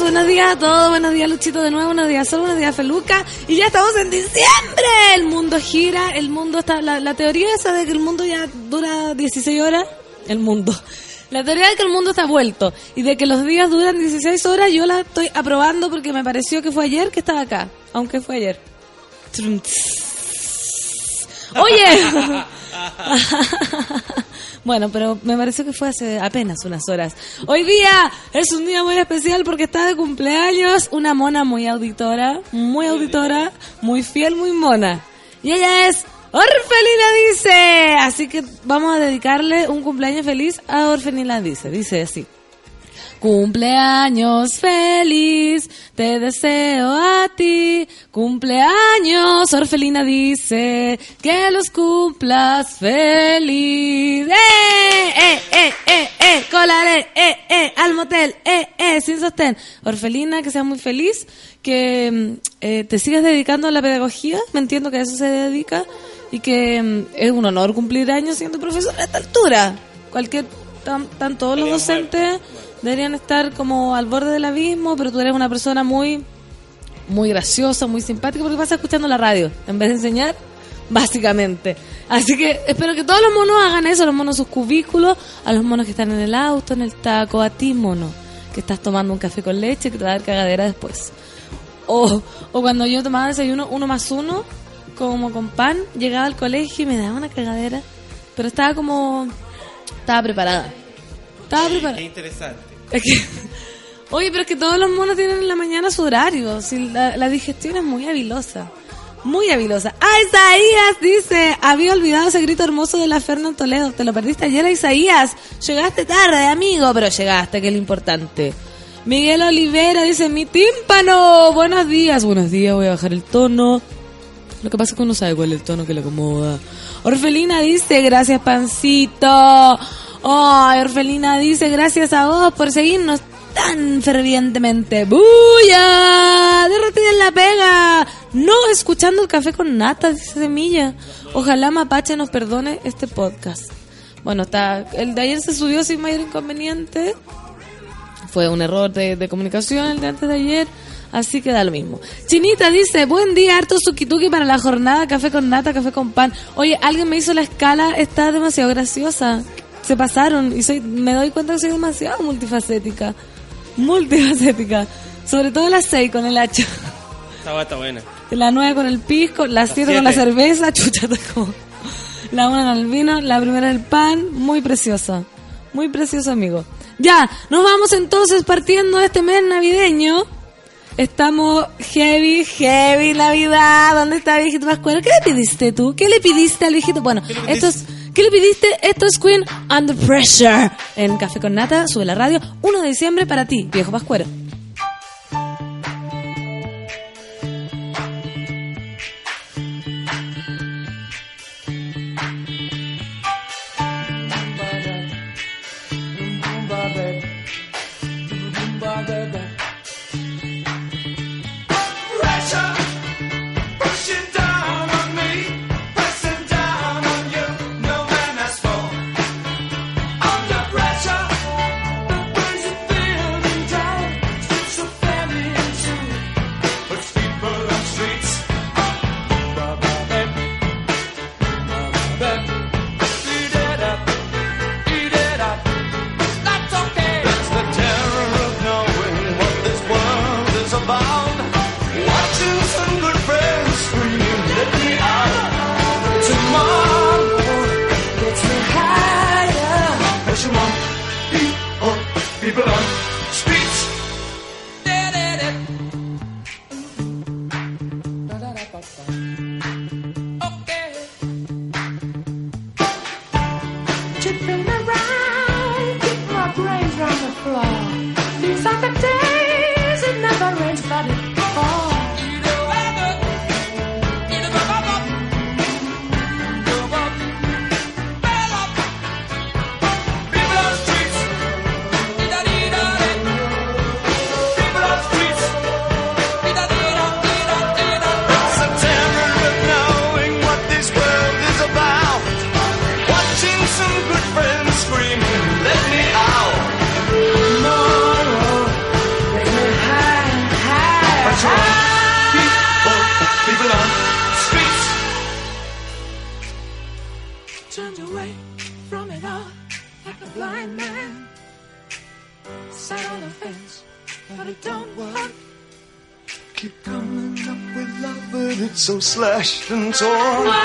buenos días a todos, buenos días Luchito de nuevo, buenos días Sol, buenos días Feluca. Y ya estamos en diciembre, el mundo gira, el mundo está, la, teoría esa de que el mundo ya dura 16 horas, el mundo, la teoría de que el mundo está vuelto y de que los días duran 16 horas yo la estoy aprobando porque me pareció que fue ayer que estaba acá, aunque fue ayer. Oye, bueno, pero me pareció que fue hace apenas unas horas. Hoy día es un día muy especial porque está de cumpleaños una mona muy auditora, muy auditora, muy fiel, muy mona. Y ella es Orfelina Dice. Así que vamos a dedicarle un cumpleaños feliz a Orfelina Dice. Dice así. Cumpleaños feliz, te deseo a ti. Cumpleaños, Orfelina dice, que los cumplas feliz. ¡Eh, eh, eh, eh, eh! Colaré, eh, eh, al motel, eh, eh, sin sostén. Orfelina, que seas muy feliz, que mm, eh, te sigas dedicando a la pedagogía, me entiendo que a eso se dedica, y que mm, es un honor cumplir años siendo profesora a esta altura. Cualquier, tan todos los docentes deberían estar como al borde del abismo, pero tú eres una persona muy, muy graciosa, muy simpática, porque vas escuchando la radio en vez de enseñar, básicamente. Así que espero que todos los monos hagan eso, los monos sus cubículos, a los monos que están en el auto, en el taco, a ti mono, que estás tomando un café con leche que te va a dar cagadera después. O, o cuando yo tomaba desayuno uno más uno, como con pan, llegaba al colegio y me daba una cagadera, pero estaba como, estaba preparada. Estaba preparada. Qué interesante. Oye, pero es que todos los monos tienen en la mañana su horario. La, digestión es muy habilosa. Muy habilosa. Ah, Isaías dice, había olvidado ese grito hermoso de la Fernand Toledo. Te lo perdiste ayer, Isaías. Llegaste tarde, amigo, pero llegaste, que es lo importante. Miguel Olivera dice, mi tímpano. Buenos días, buenos días, voy a bajar el tono. Lo que pasa es que uno sabe cuál es el tono que le acomoda. Orfelina dice, gracias, pancito. Ay, Orfelina dice, gracias a vos por seguirnos tan fervientemente. ¡Buya! Derretida en la pega. No escuchando el café con nata, dice Semilla. Ojalá Mapache nos perdone este podcast. Bueno, está, el de ayer se subió sin mayor inconveniente. Fue un error de, de comunicación el de antes de ayer. Así que da lo mismo. Chinita dice, buen día, harto sukituki para la jornada, café con nata, café con pan. Oye, alguien me hizo la escala, está demasiado graciosa. Se pasaron y soy, me doy cuenta que soy demasiado multifacética. Multifacética. Sobre todo las seis con el hacha. Esta va está buena. La nueve con el pisco, la siete con la cerveza, chucha, está como- La una con el vino, la primera el pan, muy preciosa. Muy precioso, amigo. Ya, nos vamos entonces partiendo este mes navideño. Estamos heavy, heavy Navidad. ¿Dónde está el viejito Pascuero? ¿Qué le pediste tú? ¿Qué le pidiste al viejito? Bueno, esto es, ¿qué le pidiste? Esto es Queen Under Pressure. En Café con Nata, sube la radio. 1 de diciembre para ti, viejo Pascuero. Slashed and torn.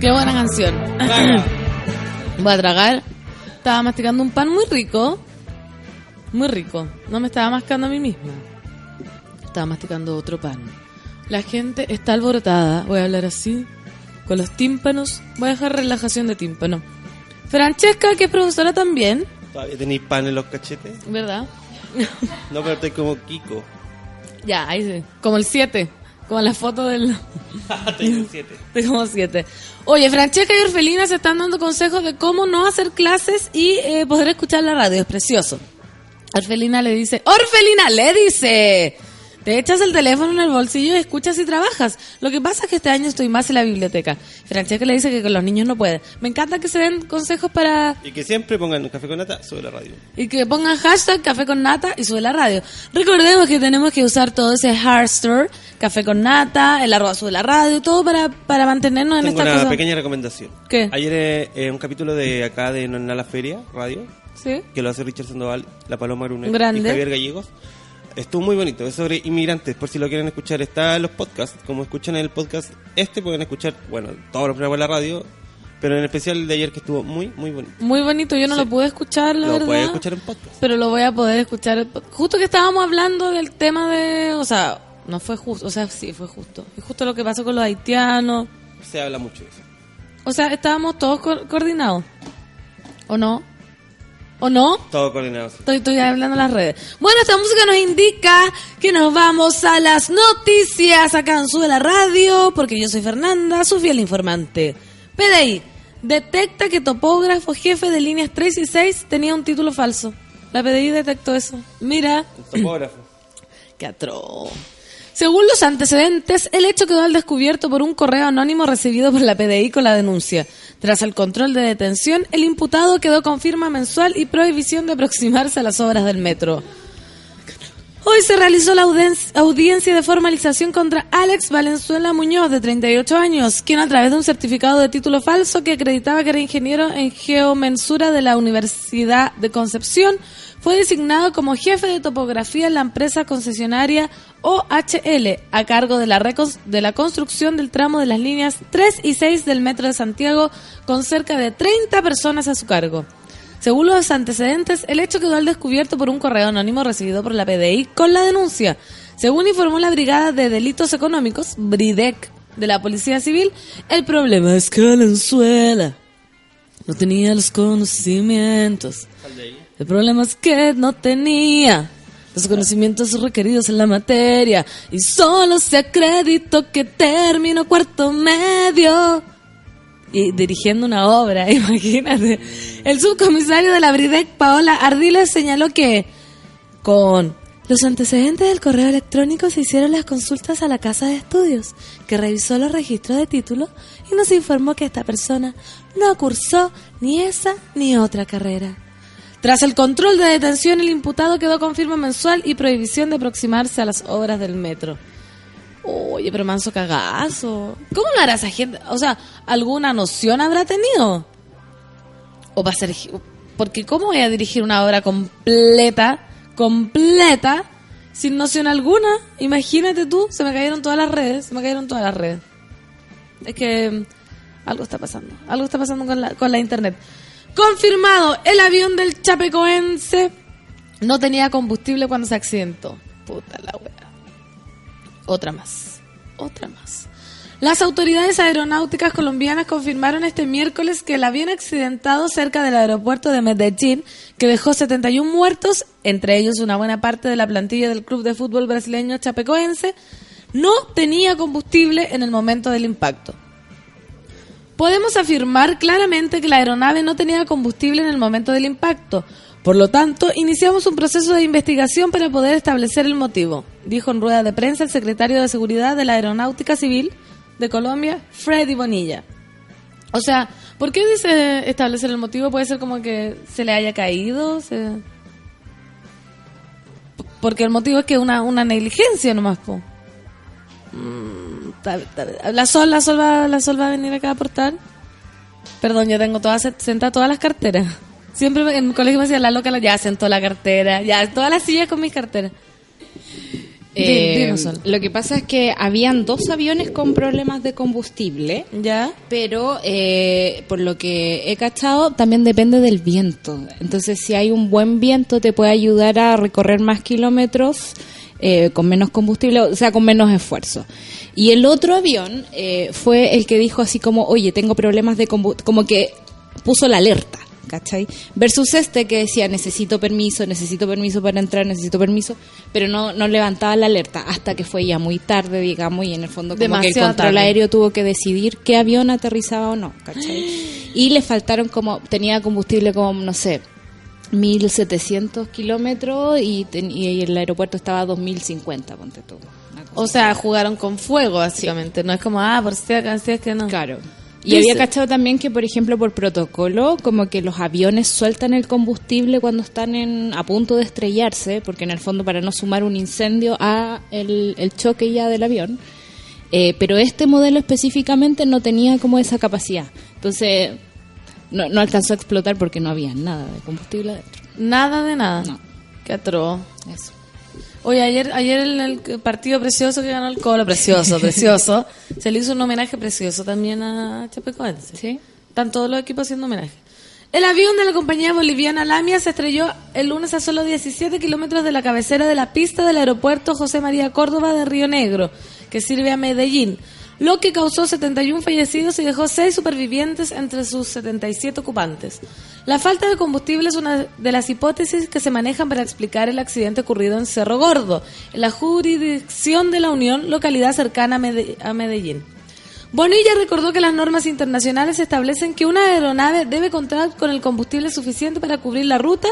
Qué buena canción. Voy a tragar. Estaba masticando un pan muy rico. Muy rico. No me estaba mascando a mí misma. Estaba masticando otro pan. La gente está alborotada. Voy a hablar así. Con los tímpanos. Voy a dejar relajación de tímpano. Francesca, que es profesora también. Todavía tenéis pan en los cachetes. ¿Verdad? No, pero estoy como Kiko. Ya, ahí sí. Como el 7. Como la foto del... Tengo siete. Como siete. Oye, Francesca y Orfelina se están dando consejos de cómo no hacer clases y eh, poder escuchar la radio. Es precioso. Orfelina le dice, Orfelina le dice, te echas el teléfono en el bolsillo y escuchas y trabajas. Lo que pasa es que este año estoy más en la biblioteca. Francesca le dice que con los niños no puede. Me encanta que se den consejos para Y que siempre pongan un café con nata sobre la radio. y que pongan hashtag café con nata y sube la radio. Recordemos que tenemos que usar todo ese hardstore, café con nata, el arroba sube la radio, todo para, para mantenernos en Tengo esta una cosa. pequeña recomendación. ¿Qué? Ayer eh, un capítulo de acá de No en la Feria, radio, ¿Sí? que lo hace Richard Sandoval, La Paloma Grande. y Javier Gallegos. Estuvo muy bonito, es sobre inmigrantes, por si lo quieren escuchar, está en los podcasts, como escuchan el podcast este, pueden escuchar, bueno, todos los programas de la radio, pero en especial el de ayer que estuvo muy, muy bonito. Muy bonito, yo no Sí. lo pude escuchar, la lo verdad. puedes escuchar en podcast. Pero lo voy a poder escuchar. Justo que estábamos hablando del tema de. O sea, no fue justo. O sea, sí, fue justo. Es justo lo que pasó con los haitianos. Se habla mucho de eso. O sea, estábamos todos co- coordinados. ¿O no? ¿O no? Todo coordinado. Estoy, estoy hablando en las redes. Bueno, esta música nos indica que nos vamos a las noticias acá en Sube la Radio, porque yo soy Fernanda, su fiel informante. PDI, detecta que topógrafo jefe de líneas 3 y 6 tenía un título falso. La PDI detectó eso. Mira, topógrafo. qué atroz. Según los antecedentes, el hecho quedó al descubierto por un correo anónimo recibido por la PDI con la denuncia. Tras el control de detención, el imputado quedó con firma mensual y prohibición de aproximarse a las obras del metro. Hoy se realizó la audiencia de formalización contra Alex Valenzuela Muñoz, de 38 años, quien a través de un certificado de título falso que acreditaba que era ingeniero en geomensura de la Universidad de Concepción, fue designado como jefe de topografía en la empresa concesionaria OHL, a cargo de la, de la construcción del tramo de las líneas 3 y 6 del Metro de Santiago, con cerca de 30 personas a su cargo. Según los antecedentes, el hecho quedó al descubierto por un correo anónimo recibido por la PDI con la denuncia. Según informó la Brigada de Delitos Económicos, BRIDEC, de la Policía Civil, el problema es que Valenzuela no tenía los conocimientos. El problema es que no tenía los conocimientos requeridos en la materia y solo se acreditó que terminó cuarto medio y dirigiendo una obra, imagínate. El subcomisario de la Bridec, Paola Ardiles, señaló que con Los antecedentes del correo electrónico se hicieron las consultas a la casa de estudios, que revisó los registros de título y nos informó que esta persona no cursó ni esa ni otra carrera. Tras el control de detención, el imputado quedó con firma mensual y prohibición de aproximarse a las obras del metro. Oye, pero manso cagazo. ¿Cómo lo hará esa gente? O sea, ¿alguna noción habrá tenido? O va a ser... Porque ¿cómo voy a dirigir una obra completa, completa, sin noción alguna? Imagínate tú, se me cayeron todas las redes, se me cayeron todas las redes. Es que mm, algo está pasando, algo está pasando con la, con la internet. Confirmado, el avión del Chapecoense no tenía combustible cuando se accidentó. Puta la wea. Otra más, otra más. Las autoridades aeronáuticas colombianas confirmaron este miércoles que el avión accidentado cerca del aeropuerto de Medellín, que dejó 71 muertos, entre ellos una buena parte de la plantilla del club de fútbol brasileño Chapecoense, no tenía combustible en el momento del impacto. Podemos afirmar claramente que la aeronave no tenía combustible en el momento del impacto. Por lo tanto, iniciamos un proceso de investigación para poder establecer el motivo, dijo en rueda de prensa el secretario de Seguridad de la Aeronáutica Civil de Colombia, Freddy Bonilla. O sea, ¿por qué dice establecer el motivo? Puede ser como que se le haya caído, porque el motivo es que una, una negligencia nomás, po. Mm, La Sol, la Sol va, la Sol va a venir acá a aportar. Perdón, yo tengo todas sentadas todas las carteras. Siempre en mi colegio me decía la loca, ya sentó la cartera, ya todas las sillas con mis carteras. Di- Eh, lo que pasa es que habían dos aviones con problemas de combustible, ¿Ya? pero eh, por lo que he cachado también depende del viento. Entonces, si hay un buen viento, te puede ayudar a recorrer más kilómetros eh, con menos combustible, o sea, con menos esfuerzo. Y el otro avión eh, fue el que dijo así como, oye, tengo problemas de combustible, como que puso la alerta. ¿Cachai? Versus este que decía necesito permiso, necesito permiso para entrar, necesito permiso, pero no, no levantaba la alerta hasta que fue ya muy tarde, digamos, y en el fondo como que el Demasiado control tarde. aéreo tuvo que decidir qué avión aterrizaba o no, ¿cachai? Y le faltaron como, tenía combustible como, no sé, 1700 kilómetros y, ten- y el aeropuerto estaba a 2050, ponte tú. O sea, jugaron con fuego, básicamente. No es como, ah, por si acá, si es que no. Claro. Y Dice- había cachado también que, por ejemplo, por protocolo, como que los aviones sueltan el combustible cuando están en, a punto de estrellarse, porque en el fondo para no sumar un incendio a el, el choque ya del avión. Eh, pero este modelo específicamente no tenía como esa capacidad. Entonces, no, no alcanzó a explotar porque no había nada de combustible adentro. Nada de nada. No. Qué atroz. Eso. Oye, ayer, ayer el, el partido precioso que ganó el Colo, precioso, precioso, se le hizo un homenaje precioso también a Chapecoense. ¿Sí? Están todos los equipos haciendo homenaje. El avión de la compañía boliviana Lamia se estrelló el lunes a solo 17 kilómetros de la cabecera de la pista del aeropuerto José María Córdoba de Río Negro, que sirve a Medellín, lo que causó 71 fallecidos y dejó 6 supervivientes entre sus 77 ocupantes. La falta de combustible es una de las hipótesis que se manejan para explicar el accidente ocurrido en Cerro Gordo, en la jurisdicción de la Unión, localidad cercana a Mede- a Medellín. Bonilla recordó que las normas internacionales establecen que una aeronave debe contar con el combustible suficiente para cubrir la ruta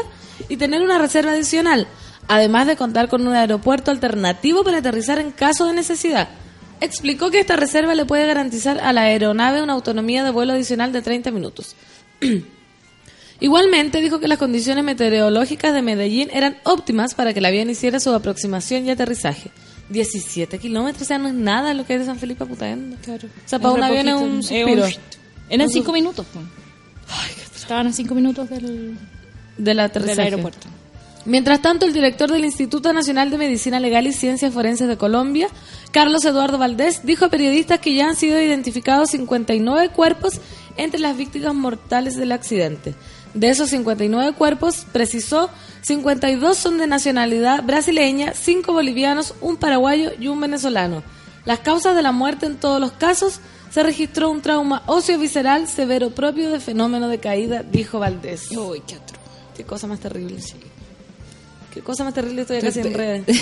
y tener una reserva adicional, además de contar con un aeropuerto alternativo para aterrizar en caso de necesidad. Explicó que esta reserva le puede garantizar a la aeronave una autonomía de vuelo adicional de 30 minutos. Igualmente dijo que las condiciones meteorológicas de Medellín eran óptimas para que el avión hiciera su aproximación y aterrizaje. 17 kilómetros, o sea, no es nada lo que es de San Felipe a Putaendo. Claro. O sea, para un avión es un suspiro. Eran cinco minutos. pues. Estaban a cinco minutos del, Del aterrizaje. del aeropuerto. Mientras tanto, el director del Instituto Nacional de Medicina Legal y Ciencias Forenses de Colombia, Carlos Eduardo Valdés, dijo a periodistas que ya han sido identificados 59 cuerpos entre las víctimas mortales del accidente. De esos 59 cuerpos, precisó, 52 son de nacionalidad brasileña, 5 bolivianos, un paraguayo y un venezolano. Las causas de la muerte en todos los casos se registró un trauma óseo-visceral severo propio de fenómeno de caída, dijo Valdés. Uy, qué otro. Qué cosa más terrible. Qué cosa más terrible estoy acá sin redes.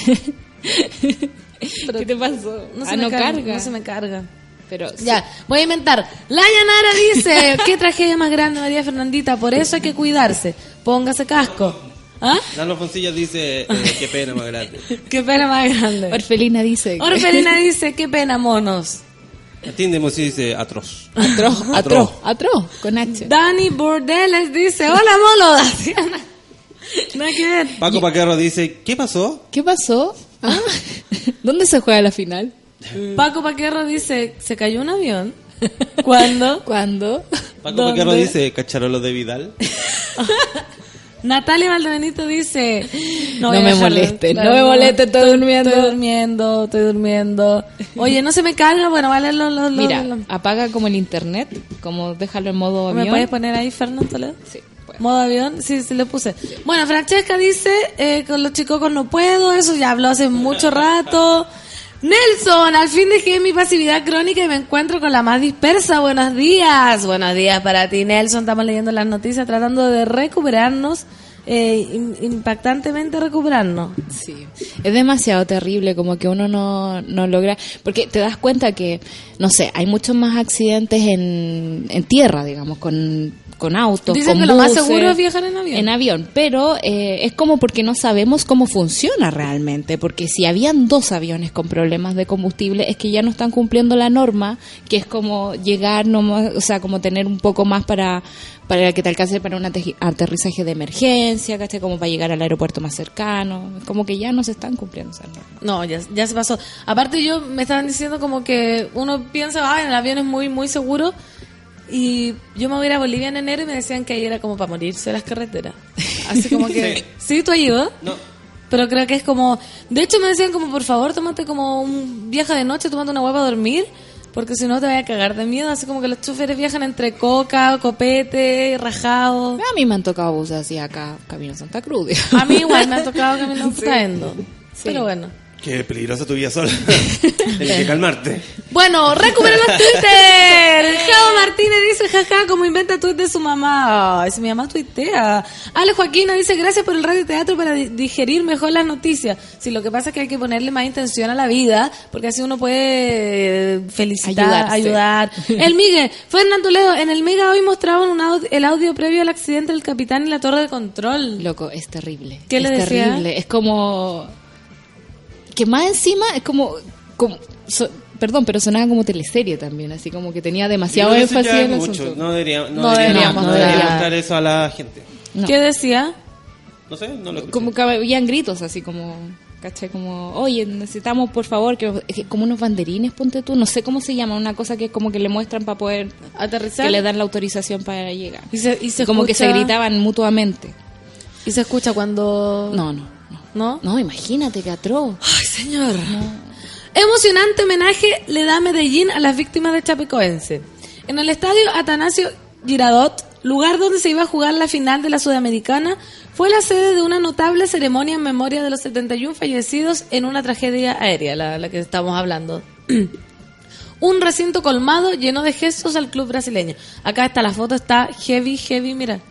¿Qué te pasó? No Ah, se me no carga, carga. No se me carga. Pero Ya, voy a inventar. La Yanara dice, qué tragedia más grande María Fernandita, por eso hay que cuidarse. Póngase casco. ¿Ah? Foncilla dice, eh, qué pena más grande. Qué pena más grande. Orfelina dice. Orfelina dice, qué pena, monos. Martín de Mosí dice, atroz. Atroz, atroz, atroz, con H. Dani Bordeles dice, hola, mono. Daciana. Nada que ver. Paco Paquerro dice, ¿qué pasó? ¿Qué pasó? Ah, ¿Dónde se juega la final? Paco Paquerro dice, ¿se cayó un avión? ¿Cuándo? ¿Cuándo? Paco ¿Dónde? Paquerro dice, ¿cacharon de Vidal? Natalia Valdebenito dice, No a me dejarlo. moleste, no me moleste, estoy durmiendo. Estoy durmiendo, estoy durmiendo. Oye, no se me carga, bueno, vale los... los- los- Mira, los- apaga como el internet, como déjalo en modo ¿Me avión. puedes poner ahí, Fernando Toledo? Sí, Modo avión, sí, sí le puse. Bueno, Francesca dice, eh, con los chicos no puedo, eso ya habló hace mucho rato. Nelson, al fin dejé mi pasividad crónica y me encuentro con la más dispersa. Buenos días. Buenos días para ti, Nelson. Estamos leyendo las noticias tratando de recuperarnos, eh, im- impactantemente recuperarnos. Sí, es demasiado terrible, como que uno no, no logra, porque te das cuenta que, no sé, hay muchos más accidentes en, en tierra, digamos, con, con autos, Dicen con que lo más seguro es viajar en avión. En avión, pero eh, es como porque no sabemos cómo funciona realmente, porque si habían dos aviones con problemas de combustible, es que ya no están cumpliendo la norma, que es como llegar, nomás, o sea, como tener un poco más para para que te alcance para un aterri- aterrizaje de emergencia, ¿cachai? Como para llegar al aeropuerto más cercano, como que ya no se están cumpliendo esas normas. No, ya, ya se pasó. Aparte yo me estaban diciendo como que uno piensa, ah, en el avión es muy, muy seguro. Y yo me voy a ir a Bolivia en enero y me decían que ahí era como para morirse las carreteras. Así como que... ¿Sí, tú ido? No. Pero creo que es como... De hecho me decían como, por favor, tómate como un viaje de noche, tómate una hueva a dormir. Porque si no te vas a cagar de miedo. Así como que los choferes viajan entre coca, copete, rajado. A mí me han tocado buses así acá, Camino a Santa Cruz. digamos. A mí igual me ha tocado caminar traendo. Pero bueno. Qué peligrosa tu vida sola. Tienes que calmarte. Bueno, recupera los Twitter. Jao Martínez dice, jaja, como inventa tweet de su mamá. Ay, si mi mamá tuitea. Ale Joaquina dice, gracias por el radio y teatro para di- digerir mejor las noticias. Sí, lo que pasa es que hay que ponerle más intención a la vida, porque así uno puede eh, felicitar, Ayudarse. ayudar. El Miguel, Fernando Toledo, en el Mega hoy mostraban un aud- el audio previo al accidente del capitán y la torre de control. Loco, es terrible. ¿Qué es le decía? terrible. Es como. Que más encima es como. como so- perdón, pero sonaba como teleserie también, así como que tenía demasiado énfasis en el mucho. No deberíamos, no No deberíamos, no eso a la gente. No. ¿Qué decía? No sé, no lo escuché. Como que habían gritos así como. ¿Cachai? Como, oye, necesitamos por favor, que, como unos banderines, ponte tú, no sé cómo se llama, una cosa que como que le muestran para poder, Aterrizar. que le dan la autorización para llegar. Y se, y se como que se gritaban mutuamente. Y se escucha cuando... No, no, no. ¿No? Imagínate que atroz. Ay, señor. Emocionante homenaje le da Medellín a las víctimas de Chapecoense. En el estadio Atanasio Girardot, lugar donde se iba a jugar la final de la Sudamericana, fue la sede de una notable ceremonia en memoria de los 71 fallecidos en una tragedia aérea, la, la que estamos hablando. Un recinto colmado lleno de gestos al club brasileño. Acá está la foto, está heavy, heavy, mira.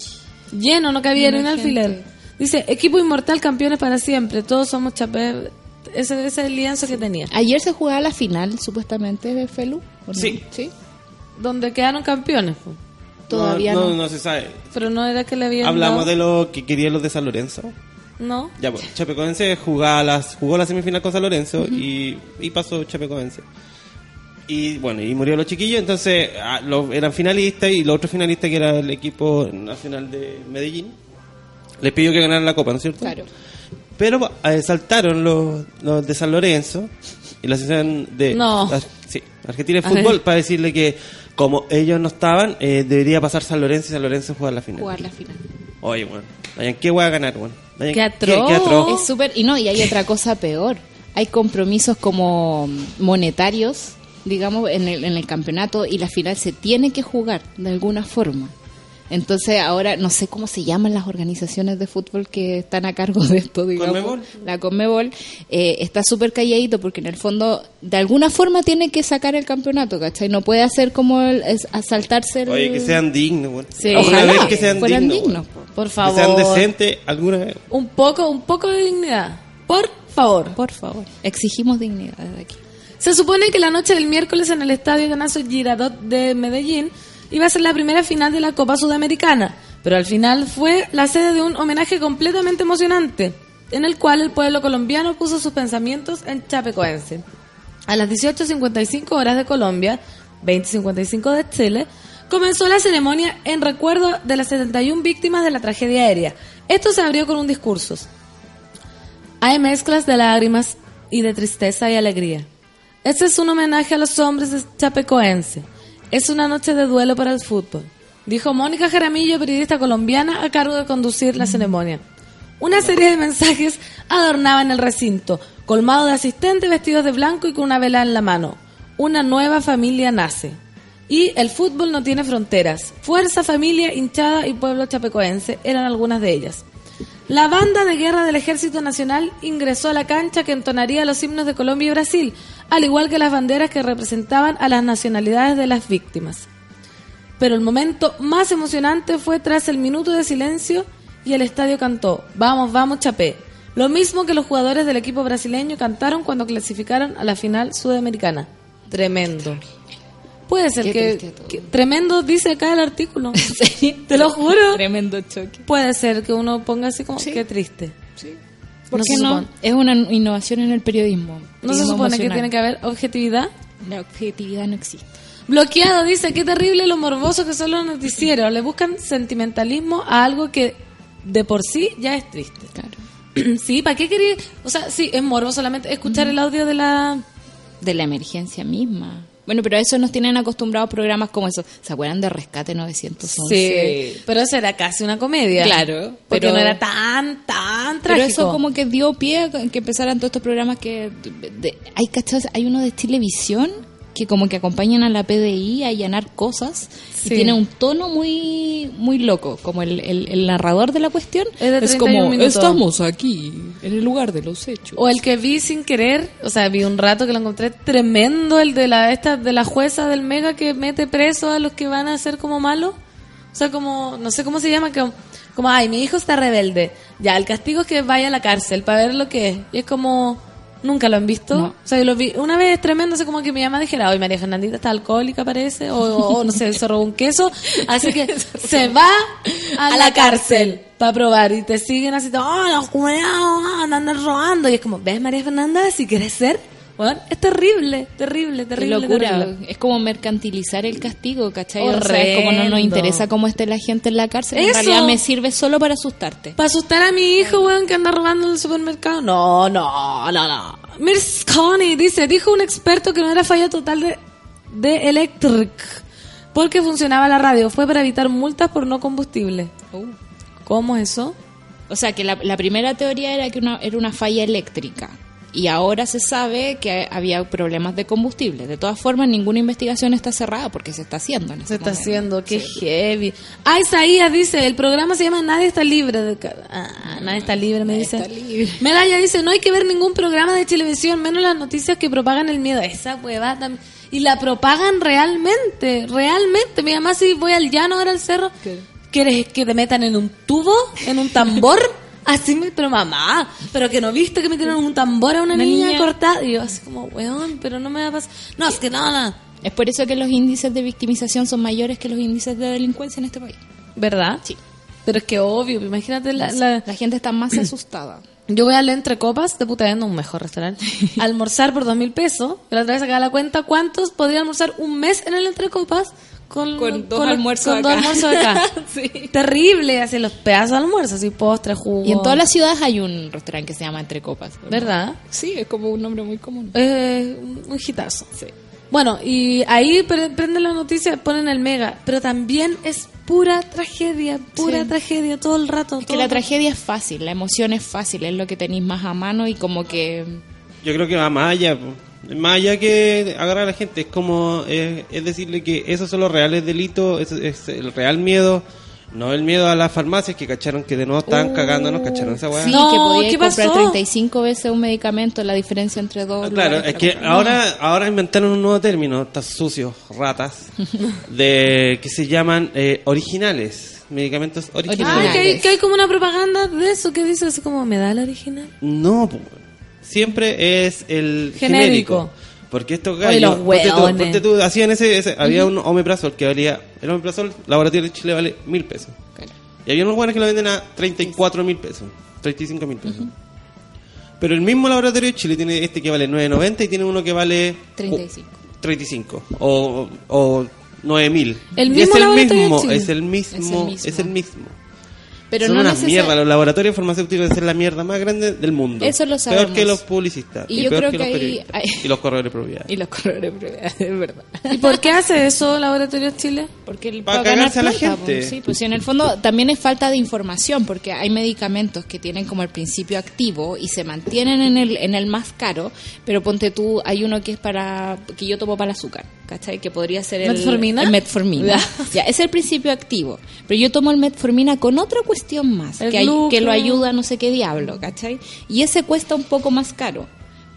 Lleno, no cabía ni un alfiler. Dice, equipo inmortal, campeones para siempre. Todos somos chapé. Ese, ese es el lienzo que tenía. Ayer se jugaba la final, supuestamente, de Felu. ¿o no? Sí. Sí. Donde quedaron campeones. Todavía no. no. No, se sabe. Pero no era que le habían Hablamos dado- de lo que querían los de San Lorenzo. No. Ya, pues, Chapecoense jugaba las, jugó la semifinal con San Lorenzo y, y pasó Chapecoense. Y bueno, y murió los chiquillos, entonces ah, lo- eran finalistas y los otros finalistas que era el equipo nacional de Medellín les pidió que ganaran la copa, ¿no es cierto? Claro. Pero eh, saltaron los, los de San Lorenzo y la asociación de No. la- sí, Argentina de. Fútbol para decirle que como ellos no estaban, eh, debería pasar San Lorenzo y San Lorenzo jugar la final. Jugar la final. Oye, bueno, vayan, ¿qué voy a ganar, bueno? Vayan, Qué atroz. qué atroz. Es súper. Y no, y hay otra cosa peor. Hay compromisos como monetarios, digamos, en el, en el campeonato y la final se tiene que jugar de alguna forma. Entonces ahora no sé cómo se llaman las organizaciones de fútbol que están a cargo de esto, digamos. Conmebol. La Conmebol eh, está súper calladito porque en el fondo de alguna forma tiene que sacar el campeonato, ¿cachai? No puede hacer como el, es- asaltarse el... Oye, que sean dignos, bueno. Sí. Ojalá vez que sean fueran dignos. dignos, bueno. Por Que favor. sean decentes alguna vez. Un poco, un poco de dignidad. Por favor. Por favor, exigimos dignidad desde aquí. Se supone que la noche del miércoles en el estadio Atanasio Girardot de Medellín iba a ser la primera final de la Copa Sudamericana, Pero al final fue la sede de un homenaje completamente emocionante, en el cual el pueblo colombiano puso sus pensamientos en Chapecoense. A las 18.55 horas de Colombia, 20.55 de Chile, comenzó la ceremonia en recuerdo de las 71 víctimas de la tragedia aérea. Esto se abrió con un discurso. Hay mezclas de lágrimas y de tristeza y alegría. Este es un homenaje a los hombres de Chapecoense. Es una noche de duelo para el fútbol, dijo Mónica Jaramillo, periodista colombiana a cargo de conducir la ceremonia. Una serie de mensajes adornaban el recinto, colmado de asistentes vestidos de blanco y con una vela en la mano. Una nueva familia nace. Y el fútbol no tiene fronteras. Fuerza, familia, hinchada y pueblo chapecoense eran algunas de ellas. La banda de guerra del Ejército Nacional ingresó a la cancha que entonaría los himnos de Colombia y Brasil, al igual que las banderas que representaban a las nacionalidades de las víctimas. Pero el momento más emocionante fue tras el minuto de silencio y el estadio cantó Vamos, vamos, Chapé. Lo mismo que los jugadores del equipo brasileño cantaron cuando clasificaron a la final sudamericana. Tremendo. Puede ser que, Tremendo dice acá el artículo. Te lo juro. Tremendo choque. Puede ser que uno ponga así como Sí. qué triste. ¿Por No qué no? supone. Es una innovación en el periodismo. ¿No se supone que tiene que haber objetividad? La objetividad no existe. Bloqueado dice, qué terrible lo morboso que son los noticieros. Le buscan sentimentalismo a algo que de por sí ya es triste. Claro. sí, ¿para qué quería? O sea, sí, es morbo solamente escuchar el audio de la... De la emergencia misma. Bueno, pero a eso nos tienen acostumbrados programas como eso. ¿Se acuerdan de Rescate 911? pero eso era casi una comedia. Claro, Porque pero- no era tan, tan Pero trágico. eso como que dio pie a que empezaran todos estos programas que... de- hay, ¿cachai? hay uno de televisión que como que acompañan a la PDI a allanar cosas Sí. y tiene un tono muy muy loco, como el, el- el narrador de la cuestión Es de 31 como minutos. estamos aquí en el lugar de los hechos. O el que vi sin querer, o sea, vi un rato que lo encontré tremendo, el de la esta de la jueza del Mega que mete preso a los que van a ser como malos. O sea, como, no sé cómo se llama, como, como, ay, mi hijo está rebelde. Ya, el castigo es que vaya a la cárcel para ver lo que es. Y es como, nunca lo han visto. No. O sea, yo lo vi una vez tremendo, así como que mi mamá dijera, hoy María Fernandita está alcohólica parece, o, o, no sé, se robó un queso. Así que se va a, la, cárcel para probar y te siguen así, oh, los culeados andan robando. Y es como, ¿ves María Fernanda? Si quieres ser, bueno, es terrible, terrible, Qué terrible. locura, terrible. es como mercantilizar el castigo, ¿cachai? O sea, es como no nos interesa cómo esté la gente en la cárcel, en Eso. realidad me sirve solo para asustarte. ¿Para asustar a mi hijo, weón, que anda robando en el supermercado? No, no, no, no. Mirs Connie dice, dijo un experto que no era falla total de, de Electric, porque funcionaba la radio. Fue para evitar multas por no combustible. ¿Cómo eso? O sea, que la, la primera teoría era que una, era una falla eléctrica. Y ahora se sabe que había problemas de combustible. De todas formas, ninguna investigación está cerrada porque se está haciendo. en Se está momento. haciendo, qué heavy. Ah, Isaías dice, el programa se llama Nadie está libre. De ca- ah, nadie está libre, me dice. está libre. Medalla dice, no hay que ver ningún programa de televisión, menos las noticias que propagan el miedo. Esa hueva también. Y la propagan realmente, realmente. Mi mamá, si voy al llano ahora al cerro, ¿quieres que te metan en un tubo, en un tambor? Así me, pero mamá, pero que no viste que metieron un tambor a una, Una niña, niña. cortada. Y yo así como, weón, pero no me va a pasar. No, es que no, no. Es por eso que los índices de victimización son mayores que los índices de delincuencia en este país. ¿Verdad? Sí. Pero es que obvio, imagínate la, la- La gente está más asustada. Yo voy al Entre Copas de Putaendo, un mejor restaurante, almorzar por dos mil pesos. La otra vez sacaba la cuenta cuántos podría almorzar un mes en el Entre Copas con, Con dos almuerzos con dos acá. almuerzos acá. Sí. Terrible, así los pedazos de almuerzo, así postre, jugo. Y en todas las ciudades hay un restaurante que se llama Entre Copas. ¿Verdad? Sí, es como un nombre muy común. Eh, un hitazo. Sí. Bueno, y ahí pre- prenden la noticia, ponen el mega, pero también es pura tragedia, pura Sí. tragedia todo el rato. Es que la tragedia es fácil, la emoción es fácil, es lo que tenéis más a mano y como que... Yo creo que va más allá. Más allá que agarrar a la gente. Es como, eh, es decirle que esos son los reales delitos, es, es el real miedo. No el miedo a las farmacias que cacharon que de nuevo estaban cagándonos, cacharon esa weá. Sí, No, que podíais ¿qué comprar pasó? 35 veces un medicamento, la diferencia entre dos. Ah, Claro, es que comprar. ahora, ahora inventaron un nuevo término, estas sucios, ratas, de que se llaman eh, originales, medicamentos originales. Ay, que hay, originales. que hay como una propaganda de eso que dice así como, ¿me da el original? No, siempre es el Genérico. genérico. Porque estos Oye, gallos, los ponte tú, hueones. ponte tú, hacían ese, ese- había un omeprazol que valía, el omeprazol laboratorio de Chile vale mil pesos. Y hay unos buenos que lo venden a 34 mil pesos, 35 mil pesos. Pero el mismo laboratorio de Chile tiene este que vale 9.90 y tiene uno que vale 35. 35 o, o 9.000. El Y mismo es el mismo, es el mismo, Es el mismo. es el mismo. Pero Son no una necesar- mierda, los laboratorios farmacéuticos deben ser la mierda más grande del mundo. Eso lo Peor sabemos. que los publicistas. Y yo peor creo que, que los periodistas. hay- Y los corredores de propiedad. Y los corredores de propiedad, es verdad. ¿Y por qué hace eso Laboratorios Chile? Porque el- Para ganar cagarse a la plata, gente. pues, sí, pues en el fondo también es falta de información, porque hay medicamentos que tienen como el principio activo y se mantienen en el, en el más caro, pero ponte tú, hay uno que es para, que yo tomo para el azúcar, ¿cachai? Que podría ser el ¿Metformina? el metformina. Ya, es el principio activo, pero yo tomo el metformina con otra cuestión más, El que, hay- que lo ayuda no sé qué diablo, ¿cachai? Y ese cuesta un poco más caro,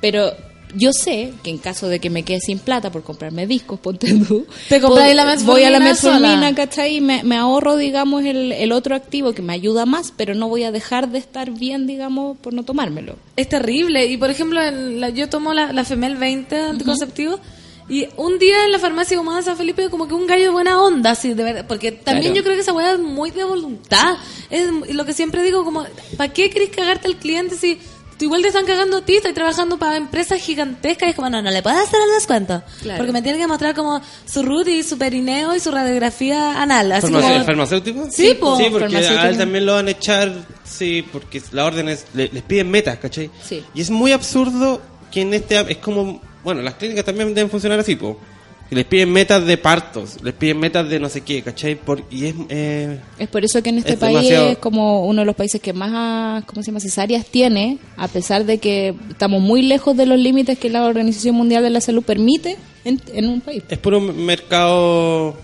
pero... Yo sé que en caso de que me quede sin plata por comprarme discos, ponte tú, Te la voy a la metformina. ¿cachai? Y me, me ahorro, digamos, el, el otro activo que me ayuda más, pero no voy a dejar de estar bien, digamos, por no tomármelo. Es terrible. Y por ejemplo, en la- yo tomo la, la Femel 20 anticonceptivo. Y un día en la farmacia humana de San Felipe, como que un gallo de buena onda, así, de verdad. Porque también Claro. yo creo que esa weá es muy de voluntad. Es lo que siempre digo, como, ¿para qué querés cagarte al cliente si tú igual te están cagando a ti? Estás trabajando para empresas gigantescas y es como, no, no le puedes hacer el descuento. Claro. Porque me tienen que mostrar como su root y su perineo y su radiografía anal. Así ¿Farmace- como, ¿Farmacéutico? Sí, po. Sí, porque a él también lo van a echar, sí, porque la orden es, le- les piden metas, ¿cachai? Sí. Y es muy absurdo que en este, es como, bueno, las clínicas también deben funcionar así, po. Les piden metas de partos, les piden metas de no sé qué, ¿cachai? Por, y es, eh, Es por eso que en este Es país demasiado. es como uno de los países que más, ¿cómo se llama?, cesáreas tiene, a pesar de que estamos muy lejos de los límites que la Organización Mundial de la Salud permite en, en un país. es puro mercado,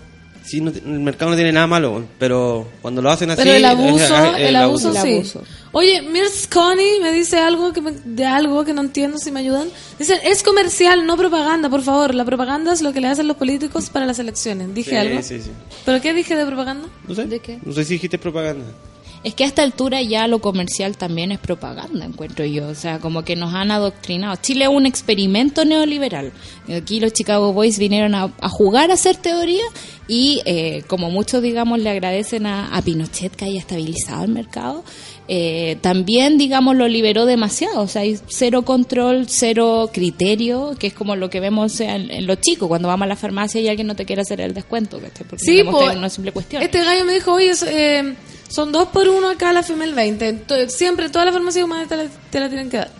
sí, no, el mercado no tiene nada malo, pero cuando lo hacen así... Pero el es- abuso, es- el, abuso, El sí. abuso. Oye, Mirs Connie me dice algo que me- de algo que no entiendo si me ayudan. Dice, es comercial, no propaganda, por favor. La propaganda es lo que le hacen los políticos para las elecciones. ¿Dije Sí, algo? sí, sí. ¿Pero qué dije de propaganda? No sé, ¿De qué? no sé si dijiste propaganda. Es que a esta altura ya lo comercial también es propaganda, encuentro yo. O sea, como que nos han adoctrinado. Chile es un experimento neoliberal. Aquí los Chicago Boys vinieron a, a jugar a hacer teoría y eh, como muchos, digamos, le agradecen a, a Pinochet que haya estabilizado el mercado, eh, también, digamos, lo liberó demasiado. O sea, hay cero control, cero criterio, que es como lo que vemos en, en los chicos cuando vamos a la farmacia y alguien no te quiere hacer el descuento. ¿cachai? Porque Sí, digamos, po, es una simple cuestión. Este gallo me dijo, oye, eh, son dos por uno acá la Femel 20. To- Siempre, toda la farmacia humana te la, te la tienen que dar.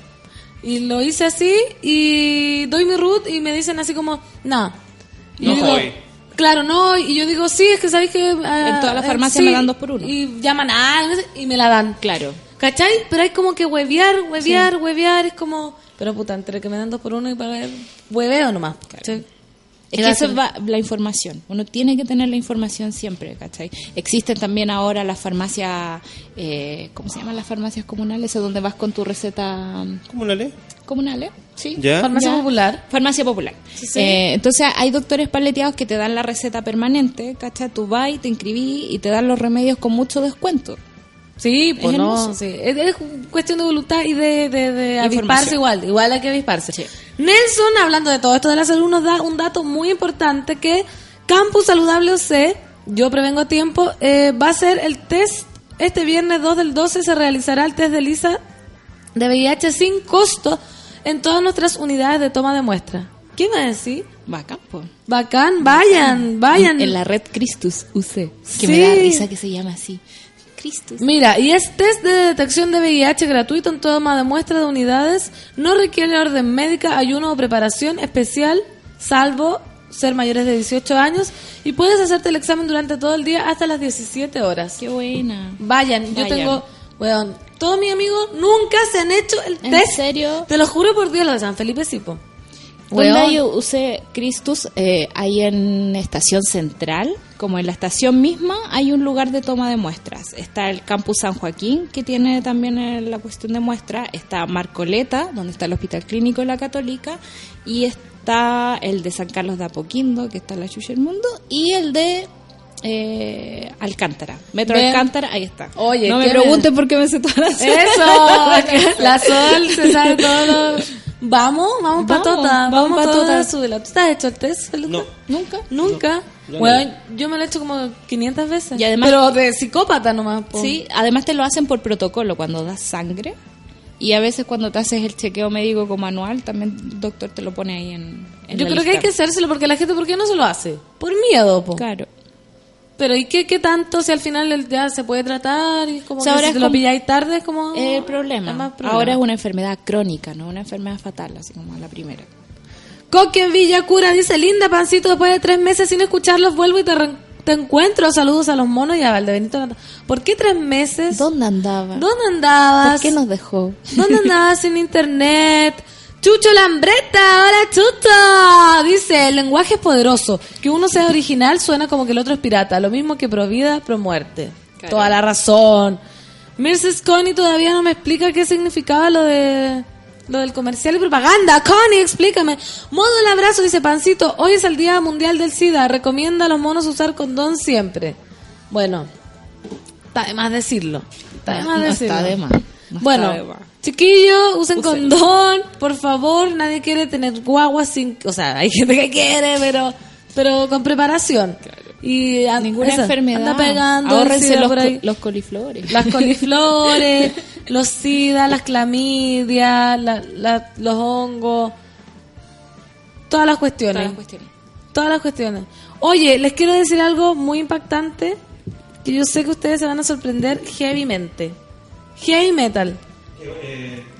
Y lo hice así y doy mi root y me dicen así como, no. Y No yo digo, voy. Claro, no, y yo digo, sí, es que sabéis que... ah, En todas las eh, farmacias sí, me dan dos por uno. Y llaman a alguien y me la dan. Claro. ¿Cachai? Pero hay como que huevear, huevear, huevear, es como... Pero puta, entre que me dan dos por uno y pagar, hueveo nomás. ¿cachai? Es que eso es va- la información. Uno tiene que tener la información siempre, ¿cachai? Existen también ahora las farmacias, eh, ¿cómo se llaman las farmacias comunales? Esas donde vas con tu receta mm, ¿Cómo la lee? comunales, ¿sí? ¿Ya? Farmacia Ya. popular. Farmacia popular. Sí, sí. Eh, entonces hay doctores paleteados que te dan la receta permanente, ¿cachai? Tú vas y te inscribís y te dan los remedios con mucho descuento. Sí, pues Es no, sí. Es, es cuestión de voluntad y de, de, de avisparse igual, igual hay que avisparse. Sí. Nelson, hablando de todo esto de la salud, nos da un dato muy importante que Campus Saludable OC, yo prevengo a tiempo, eh, va a ser el test, este viernes 2 del 12 se realizará el test de LISA de VIH sin costo en todas nuestras unidades de toma de muestra. ¿Qué me decir? Bacán, pues. Bacán, vayan, vayan. En la red Christus UC. Que Sí. me da risa que se llama así. Christus. Mira, y es test de detección de VIH gratuito en toma de muestra de unidades. No requiere orden médica, ayuno o preparación especial, salvo ser mayores de 18 años. Y puedes hacerte el examen durante todo el día hasta las 17 horas. Qué buena. Vayan, yo Vayan. tengo, weón, todos mis amigos nunca se han hecho el ¿En test. serio? Te lo juro por Dios, lo de San Felipe Sipo. ¿Dónde Weón. hay UC Christus? Eh, hay en Estación Central, como en la estación misma, hay un lugar de toma de muestras. Está el Campus San Joaquín, que tiene también la cuestión de muestra. Está Marcoleta, donde está el Hospital Clínico de la Católica. Y está el de San Carlos de Apoquindo, que está en la Chucha del Mundo. Y el de eh, Alcántara. Metro Ven. Alcántara, ahí está. Oye, no me ¿qué me- pregunten por qué me sé todas las Eso, la Sol se sabe todo. Vamos, vamos, Vamos, patota, vamos, patota, súbela. ¿Tú te has hecho el test? No. Nunca. Nunca. No, bueno, yo me lo he hecho como 500 veces. Y además- Pero de psicópata nomás. po. Sí, además te lo hacen por protocolo cuando das sangre. Y a veces cuando te haces el chequeo médico como anual, también el doctor te lo pone ahí en, en Yo la creo que hay que hacérselo porque la gente, ¿por qué no se lo hace? Por miedo, po. Claro. Pero ¿y qué, qué tanto si al final ya se puede tratar? Y como O sea, que ahora si te lo como- pilláis tarde es como... El es problema. más problema. Ahora es una enfermedad crónica, no una enfermedad fatal, así como la primera. Coque en Villacura dice, linda pancito, después de tres meses sin escucharlos vuelvo y te, te encuentro. Saludos a los monos y a Valdebenito. ¿Por qué tres meses? ¿Dónde andaba? ¿Dónde andabas? ¿Por qué nos dejó? ¿Dónde andabas sin internet? Chucho Lambreta, hola Chucho. Dice, el lenguaje es poderoso. Que uno sea original suena como que el otro es pirata. Lo mismo que pro vida, pro muerte. Claro. Toda la razón. Mrs. Connie todavía no me explica qué significaba lo de lo del comercial y propaganda. Connie, explícame. Modo el abrazo, dice Pancito. Hoy es el Día Mundial del SIDA. Recomienda a los monos usar condón siempre. Bueno, está de más decirlo. Está de No, más no decirlo. está de más. No bueno, está de más. Chiquillos, usen condón, por favor. Nadie quiere tener guagua sin... O sea, hay gente que quiere, pero pero con preparación. Y a- Ninguna eso, enfermedad. Anda pegando Ahórrense los, co- los coliflores. Las coliflores, los sida, las clamidias, la- la- los hongos, todas las cuestiones. Todas las cuestiones. Todas las cuestiones. Oye, les quiero decir algo muy impactante que yo sé que ustedes se van a sorprender heavymente. Heavy metal.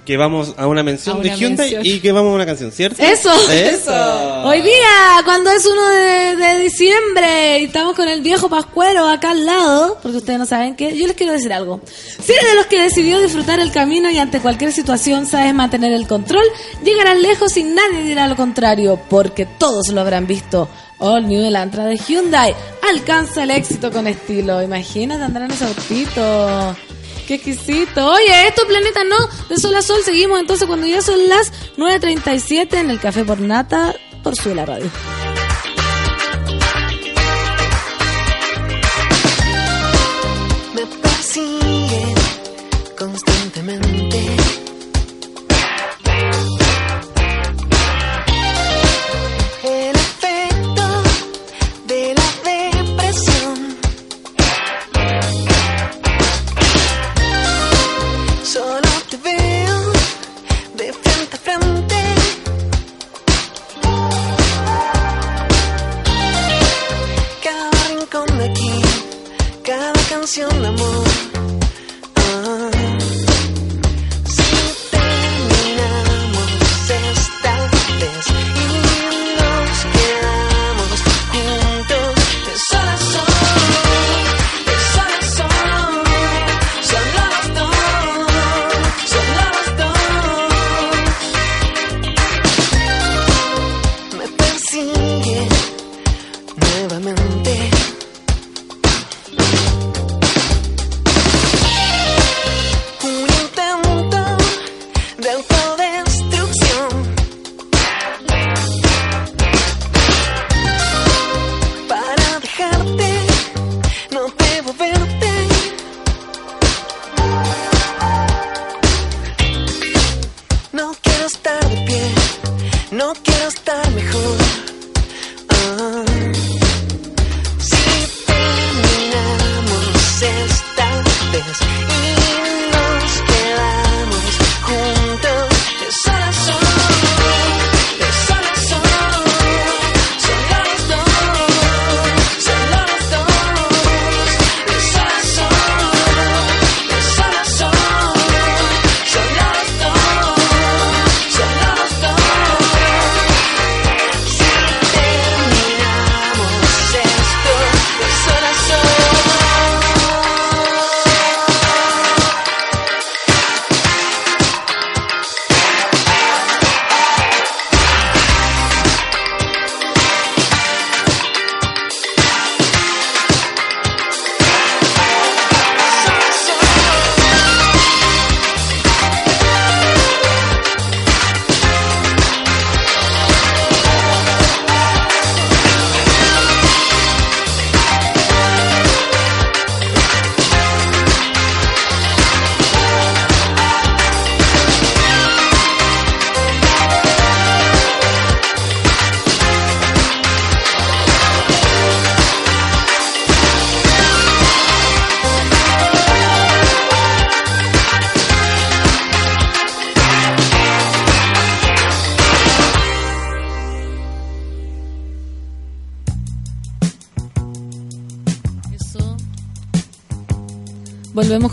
Que vamos a una mención A de una Hyundai mención. y que vamos a una canción, ¿cierto? Eso, Eso. Hoy día, cuando es uno de, de diciembre y estamos con el viejo Pascuero acá al lado, porque ustedes no saben qué, yo les quiero decir algo. Si eres de los que decidió disfrutar el camino y ante cualquier situación sabes mantener el control, llegarás lejos y nadie dirá lo contrario, porque todos lo habrán visto. All New Elantra de Hyundai alcanza el éxito con estilo. Imagínate andar en ese autito. Qué exquisito. Oye, esto Planeta No, de Sol a Sol. Seguimos entonces cuando ya son las 9.37 en el Café por Nata por su la radio. me persiguen constantemente.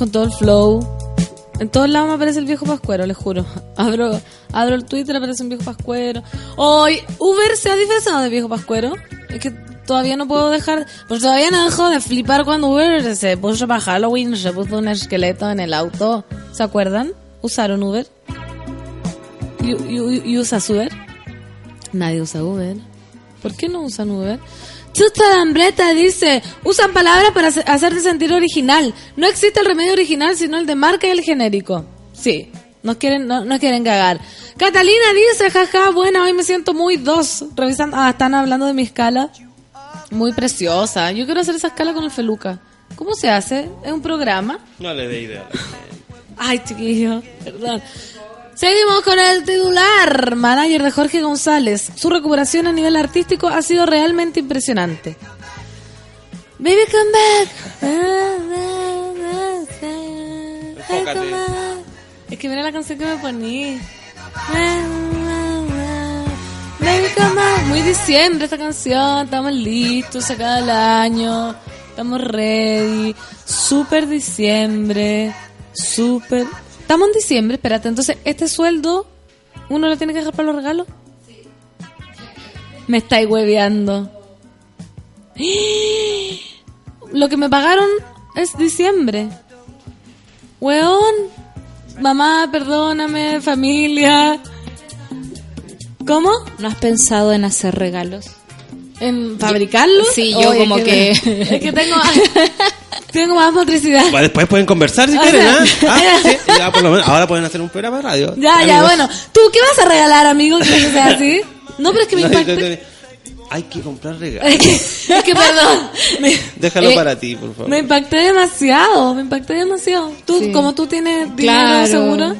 Con todo el flow. En todos lados me aparece el viejo pascuero, les juro. Abro, abro el Twitter, aparece un viejo pascuero. Hoy, Uber se ha disfrazado de viejo pascuero. Es que todavía no puedo dejar, pues todavía no dejo de flipar cuando Uber se puso para Halloween, se puso un esqueleto en el auto. ¿Se acuerdan? ¿Usaron Uber? ¿Y, y- y usas Uber? Nadie usa Uber. ¿Por qué no usan Uber? Chuta de Hambreta dice, usan palabras para hace- hacerte sentir original. No existe el remedio original, sino el de marca y el genérico. Sí, nos quieren, no, nos quieren cagar. Catalina dice, jaja, buena, hoy me siento muy dos. Revisando, ah, están hablando de mi escala. Muy preciosa. Yo quiero hacer esa escala con el Feluca. ¿Cómo se hace? ¿Es un programa? No le dé idea. Ay, chiquillo, perdón. Seguimos con el titular, manager de Jorge González. Su recuperación a nivel artístico ha sido realmente impresionante. Baby, come back. Enfócate. Es que mira la canción que me poní. Baby, come back. Muy diciembre esta canción. Estamos listos, se acaba el año. Estamos ready. Super diciembre. Super. Estamos en diciembre, espérate. Entonces, ¿este sueldo uno lo tiene que dejar para los regalos? Me estáis hueveando. Lo que me pagaron es diciembre. Weón. Mamá, perdóname, familia. ¿Cómo? ¿No has pensado en hacer regalos? ¿En fabricarlo? Sí, yo como es que- Es que tengo, tengo más motricidad. Pues después pueden conversar si O quieren, sea, ¿ah? Ah, sí, ya por lo menos. Ahora pueden hacer un programa de radio. Ya, ya, Amigos. bueno. ¿Tú qué vas a regalar, amigo? Que sea así. No, pero es que me impacté. Hay que comprar regalos. Es que, es que, perdón. Me, Déjalo eh, para ti, por favor. me impacté demasiado. Me impacté demasiado. Tú, Sí. como tú tienes dinero Claro. seguro.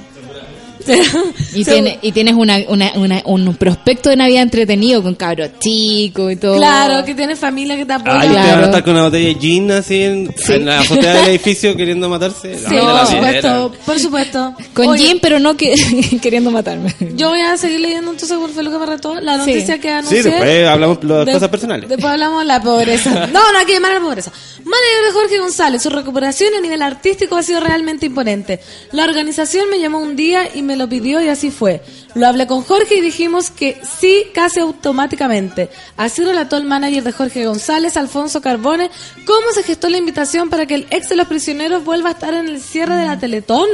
Y, tiene, y tienes una, una, una- un prospecto de Navidad entretenido con cabros chicos y todo. Claro, que tienes familia que te apoya. Ay, ustedes van a estar con una botella de gin así en, en la azotea del edificio queriendo matarse. Sí, No, por supuesto, por supuesto. Con Oye, Jim, pero no que, queriendo matarme. Yo voy a seguir leyendo entonces por Feluca Barretó la noticia que anuncié. Sí, después hablamos de las De- cosas personales. Después hablamos de la pobreza. No, no hay que llamar a la pobreza. Manager de Jorge González, su recuperación a nivel artístico ha sido realmente imponente. La organización me llamó un día y me lo pidió y así fue. Lo hablé con Jorge y dijimos que sí casi automáticamente. Así relató el manager de Jorge González, Alfonso Carbone, cómo se gestó la invitación para que el ex de los prisioneros vuelva a estar en el cierre de la Teletón.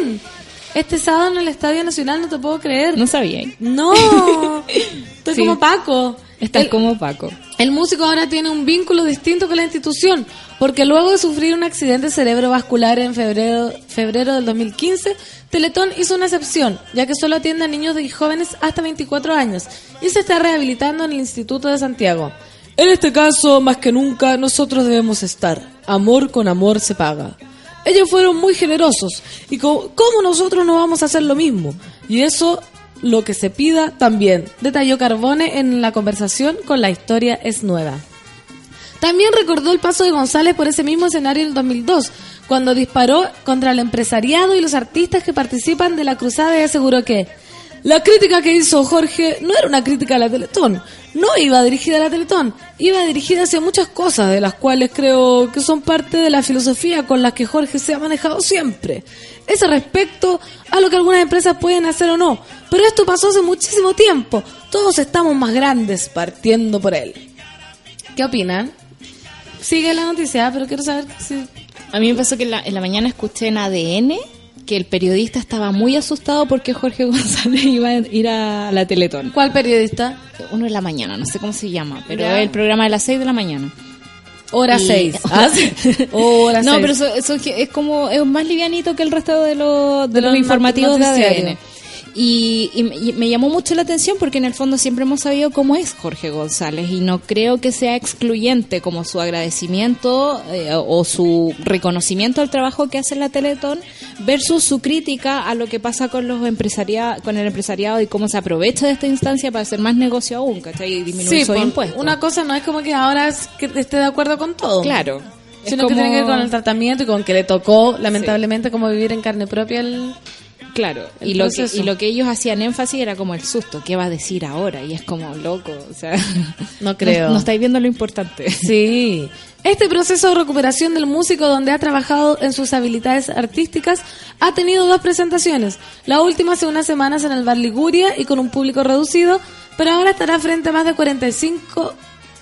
Este sábado en el Estadio Nacional, no te puedo creer. No sabía. No, estoy Sí. como Paco. Estás El- como Paco. el músico ahora tiene un vínculo distinto con la institución, porque luego de sufrir un accidente cerebrovascular en febrero, febrero del 2015, Teletón hizo una excepción, ya que solo atiende a niños y jóvenes hasta 24 años y se está rehabilitando en el Instituto de Santiago. En este caso, más que nunca, nosotros debemos estar. Amor con amor se paga. Ellos fueron muy generosos y co- ¿cómo nosotros no vamos a hacer lo mismo? Y eso lo que se pida también, detalló Carbone en la conversación con La Historia es Nueva. También recordó el paso de González por ese mismo escenario en el 2002, cuando disparó contra el empresariado y los artistas que participan de la cruzada y aseguró que la crítica que hizo Jorge no era una crítica a la Teletón, no iba dirigida a la Teletón, iba dirigida hacia muchas cosas de las cuales creo que son parte de la filosofía con la que Jorge se ha manejado siempre. Ese respecto a lo que algunas empresas pueden hacer o no, pero esto pasó hace muchísimo tiempo, todos estamos más grandes partiendo por él. ¿Qué opinan? Sigue la noticia, pero quiero saber si... A mí me pasó que en la, en la mañana escuché en ADN que el periodista estaba muy asustado porque Jorge González iba a ir a la Teletón. ¿Cuál periodista? Uno de la mañana, no sé cómo se llama, pero es el programa de las 6 de la mañana. Hora Y- 6. Ah, sí. Hora no, seis. pero eso, eso es como es más livianito que el resto de, los de los los informativos de. ADN. Y, y me- y me llamó mucho la atención porque en el fondo siempre hemos sabido cómo es Jorge González y no creo que sea excluyente como su agradecimiento eh, o su reconocimiento al trabajo que hace la Teletón versus su crítica a lo que pasa con los empresaria con el empresariado y cómo se aprovecha de esta instancia para hacer más negocio aún, ¿cachai? Y disminuir Sí, sus pues, impuestos. una cosa no es como que ahora es que esté de acuerdo con todo. Claro. Sino que tiene que ver con el tratamiento y con que le tocó, lamentablemente, como vivir en carne propia el... Claro, y lo, que, y lo que ellos hacían énfasis era como el susto, ¿qué va a decir ahora? Y es como loco, o sea, No creo. No, estáis viendo lo importante. Sí, Este proceso de recuperación del músico, donde ha trabajado en sus habilidades artísticas, ha tenido dos presentaciones. La última hace unas semanas en el Bar Liguria y con un público reducido, pero ahora estará frente a más de 45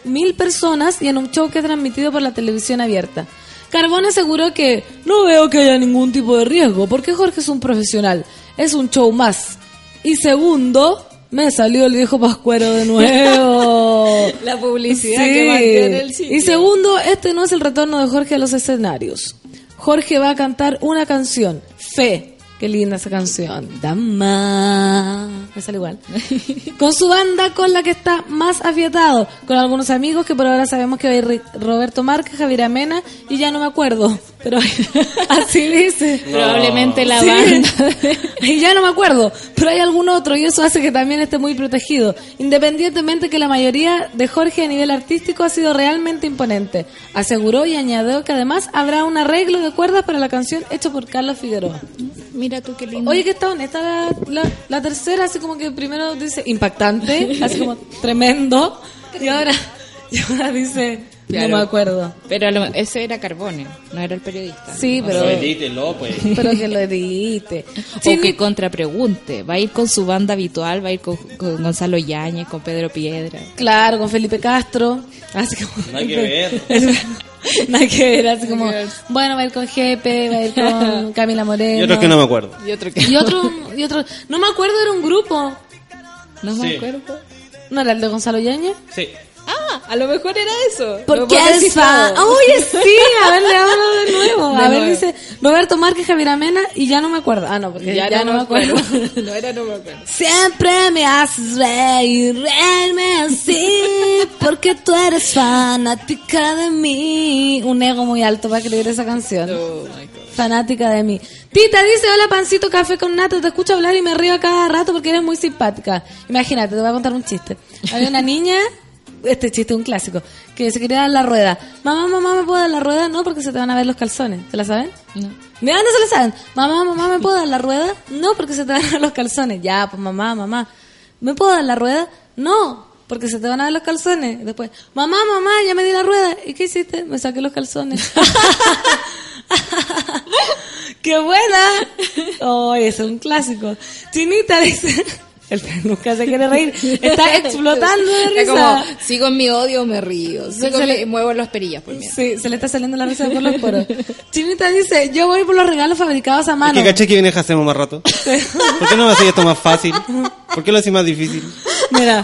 mil personas y en un show que es transmitido por la televisión abierta. Carbón aseguró que no veo que haya ningún tipo de riesgo, porque Jorge es un profesional, es un show más. Y segundo, me salió el viejo pascuero de nuevo. La publicidad Sí. que mantiene el sitio. Y segundo, este no es el retorno de Jorge a los escenarios. Jorge va a cantar una canción, Fe. Qué linda esa canción. Dama. Me sale igual. Con su banda con la que está más afiatado. Con algunos amigos que por ahora sabemos que va a ir Roberto Márquez, Javier Amena y ya no me acuerdo. Pero así dice. Probablemente la Sí. banda. y ya no me acuerdo, pero hay algún otro y eso hace que también esté muy protegido. Independientemente que la mayoría de Jorge a nivel artístico ha sido realmente imponente. Aseguró y añadió que además habrá un arreglo de cuerdas para la canción hecho por Carlos Figueroa. Mira tú qué lindo. Oye, que está honesta la, la, la tercera, así como que primero dice impactante, así como tremendo, y ahora, y ahora dice, Claro. no me acuerdo. Pero a lo- ese era Carbone, no era el periodista. Sí, pero, Pero edítelo, pues. pero que lo edite. O que contrapregunte. Va a ir con su banda habitual, va a ir con, con Gonzalo Yáñez, con Pedro Piedra. Claro, con Felipe Castro. Así como. Nada que ver. Nada que ver, así como. Bueno, va a ir con Jepe, va a ir con Camila Moreno. Y otros que no me acuerdo. Y otro que Y otro, y otro. No me acuerdo, era un grupo. no me Sí. acuerdo. ¿No era el de Gonzalo Yañez? Sí. Ah, a lo mejor era eso. ¿Por Lo qué hemos eres fan? descifrado. Oye, sí, a ver, le hablo de nuevo. A ver, dice Roberto Márquez, Javier Amena y ya no me acuerdo. Ah, no, porque ya, no, me acuerdo. no era, no me acuerdo. Siempre me haces reír, reírme así, porque tú eres fanática de mí. Un ego muy alto para creer esa canción. Oh my God. Fanática de mí. Tita dice, hola pancito, café con nata, te escucho hablar y me río a cada rato porque eres muy simpática. Imagínate, te voy a contar un chiste. Había una niña, este chiste es un clásico, que se quería dar la rueda. Mamá, mamá, ¿me puedo dar la rueda? No, porque se te van a ver los calzones. ¿Se la saben? No. ¿De dónde se la saben? Mamá, mamá, ¿me puedo dar la rueda? No, porque se te van a ver los calzones. Ya, pues mamá, mamá. ¿Me puedo dar la rueda? No, porque se te van a ver los calzones. Después, mamá, mamá, ya me di la rueda. ¿Y qué hiciste? Me saqué los calzones. ¡Qué buena! Oh, es un clásico. Chinita dice... El nunca se quiere reír. Está explotando de risa. como, sigo en mi odio o me río. Sigo le- mi- muevo las perillas por mí. Sí, se le está saliendo la risa por los poros. Chinita dice, yo voy por los regalos fabricados a Es mano. que caché que viene hacemos más rato. ¿Por qué no me hacéis esto más fácil? ¿Por qué lo hacéis más difícil? Mira,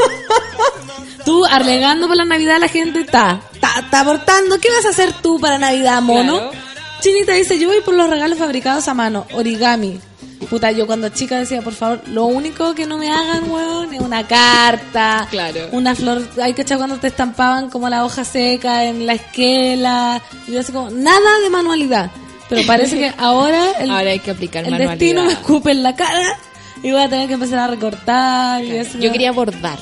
tú alegando por la Navidad la gente está, está, está abortando. ¿Qué vas a hacer tú para Navidad, mono? Claro. Chinita dice, yo voy por los regalos fabricados a mano, origami. Puta, yo cuando chica decía, por favor, lo único que no me hagan, weón, es una carta. Claro. Una flor, hay que echar cuando te estampaban como la hoja seca en la esquela. Y yo así como, nada de manualidad. Pero parece que ahora el, Ahora hay que aplicar el manualidad. destino me escupe en la cara y voy a tener que empezar a recortar. Y así Yo quería bordar.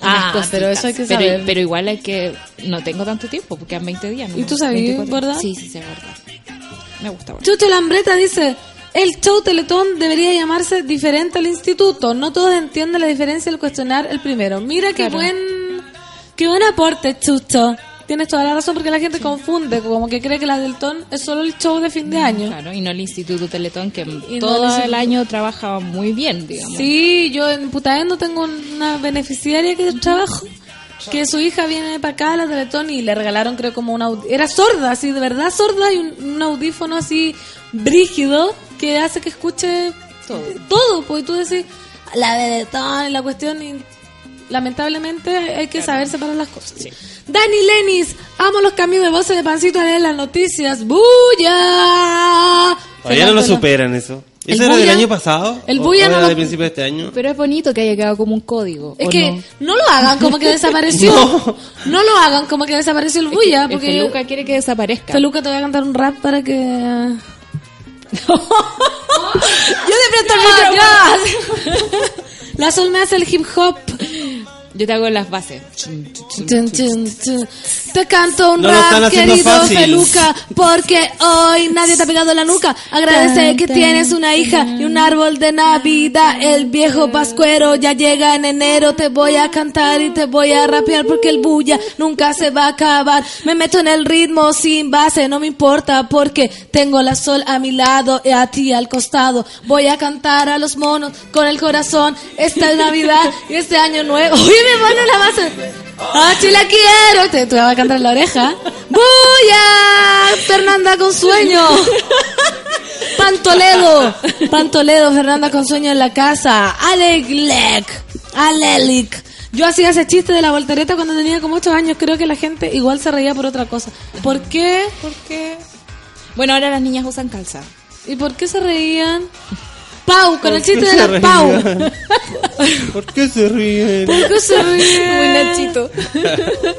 Ah, cositas. pero eso hay que Pero- saber. Pero, igual hay que... No tengo tanto tiempo, porque quedan 20 días. ¿no? ¿Y tú sabías 24. bordar? Sí, sí sé bordar. Me gusta bordar. Chucho Lambreta dice, el show Teletón debería llamarse diferente al instituto. No todos entienden la diferencia al cuestionar el primero. Mira qué Claro. buen, qué buen aporte, Chucho. Tienes toda la razón porque la gente confunde, como que cree que la del ton es solo el show de fin de año. Claro, y no el Instituto Teletón, que todo el año trabajaba muy bien, digamos. Sí, yo en Putaendo tengo una beneficiaria que trabajo, que su hija viene para acá a la Teletón y le regalaron creo como un audífono. Era sorda, así, de verdad sorda y un, un audífono así brígido que hace que escuche Todo. todo, porque tú decís la y la cuestión y lamentablemente hay que saber separar las cosas. Dani Lenis, amo los cambios de voces de Pancito a leer las noticias. ¡Buya! Todavía no lo superan eso. El ¿Eso era del bulla- año pasado? el ¿O- bulla o no era lo- de principio de este año? Pero es bonito que haya quedado como un código. Es ¿o que no? no? lo hagan como que desapareció. No. no. lo hagan como que desapareció el Es que bulla. el Porque Feluca quiere que desaparezca. Feluca te voy a cantar un rap para que. Yo te presto el micrófono. La Sol me hace el hip hop. Yo te hago las bases. Te canto un No rap, querido fácil. Feluca, porque hoy nadie te ha pegado la nuca. Agradece que tienes una hija y un árbol de Navidad. El viejo pascuero ya llega en enero. Te voy a cantar y te voy a rapear porque el bulla nunca se va a acabar. Me meto en el ritmo sin base, no me importa porque tengo la sol a mi lado y a ti al costado. Voy a cantar a los monos con el corazón. Esta es Navidad y este año nuevo. Oye, me pone la base. Ah, la quiero. Te, te voy a cantar en la oreja. Bulla, Fernanda con sueño. Pantoledo. Pantoledo, Fernanda con sueño en la casa. Aleglec. Alelic. Yo hacía ese chiste de la voltereta cuando tenía como 8 años. Creo que la gente igual se reía por otra cosa. ¿Por qué? ¿Por qué? Bueno, ahora las niñas usan calza. ¿Y por qué se reían? Pau, con el ¿Por chiste de la? Pau. ¿Por qué se ríen? ¿Por qué se ríen? Muy Nachito.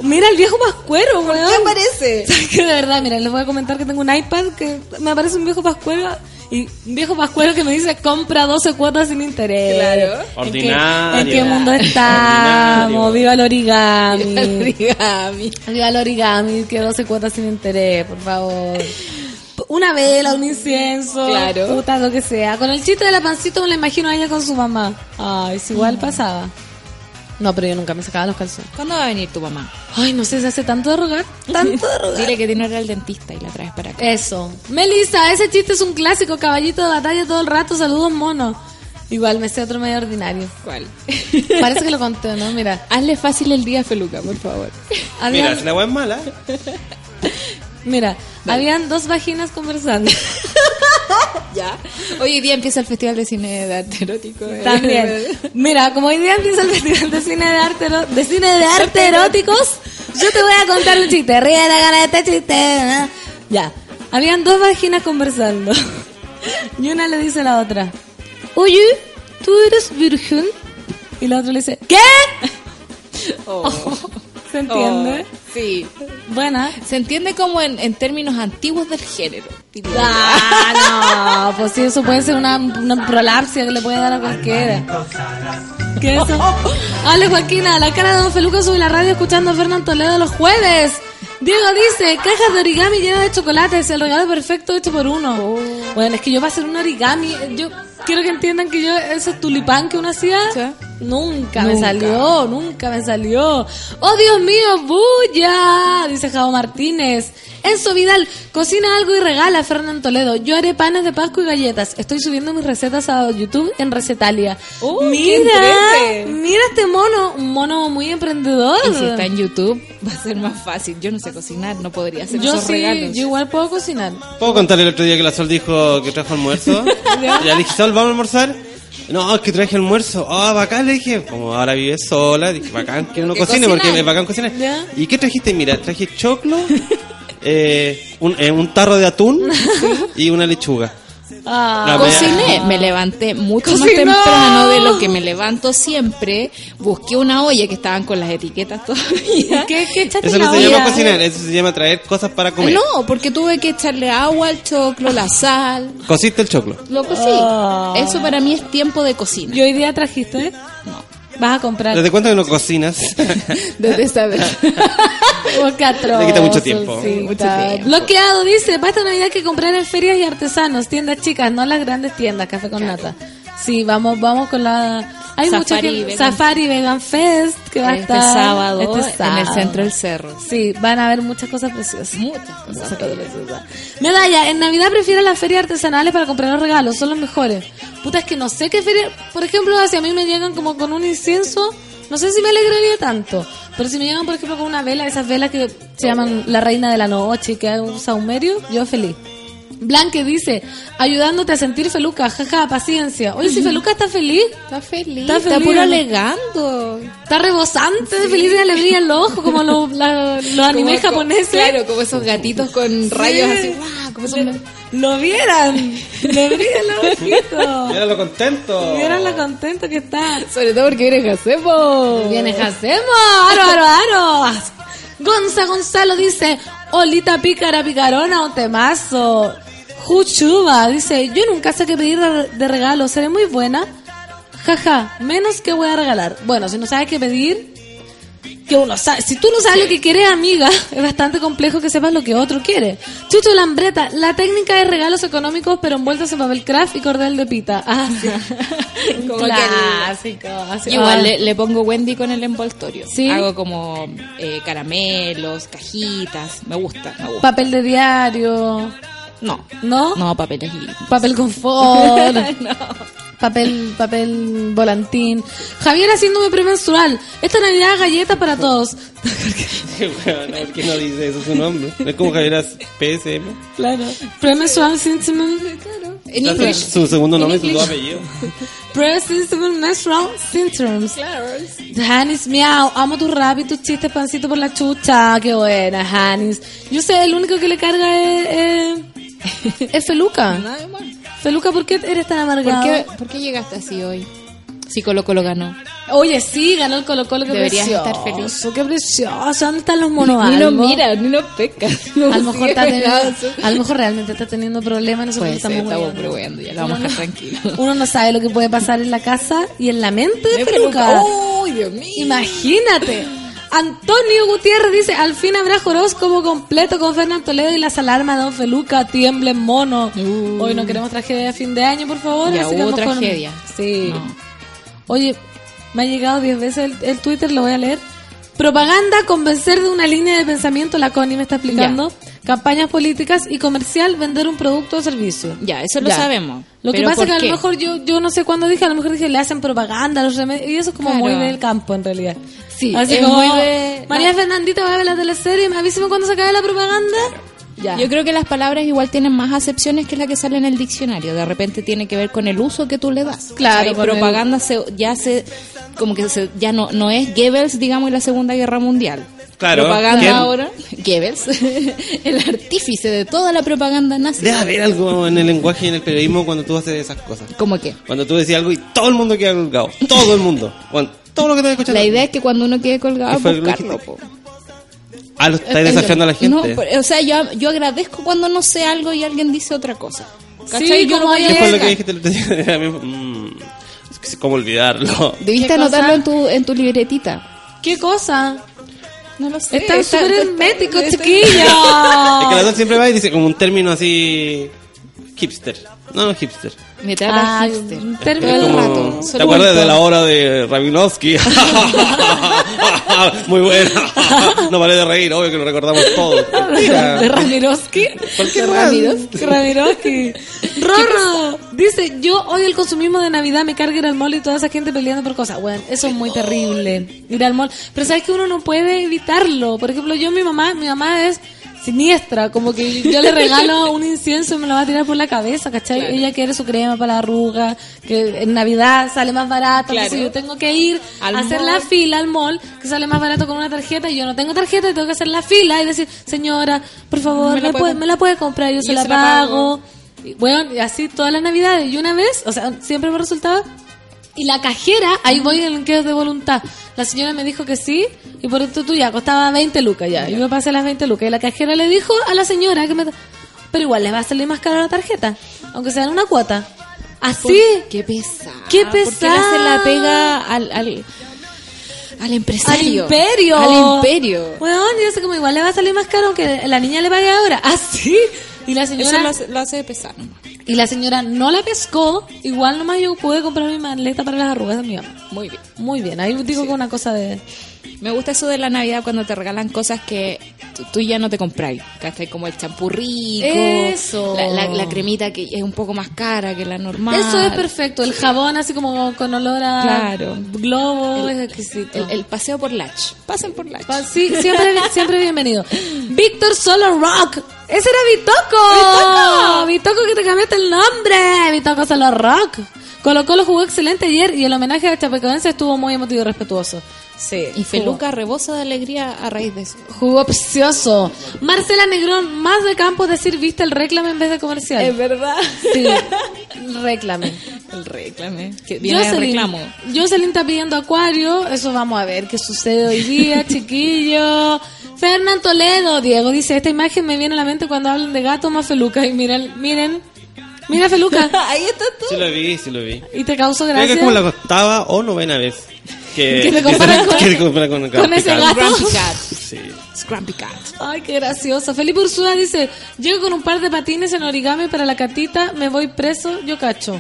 Mira el viejo pascuero, weón. ¿Qué parece? ¿Sabes qué? De verdad, mira, les voy a comentar que tengo un iPad que me aparece un viejo pascuero y un viejo pascuero que me dice compra 12 cuotas sin interés. Claro. ¿En qué, Ordinario. ¿En qué mundo estamos? Ordinario. Viva el origami. Origami. Viva el origami, que 12 cuotas sin interés, por favor. Una vela, un incienso, Claro. puta, lo que sea. Con el chiste de la pancito me la imagino a ella con su mamá. Ay, si igual pasaba. No, pero yo nunca me sacaba los calzones. ¿Cuándo va a venir tu mamá? Ay, no sé, se hace tanto de rogar. Tanto de rogar. Dile que tiene que ir al dentista y la traes para acá. Eso. Melissa, ese chiste es un clásico, caballito de batalla todo el rato, saludos mono. Igual me sé otro medio ordinario. ¿Cuál? Parece que lo conté, ¿no? Mira. Hazle fácil el día, Feluca, por favor. Mira, si la weá es mala. mira, habían dos vaginas conversando. Ya. Hoy día empieza el Festival de Cine de Arte Erótico. eh. También. Mira, como hoy día empieza el festival de cine de arte, de cine de arte eróticos, yo te voy a contar un chiste. Ríe la gana de este chiste. ¿eh? Ya. Habían dos vaginas conversando. Y una le dice a la otra, oye, ¿tú eres virgen? Y la otra le dice, ¿qué? ¿Se entiende? Oh, sí. Buena. Se entiende como en, en términos antiguos del género. Ah, no, pues sí, eso puede ser una, una prolapsia que le puede dar a cualquiera. ¿Qué es eso? Ale Joaquina, la cara de Don Feluca sube la radio escuchando a Fernán Toledo los jueves. Diego dice, cajas de origami llenas de chocolates, el regalo perfecto hecho por uno. Bueno, es que yo para hacer un origami, yo quiero que entiendan que yo, ese tulipán que uno hacía, Sí. Nunca, me salió, nunca me salió. ¡Oh, Dios mío, bulla! Dice Javo Martínez. Enzo Vidal, cocina algo y regala a Fernán Toledo. Yo haré panes de Pascua y galletas. Estoy subiendo mis recetas a YouTube en Recetalia. ¡Oh, qué mira, mira este mono, un mono muy emprendedor. Y si está en YouTube, va a ser más fácil. Yo no sé cocinar, no podría hacer yo esos sí, regalos. yo igual puedo cocinar. ¿Puedo contarle el otro día que la Sol dijo que trajo almuerzo? ya le dije, Sol, ¿vamos a almorzar? No, es que traje almuerzo. Ah, bacán, le dije. Como ahora vive sola, dije, bacán que Que cocine, cocinar. porque es bacán cocinar. Ya. ¿Y qué trajiste? Mira, traje choclo, eh, un, eh, un tarro de atún y una lechuga. Ah, Cociné, me levanté mucho más ¡Cocinó! temprano de lo que me levanto siempre. Busqué una olla que estaban con las etiquetas todavía. ¿Qué, qué echaste Eso no se llama olla? cocinar, eso se llama traer cosas para comer. No, porque tuve que echarle agua al choclo, la sal. Cosiste el choclo. Lo cocí. Ah. Eso para mí es tiempo de cocina. ¿Y hoy día trajiste? No. Vas a comprar. ¿Desde cuándo que no cocinas? Desde esa vez. Atroz, Le quita mucho tiempo. Solcita. Mucho tiempo. Bloqueado, dice, para esta Navidad hay que comprar en ferias y artesanos, tiendas chicas, no las grandes tiendas, café con nata. Sí, vamos, vamos con la... Hay mucha Safari gente- Vegan- Safari Vegan Fest que va a Este estar sábado, este en el sábado. centro del cerro. Sí, van a haber muchas cosas preciosas. Muchas cosas. Muchas cosas preciosas. Medalla, en Navidad prefiero las ferias artesanales para comprar los regalos, son los mejores. Puta, es que no sé qué feria... Por ejemplo, si a mí me llegan como con un incienso, no sé si me alegraría tanto. Pero si me llegan, por ejemplo, con una vela, esas velas que se llaman la reina de la noche que un saumerio, yo feliz. Blanque dice, ayudándote a sentir Feluca, jaja, paciencia. Oye, si Feluca está feliz, Está feliz. Está Está, feliz, puro ¿no? alegando. está rebosante de feliz y alegría en los ojos, como los, la- los animes Como- japoneses. Claro, como esos gatitos con rayos Sí. así. Como Lo vieran, le brillan los ojitos. Mira lo contento. Vieran lo contento que está. Sobre todo porque viene Jacemo. Viene Jacemo, aro, aro, aro. Gonza Gonzalo dice, Olita pícara picarona, un temazo. Juchuba dice, yo nunca sé qué pedir de de regalo, seré muy buena. Jaja, menos que voy a regalar. Bueno, si no sabes qué pedir, que uno sabe. Si tú no sabes lo que quieres, amiga, es bastante complejo que sepas lo que otro quiere. Chucho Lambreta, la técnica de regalos económicos, pero envueltos en papel craft y cordel de pita. Ah, sí. Como clásico. así, igual ah. le, le pongo Wendy con el envoltorio. ¿Sí? Hago como eh, caramelos, cajitas. Me gusta, me gusta. Papel de diario. No, ¿No? no, papeles limpios. Papel confort. Papel, papel volantín. Javier haciéndome premenstrual. Esta Navidad galletas para todos. Bueno, ¿Por qué no dice eso su nombre? Es como Javier PSM. Claro. Premenstrual symptom. En Su- inglés. Su segundo nombre y sus dos apellidos. Pre-seasonal menstrual symptoms. Janis, miau, amo tu rap y tus chistes, pancito por la chucha. Qué buena, Janis. Yo sé, el único que le carga es, es, es Feluca. Más. Feluca, ¿por qué eres tan ¿Por amargado? qué, ¿Por qué llegaste así hoy? Si Colo Colo ganó. Oye, sí, ganó el Colo Colo, qué Deberías precioso. estar feliz. Qué precioso. ¿Dónde están los monos Ni nos albo? mira, ni nos pesca. A lo mejor está teniendo, a lo mejor realmente está teniendo problemas, nosotros ser, estamos estamos probando, ya lo vamos a dejar tranquilo. Uno no sabe lo que puede pasar en la casa y en la mente de Feluca. ¡Uy, Dios mío! Imagínate. Antonio Gutiérrez dice, al fin habrá horóscopo completo con Fernán Toledo y las alarmas de Don Feluca, tiemblen mono. Uh. Hoy no queremos tragedia de fin de año, por favor. Ya hubo con- tragedia. Sí. No. Oye, me ha llegado 10 veces el, el Twitter, lo voy a leer. Propaganda, convencer de una línea de pensamiento, la Connie me está explicando. Campañas políticas y comercial, vender un producto o servicio. Ya, eso lo Ya. sabemos. Lo que pasa es ¿por que a qué? lo mejor yo, yo no sé cuándo dije, a lo mejor dije le hacen propaganda, los remedios, y eso es como Claro. muy del campo en realidad. Sí, Así es como, muy de- María no. Fernandita va a ver la teleserie, avísame cuando se acabe la propaganda. Ya. Yo creo que las palabras igual tienen más acepciones que la que sale en el diccionario. De repente tiene que ver con el uso que tú le das. Claro, el- propaganda se, ya se como que se, ya no no es Goebbels, digamos, en la Segunda Guerra Mundial. Claro, Propaganda ¿quién? ahora, Goebbels, el artífice de toda la propaganda nazi. Debe haber algo en el lenguaje y en el periodismo cuando tú haces esas cosas. ¿Cómo qué? Cuando tú decís algo y todo el mundo queda colgado. Todo el mundo. Bueno, todo lo que te escuchando. La idea es que cuando uno quede colgado, ¿Qué fue lo que buscarlo. po. Ah, lo estás desafiando a la gente. No, o sea, yo, yo agradezco cuando no sé algo y alguien dice otra cosa. ¿Cachai? Sí, yo no voy a mm, es que sé cómo olvidarlo. Debiste ¿Qué anotarlo cosa? en tu, en tu libretita. ¿Qué cosa? No lo sé. Están está- súper está- herméticos, está- Es que la chiquillos. siempre va y dice como un término así hipster. No, no hipster. Me Ah, hipster. término- el Como- rato. ¿Te acuerdas de la hora de Rabinovsky? Muy buena. No vale de reír, obvio que lo recordamos todos. de Ramirovsky. Cualquier De Ramirovsky. Ramirovsky. Rorro dice, yo odio el consumismo de Navidad, me carga ir al mall y toda esa gente peleando por cosas. Bueno, eso es muy terrible, ir al mall. Pero sabes que uno no puede evitarlo. Por ejemplo, yo mi mamá, mi mamá es siniestra, como que yo le regalo un incienso y me lo va a tirar por la cabeza, ¿cachai? Ella quiere su crema para la arruga, que en Navidad sale más barato, entonces Claro. yo tengo que ir Al a hacer mall. la fila al mall, que sale más barato con una tarjeta, y yo no tengo tarjeta y tengo que hacer la fila y decir, señora, por favor, Me me, la puede puede, me la puede comprar, yo se la se la pago. Y, bueno, y así todas las navidades. Y una vez, o sea, siempre me resultaba. Y la cajera, ahí voy en el que es de voluntad. La señora me dijo que sí, y por esto tú ya costaba 20 lucas ya. Y me pasé las 20 lucas. Y la cajera le dijo a la señora que me. Pero igual le va a salir más caro la tarjeta, aunque sea en una cuota. Así. Qué pesada. Qué ¿Por qué le pesada. hace la pega al, al, al Al empresario? imperio. Al imperio. Bueno, yo sé como igual le va a salir más caro aunque la niña le pague ahora. Así. Y la señora. Eso lo hace, lo hace pesar. Y la señora no la pescó. Igual nomás yo pude comprar mi maleta para las arrugas de mi mamá. Muy bien. Muy bien. Ahí digo que una cosa de. Me gusta eso de la Navidad cuando te regalan cosas que tú, ya no te compráis. ¿Cachai? Como el champú rico. Eso. La, la- la cremita que es un poco más cara que la normal. Eso es perfecto. El jabón así como con olor a Claro. globo es exquisito. El, el paseo por Latch. Pasen por Latch. Pa- Sí, siempre, siempre bienvenido. Víctor Solo Rock. Ese era Vitoco. Vitoco que te cambiaste el nombre. Vitoco Solo Rock. Colo Colo jugó excelente ayer y el homenaje a Chapecoense estuvo muy emotivo y respetuoso. Sí. Y Feluca rebosa de alegría a raíz de eso. Jugó precioso. Marcela Negrón, más de campo decir viste el reclame en vez de comercial. verdad. Sí, reclame. El reclame. Que viene el reclamo. Jocelyn está pidiendo acuario. Eso vamos a ver qué sucede hoy día, chiquillo. Fernán Toledo, Diego dice, esta imagen me viene a la mente cuando hablan de gato más feluca. Y miren, miren, mira feluca. Ahí está tú. Sí lo vi, sí lo vi. Y te causó Creo que gracia. es como la octava o novena vez. Que, Que te comparan con- que con, con ese gato. Grumpy Cat. Sí. Grumpy Cat. Ay, qué gracioso. Felipe Ursúa dice, llego con un par de patines en origami para la catita, me voy preso, yo cacho.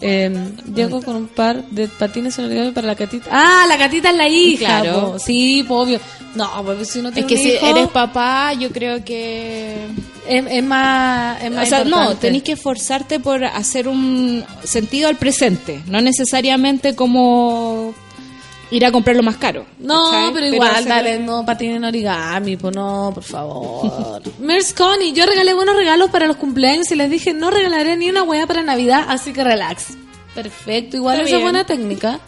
Eh, llego con un par de patines en origami para la catita. Ah, la catita es la hija. Claro. po. Sí, po, obvio. No, pues si uno Es tiene que un si hijo, eres papá, yo creo que... es, es más, es más O sea, no, tenés que esforzarte por hacer un sentido al presente, no necesariamente como ir a comprar lo más caro. No, pero igual, hacer- dale, no patines en origami, pues no, por favor. Mers Connie, yo regalé buenos regalos para los cumpleaños y les dije, no regalaré ni una hueá para Navidad, así que relax. Perfecto, igual Está esa es buena técnica.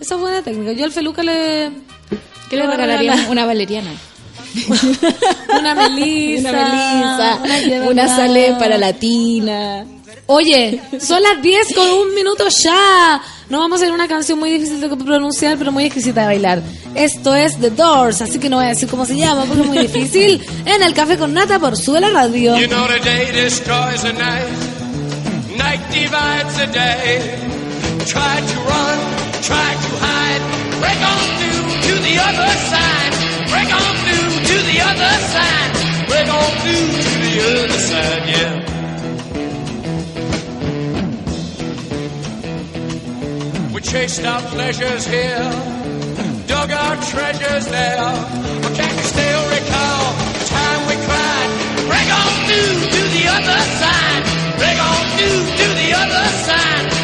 Esa es buena técnica. Yo al Feluca le... ¿Qué le voy a regalarían? regalar Una valeriana. Una melisa. Una melisa, una una sale para la tina. Oye, son las 10 con un minuto ya. No vamos a hacer una canción muy difícil de pronunciar, pero muy exquisita de bailar. Esto es The Doors, así que no voy a decir cómo se llama porque es muy difícil. En el Café con Nata por Sube la Radio. You know the day destroys the night. Night divides the day. Try to run, try to hide. Break on through to the other side. Break on through to the other side. Break on through to the other side, yeah. Chased our pleasures here, dug our treasures there. But can you still recall the time we cried? Break on through to the other side. Break on through to the other side.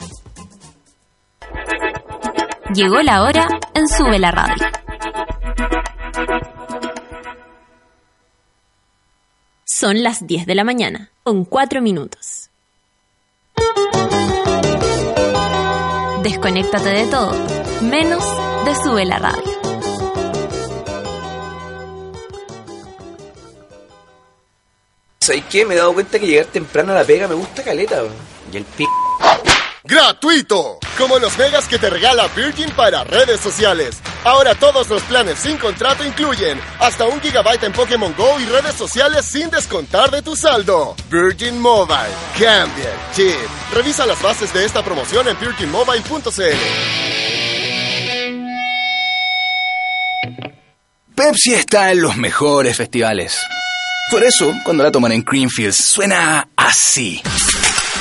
Llegó la hora en Sube la Radio. Son las 10 de la mañana, con 4 minutos. Desconéctate de todo, menos de Sube la Radio. ¿Sabes qué? Me he dado cuenta que llegar temprano a la pega me gusta caleta. Y el p... ¡Gratuito! Como los megas que te regala Virgin para redes sociales. Ahora todos los planes sin contrato incluyen hasta un gigabyte en Pokémon Go y redes sociales sin descontar de tu saldo. Virgin Mobile. Cambia el chip. Revisa las bases de esta promoción en virginmobile.cl. Pepsi está en los mejores festivales. Por eso, cuando la toman en Greenfields, suena así.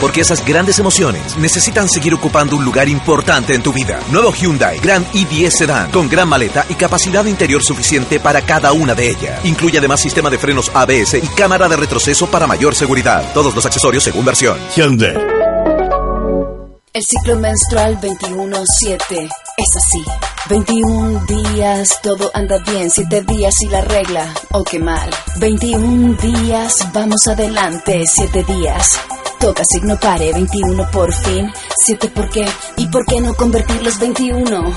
Porque esas grandes emociones necesitan seguir ocupando un lugar importante en tu vida. Nuevo Hyundai Grand i10 Sedan con gran maleta y capacidad interior suficiente para cada una de ellas. Incluye además sistema de frenos ABS y cámara de retroceso para mayor seguridad. Todos los accesorios según versión. Hyundai. El ciclo menstrual 21-7 es así. 21 días, todo anda bien. 7 días y la regla, oh qué mal. 21 días, vamos adelante. 7 días, toca signo pare. 21 por fin. 7 por qué y por qué no convertir los 21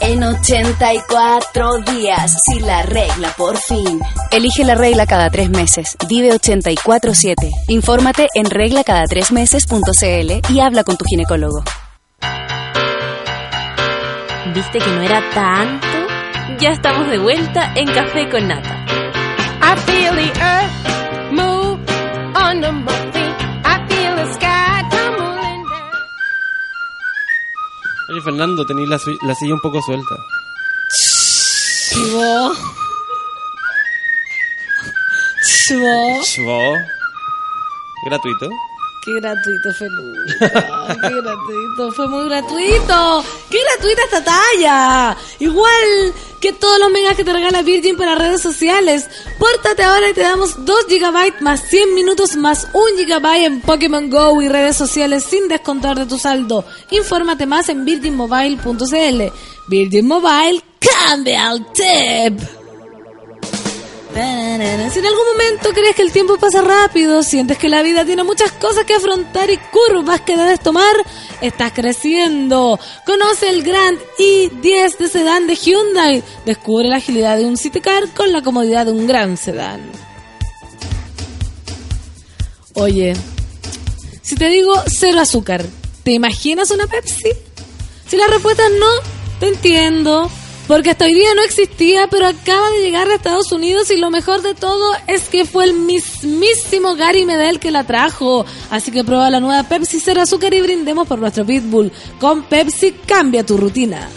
en 84 días. Si la regla por fin. Elige la regla cada tres meses. Vive 84-7. Infórmate en reglacada3meses.cl y habla con tu ginecólogo. ¿Viste que no era tanto? Ya estamos de vuelta en Café con Nata. I feel the earth move under my Oye, Fernando, tenéis la, silla un poco suelta. Chivo. Chivo. Chvo. Gratuito. Qué gratuito, Feluca. Qué gratuito. Fue muy gratuito. Qué gratuita esta talla. Igual que todos los megas que te regala Virgin para redes sociales. Pórtate ahora y te damos 2 GB más 100 minutos más 1 GB en Pokémon Go y redes sociales sin descontar de tu saldo. Infórmate más en virginmobile.cl. Virgin Mobile, cambia al tip. Si en algún momento crees que el tiempo pasa rápido, sientes que la vida tiene muchas cosas que afrontar y curvas que debes tomar, estás creciendo. Conoce el Grand i10 de sedán de Hyundai. Descubre la agilidad de un City Car con la comodidad de un gran sedán. Oye, si te digo cero azúcar, ¿te imaginas una Pepsi? Si la respuesta es no, te entiendo. Porque hasta hoy día no existía, pero acaba de llegar a Estados Unidos y lo mejor de todo es que fue el mismísimo Gary Medel que la trajo. Así que prueba la nueva Pepsi Cero Azúcar y brindemos por nuestro Pitbull. Con Pepsi cambia tu rutina.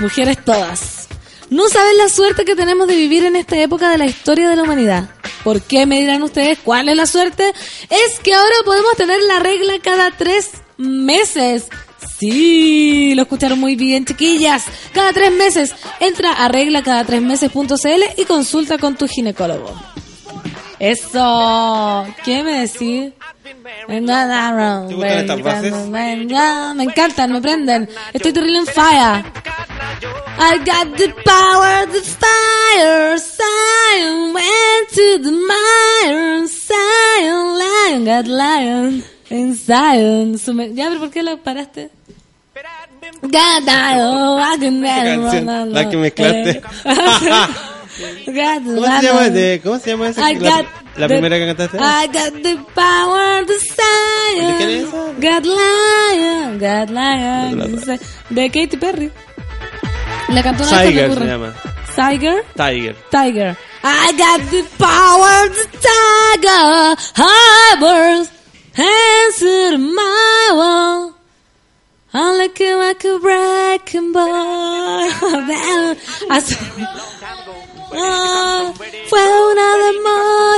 Mujeres todas. No saben la suerte que tenemos de vivir en esta época de la historia de la humanidad. ¿Por qué me dirán ustedes cuál es la suerte? Es que ahora podemos tener la regla cada tres meses. Sí, lo escucharon muy bien, chiquillas. Cada tres meses. Entra a regla cada tres meses.cl y consulta con tu ginecólogo. Eso. ¿Qué me decís? ¿Te gustan estas bases? Me encantan, me prenden. Estoy terrible en fire. I got the power, the fire, Zion went to the mire, Zion, lion, got lion, in Zion. Sume- Ya, pero ¿por qué lo paraste? I canción, la que mezclaste. ¿Cómo se llama, de, ¿Cómo se llama esa? I La, la the- primera que cantaste. I got the power, the ¿De quién es Zion, got lion, got lion, De la- de Katy Perry. La cantó una Tiger se llama. Tiger. Tiger. Tiger. I got the power, the tiger, harbors, answer my wall. Like a, like a wrecking ball. Fue una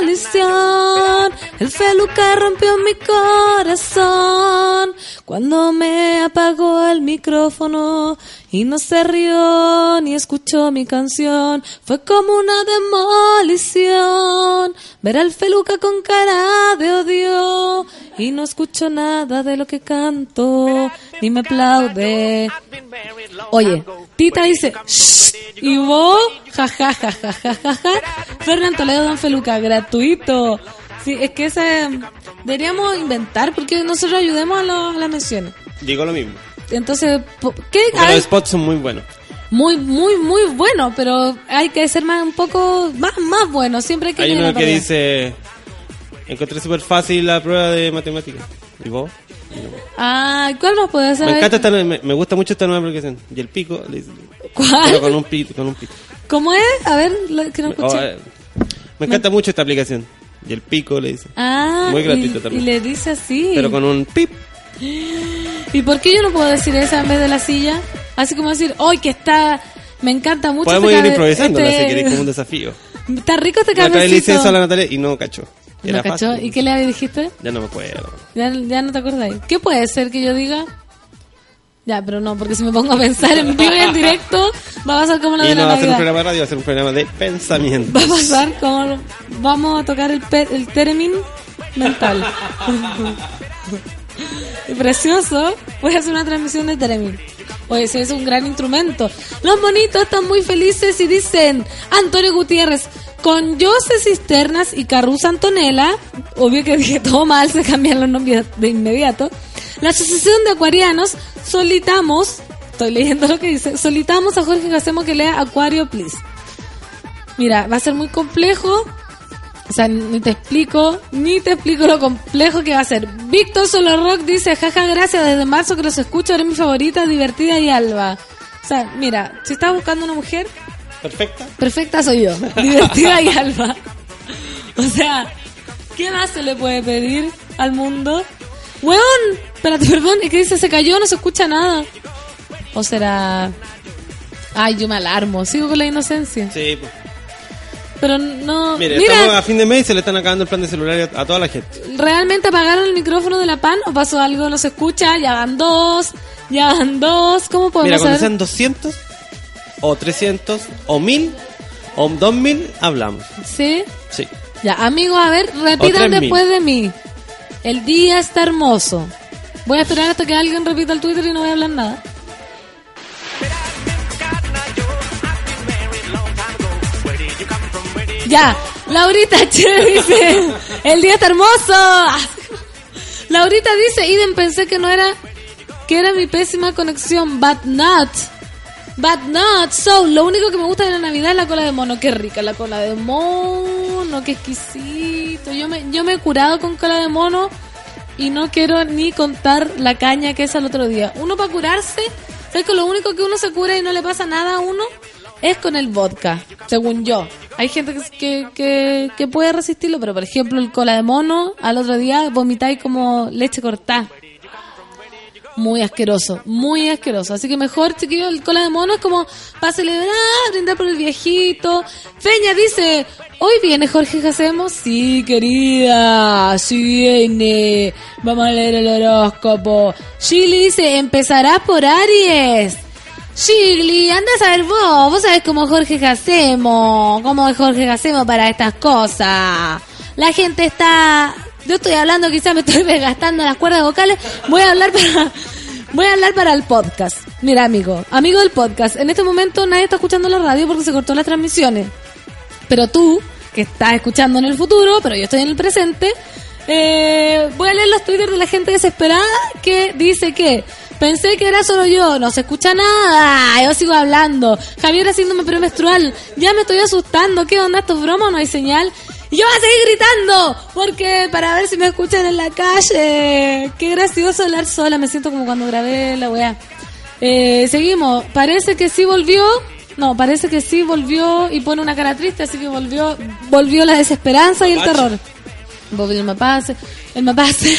demolición. El feluca rompió mi corazón. Cuando me apagó el micrófono y no se rió ni escuchó mi canción. Fue como una demolición. Ver al feluca con cara de odio y no escucho nada de lo que canto ni me aplaude. Oye, Tita dice, "Shh", y vos, ja ja ja ja. Fernán Toledo Don Feluca, gratuito. Sí, es que ese deberíamos inventar porque nosotros ayudemos a, los- a las menciones. Digo lo mismo. Entonces, ¿qué? Los spots son muy buenos. muy, muy, muy bueno, pero hay que ser más, un poco más, más bueno. Siempre hay que Hay uno que dice: Encontré súper fácil la prueba de matemáticas. ¿Y vos? Ah, ¿cuál más puede hacer? Me encanta esta, me, me gusta mucho esta nueva aplicación. Y el pico, le dice- ¿Cuál? pero con un pito, con un pito. ¿Cómo es? A ver, lo- que no Oh, escuché. eh, me encanta mucho esta aplicación. Y el pico le dice. Ah, Muy y- gratuito y, también. le dice así. Pero con un pip. ¿Y por qué yo no puedo decir esa en vez de la silla? Así como decir, hoy que está... Me encanta mucho Podemos este ir improvisando, este- si queréis, como un desafío. Está rico este otra vez le hice eso a la Natalia y no cachó. ¿No Era cachó? ¿Y qué le dijiste? Ya no me acuerdo. Ya, ya no te acordáis. ¿Qué puede ser que yo diga? Ya, pero no, porque si me pongo a pensar en vivo y en directo, va a pasar como la Y de no la va a ser un programa de radio, va a ser un programa de pensamiento. Va a pasar como... Vamos a tocar el, pe- el término mental. Precioso. A hacer una transmisión de término. Oye, ese es un gran instrumento. Los monitos están muy felices y dicen Antonio Gutiérrez, con Jose Cisternas y Carrus Antonella, obvio que dije todo mal, se cambian los nombres de inmediato. La Asociación de Acuarianos solitamos, estoy leyendo lo que dice, solitamos a Jorge Gacemo que lea Acuario, please. Mira, va a ser muy complejo. O sea, ni te explico, ni te explico lo complejo que va a ser. Víctor Solo Rock dice, jaja, gracias, desde marzo que los escucho, eres mi favorita, divertida y alba. O sea, mira, si estás buscando una mujer, Perfecta. perfecta soy yo, divertida y alba. O sea, ¿qué más se le puede pedir al mundo? Weón, espérate, perdón, es que dice, se cayó, no se escucha nada. O será... Ay, yo me alarmo, sigo con la inocencia. Sí, pues. Pero no... Mire, Mira, estamos a fin de mes y se le están acabando el plan de celular a, a toda la gente. ¿Realmente apagaron el micrófono de la PAN o pasó algo? ¿No se escucha? Ya van dos, ya van dos. ¿Cómo Mira, podemos cuando saber? sean 200 o 300 o 1000 o 2000, hablamos. Sí. Sí. Ya, amigos, a ver, repitan 3000. después de mí. El día está hermoso. Voy a esperar hasta que alguien repita el Twitter y no voy a hablar nada. Ya, Laurita Che dice, el día está hermoso. Laurita dice, Iden, pensé que no era, que era mi pésima conexión, but not. But not so. Lo único que me gusta de la Navidad es la cola de mono. Qué rica la cola de mono, qué exquisito. Yo me, yo me he curado con cola de mono y no quiero ni contar la caña que es al otro día. Uno para curarse, ¿sabes que lo único que uno se cura y no le pasa nada a uno? Es con el vodka, según yo. Hay gente que, que, puede resistirlo, pero por ejemplo el cola de mono, al otro día vomitáis como leche cortada. Muy asqueroso, muy asqueroso. Así que mejor, chiquillo, el cola de mono es como para celebrar, brindar por el viejito. Feña dice, ¿hoy viene Jorge Jacemos? Sí, querida, sí viene. Vamos a leer el horóscopo. Shirley dice, empezará por Aries. Shirley, anda a saber vos, vos sabés cómo Jorge Jacemo, cómo es Jorge Jacemo para estas cosas. La gente está, yo estoy hablando, quizás me estoy desgastando las cuerdas vocales, voy a hablar para, voy a hablar para el podcast. Mira, amigo, amigo del podcast, en este momento nadie está escuchando la radio porque se cortó las transmisiones. Pero tú, que estás escuchando en el futuro, pero yo estoy en el presente, eh, voy a leer los twitters de la gente desesperada que dice que pensé que era solo yo, no se escucha nada, yo sigo hablando. Javier haciéndome premenstrual, ya me estoy asustando, ¿qué onda? ¿Esto es broma o no hay señal? Y yo voy a seguir gritando, porque para ver si me escuchan en la calle. Qué gracioso hablar sola, me siento como cuando grabé la weá. Eh, seguimos, parece que sí volvió. No, parece que sí volvió y pone una cara triste, así que volvió volvió la desesperanza y el terror. Volvió el mapase, el mapase.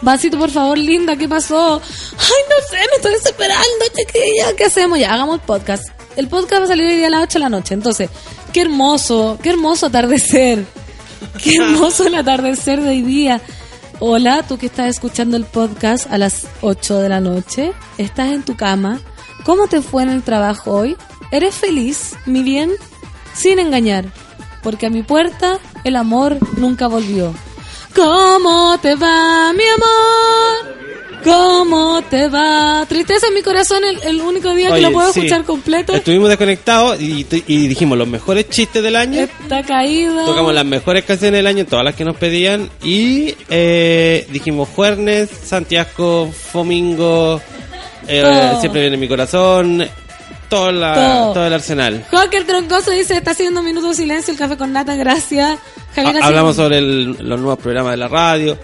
Vasito, por favor, linda, ¿qué pasó? Ay, no sé, me estoy desesperando, chiquilla. ¿Qué hacemos? Ya, hagamos el podcast. El podcast va a salir hoy día a las 8 de la noche. Entonces, qué hermoso, qué hermoso atardecer. Qué hermoso el atardecer de hoy día. Hola, tú que estás escuchando el podcast a las 8 de la noche. Estás en tu cama. ¿Cómo te fue en el trabajo hoy? ¿Eres feliz, mi bien? Sin engañar. Porque a mi puerta el amor nunca volvió. ¿Cómo te va, mi amor? ¿Cómo te va? Tristeza en mi corazón el, el único día que Oye, lo puedo sí. escuchar completo. Estuvimos desconectados y, y dijimos los mejores chistes del año. Está caído. Tocamos las mejores canciones del año, todas las que nos pedían. Y eh, dijimos Juernes, Santiago, Fomingo, eh, Todo. Siempre viene en mi corazón. Todo, la, Todo. todo el arsenal. Joker Troncoso dice, está haciendo un minuto de silencio el café con nata, gracias. Javier Ha- hablamos sobre el- los nuevos programas de la radio,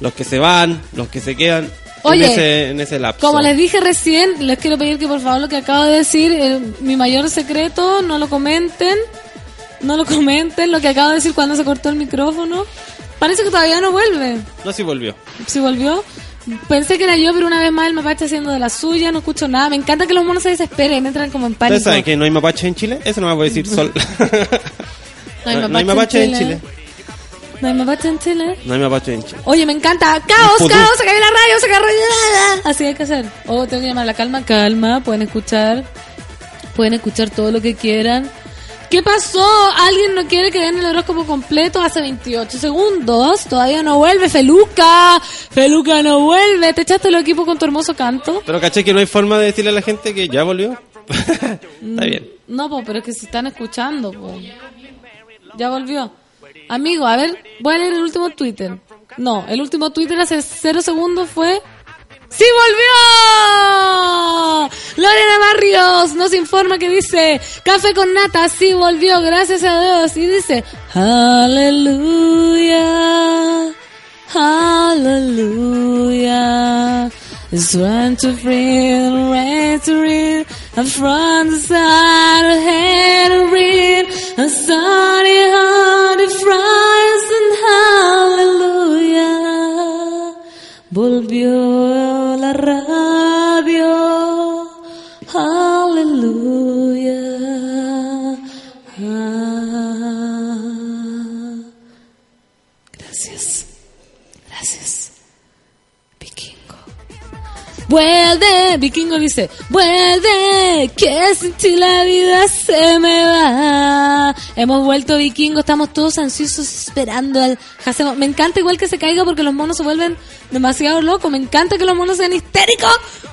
los que se van, los que se quedan. Oye, en, ese, en ese lapso. Como les dije recién, les quiero pedir que por favor lo que acabo de decir, mi mayor secreto, no lo comenten. No lo comenten, lo que acabo de decir cuando se cortó el micrófono. Parece que todavía no vuelve. No, sí volvió. ¿Sí volvió? Pensé que era yo, pero una vez más el mapache haciendo de la suya, no escucho nada. Me encanta que los monos se desesperen, entran como en pánico. ¿Ustedes saben que no hay mapache en Chile? Eso no me voy a decir sol. No hay no, mapache, hay mapache en Chile. No hay mapache en Chile. No hay mapache en Chile. Oye, me encanta. ¡Caos, caos! ¡Se cayó la radio! ¡Se cayó la Así hay que hacer. O tengo que llamar la calma. Calma, pueden escuchar. Pueden escuchar todo lo que quieran. ¿Qué pasó? ¿Alguien no quiere que den el horóscopo completo? Hace 28 segundos. Todavía no vuelve. Feluca. Feluca no vuelve. ¿Te echaste el equipo con tu hermoso canto? Pero caché que no hay forma de decirle a la gente que ya volvió. Está bien. No, po, pero es que se están escuchando, po. Ya volvió. Amigo, a ver, voy a leer el último Twitter. No, el último Twitter hace cero segundos fue... ¡Sí volvió! Lorena Barrios nos informa que dice Café con nata, sí volvió, gracias a Dios. Y dice Aleluya, Aleluya. It's one to free, right to read, and from the side of head to and sunny on the fries and hallelujah. Volvió la Vuelve, Vikingo dice, vuelve, que sin la vida se me va. Hemos vuelto Vikingo, estamos todos ansiosos esperando al Hacemos. Me encanta igual que se caiga porque los monos se vuelven demasiado locos. Me encanta que los monos sean histéricos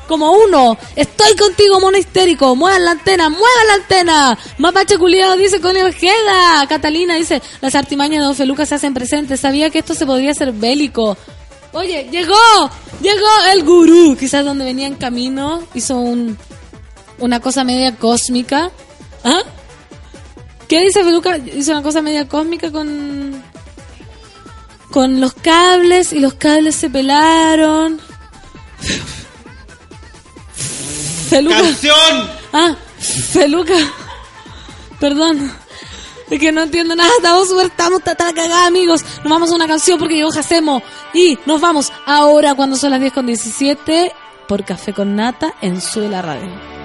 como uno. Estoy contigo, mono histérico. Muevan la antena, muevan la antena. Mapache culiado dice con Ojeda. Catalina dice, las artimañas de Don Feluca se hacen presentes. Sabía que esto se podría hacer bélico. Oye, llegó, llegó el gurú. Quizás donde venía en camino hizo un, una cosa media cósmica. ¿Ah? ¿Qué dice Feluca? Hizo una cosa media cósmica con con los cables y los cables se pelaron. Feluca. ¡Canción! Ah, Feluca. Perdón. Es que no entiendo nada, estamos súper, estamos la cagada, amigos. Nos vamos a una canción porque llegó Jacemo. Y nos vamos ahora cuando son las 10 con 17 por Café con Nata en Suela Radio.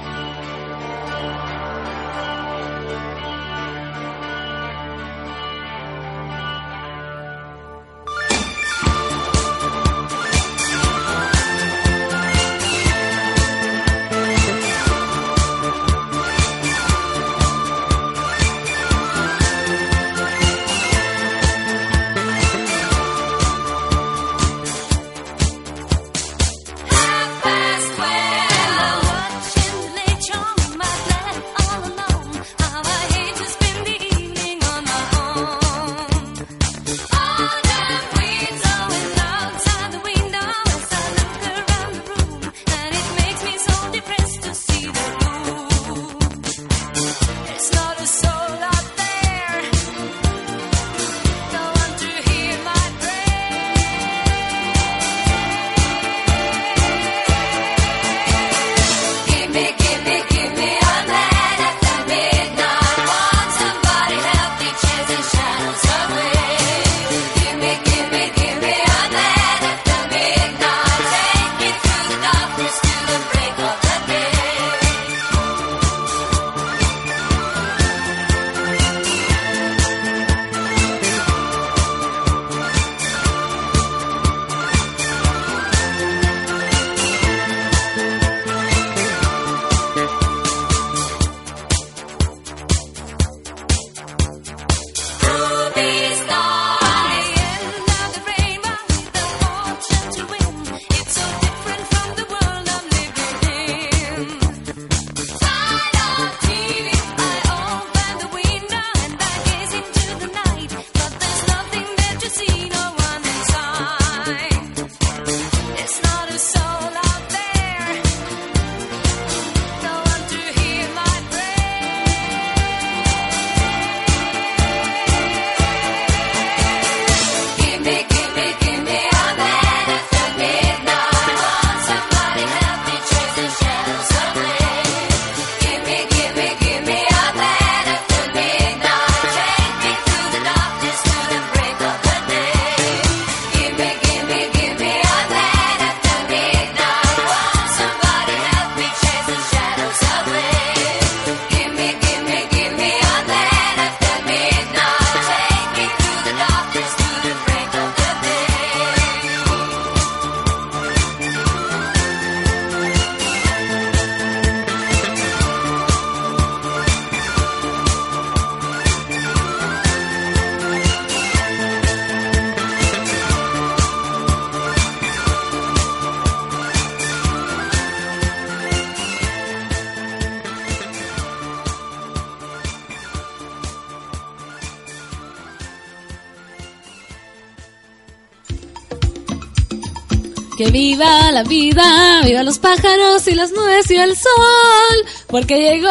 La vida, viva los pájaros y las nubes y el sol. Porque llegó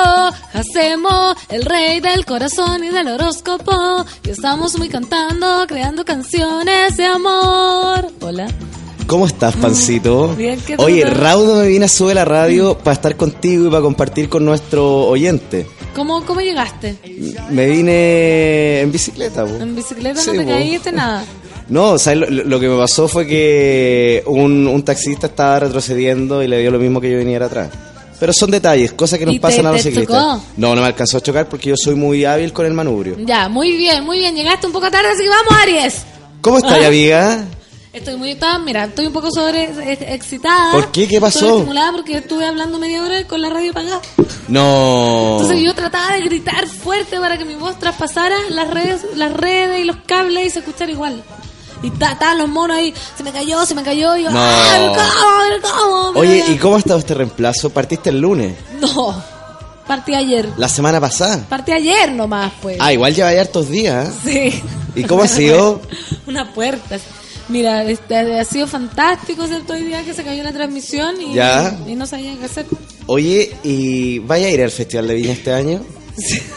Hacemo, el rey del corazón y del horóscopo. Y estamos muy cantando, creando canciones de amor. Hola. ¿Cómo estás, Pancito? Mm, bien, ¿qué Oye? Raudo me vine a subir la radio para estar contigo y para compartir con nuestro oyente. ¿Cómo, cómo llegaste? Me vine en bicicleta, po. ¿En bicicleta Sí, no te po. caíste nada? No, ¿sabes? Lo, lo que me pasó fue que un, un taxista estaba retrocediendo y le dio lo mismo que yo viniera atrás. Pero son detalles, cosas que nos ¿Y te- pasan a los te ciclistas. chocó? No, no me alcanzó a chocar porque yo soy muy hábil con el manubrio. Ya, muy bien, muy bien. Llegaste un poco tarde, así que vamos, Aries. ¿Cómo estás, Ah. amiga? Estoy muy estaba- mira, estoy un poco sobre ex- excitada. ¿Por qué? ¿Qué pasó? Estoy estimulada porque estuve hablando media hora con la radio apagada. No. Entonces yo trataba de gritar fuerte para que mi voz traspasara las redes, las redes y los cables y se escuchara igual. Y ta- estaban los monos ahí, se me cayó, se me cayó, y yo, No. ¡ay, ¿cómo? ¿Cómo? Oye, ¿y cómo ha estado este reemplazo? Partiste el lunes, No, partí ayer. la semana pasada. Partí ayer nomás, pues. Ah, igual lleva ya hartos días. ¿eh? Sí. ¿Y cómo ha sido? Una puerta. Mira, este, ha sido fantástico ¿cierto? hoy día que se cayó la transmisión y, Ya. y no sabía qué hacer. Oye, ¿y vaya a ir al Festival de Viña este año?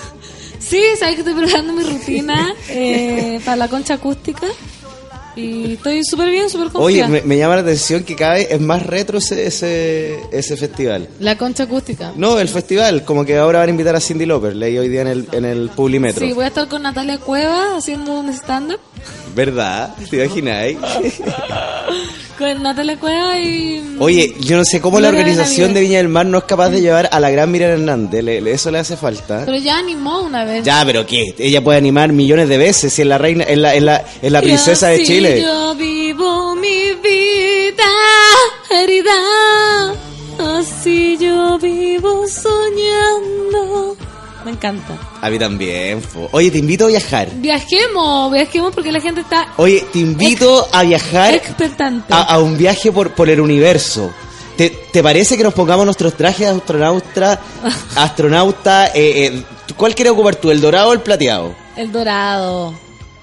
Sí, sabes que estoy preparando mi rutina eh, para la concha acústica y estoy súper bien, súper Oye, confiada. me, me llama la atención que cada vez es más retro ese, ese, ese festival. La concha acústica. No, el festival, como que ahora van a invitar a Cindy Lauper, leí hoy día en el, en el Publimetro. Sí, voy a estar con Natalia Cueva haciendo un stand-up ¿Verdad? ¿Te imagináis? con Natalia Cueva y... Oye, yo no sé cómo la organización de Viña del Mar no es capaz de llevar a la gran Miriam Hernández, le- le- eso le hace falta. Pero ya animó una vez. Ya, pero ¿qué? Ella puede animar millones de veces si es la reina, es la, es la, es la princesa de Chile. Yo vivo mi vida herida. Así yo vivo soñando. Me encanta. A mí también. Oye, te invito a viajar. Viajemos, viajemos porque la gente está Oye, te invito a viajar expectante. a, a un viaje por, por el universo. ¿Te, te parece que nos pongamos nuestros trajes de astronauta? astronauta eh, eh, ¿Cuál quieres ocupar tú, el dorado o el plateado? El dorado.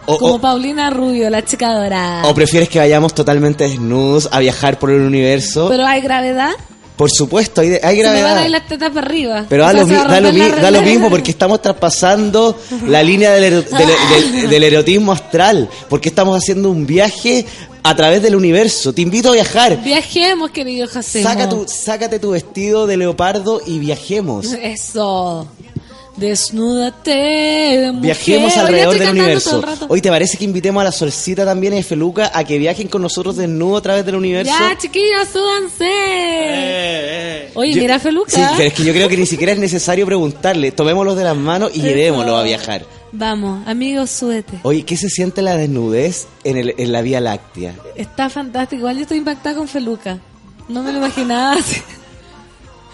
O, Como o- Paulina Rubio, la chica dorada. o prefieres que vayamos totalmente desnudos a viajar por el universo? Pero hay gravedad. Por supuesto, hay, hay Se me van a gravedad. ir las tetas para arriba. Pero da lo, se da, lo da lo mismo porque estamos traspasando la línea del, ero- del- del- del erotismo astral. Porque estamos haciendo un viaje a través del universo. Te invito a viajar. Viajemos, querido José. Saca tu, sácate tu vestido de leopardo y viajemos. Eso. Desnúdate. mujer. Viajemos alrededor del universo. Hoy te parece que invitemos a la Solcita también y a Feluca a que viajen con nosotros desnudos a través del universo. Ya, chiquillos, súbanse. Oye, Yo- mira, Feluca. Sí, pero es que yo creo que ni siquiera es necesario preguntarle. Tomémoslos de las manos y llevémoslos a viajar. Vamos, amigos, súbete. Oye, ¿qué se siente la desnudez en, el- en la Vía Láctea? Está fantástico. Igual yo estoy impactada con Feluca. No me lo imaginaba.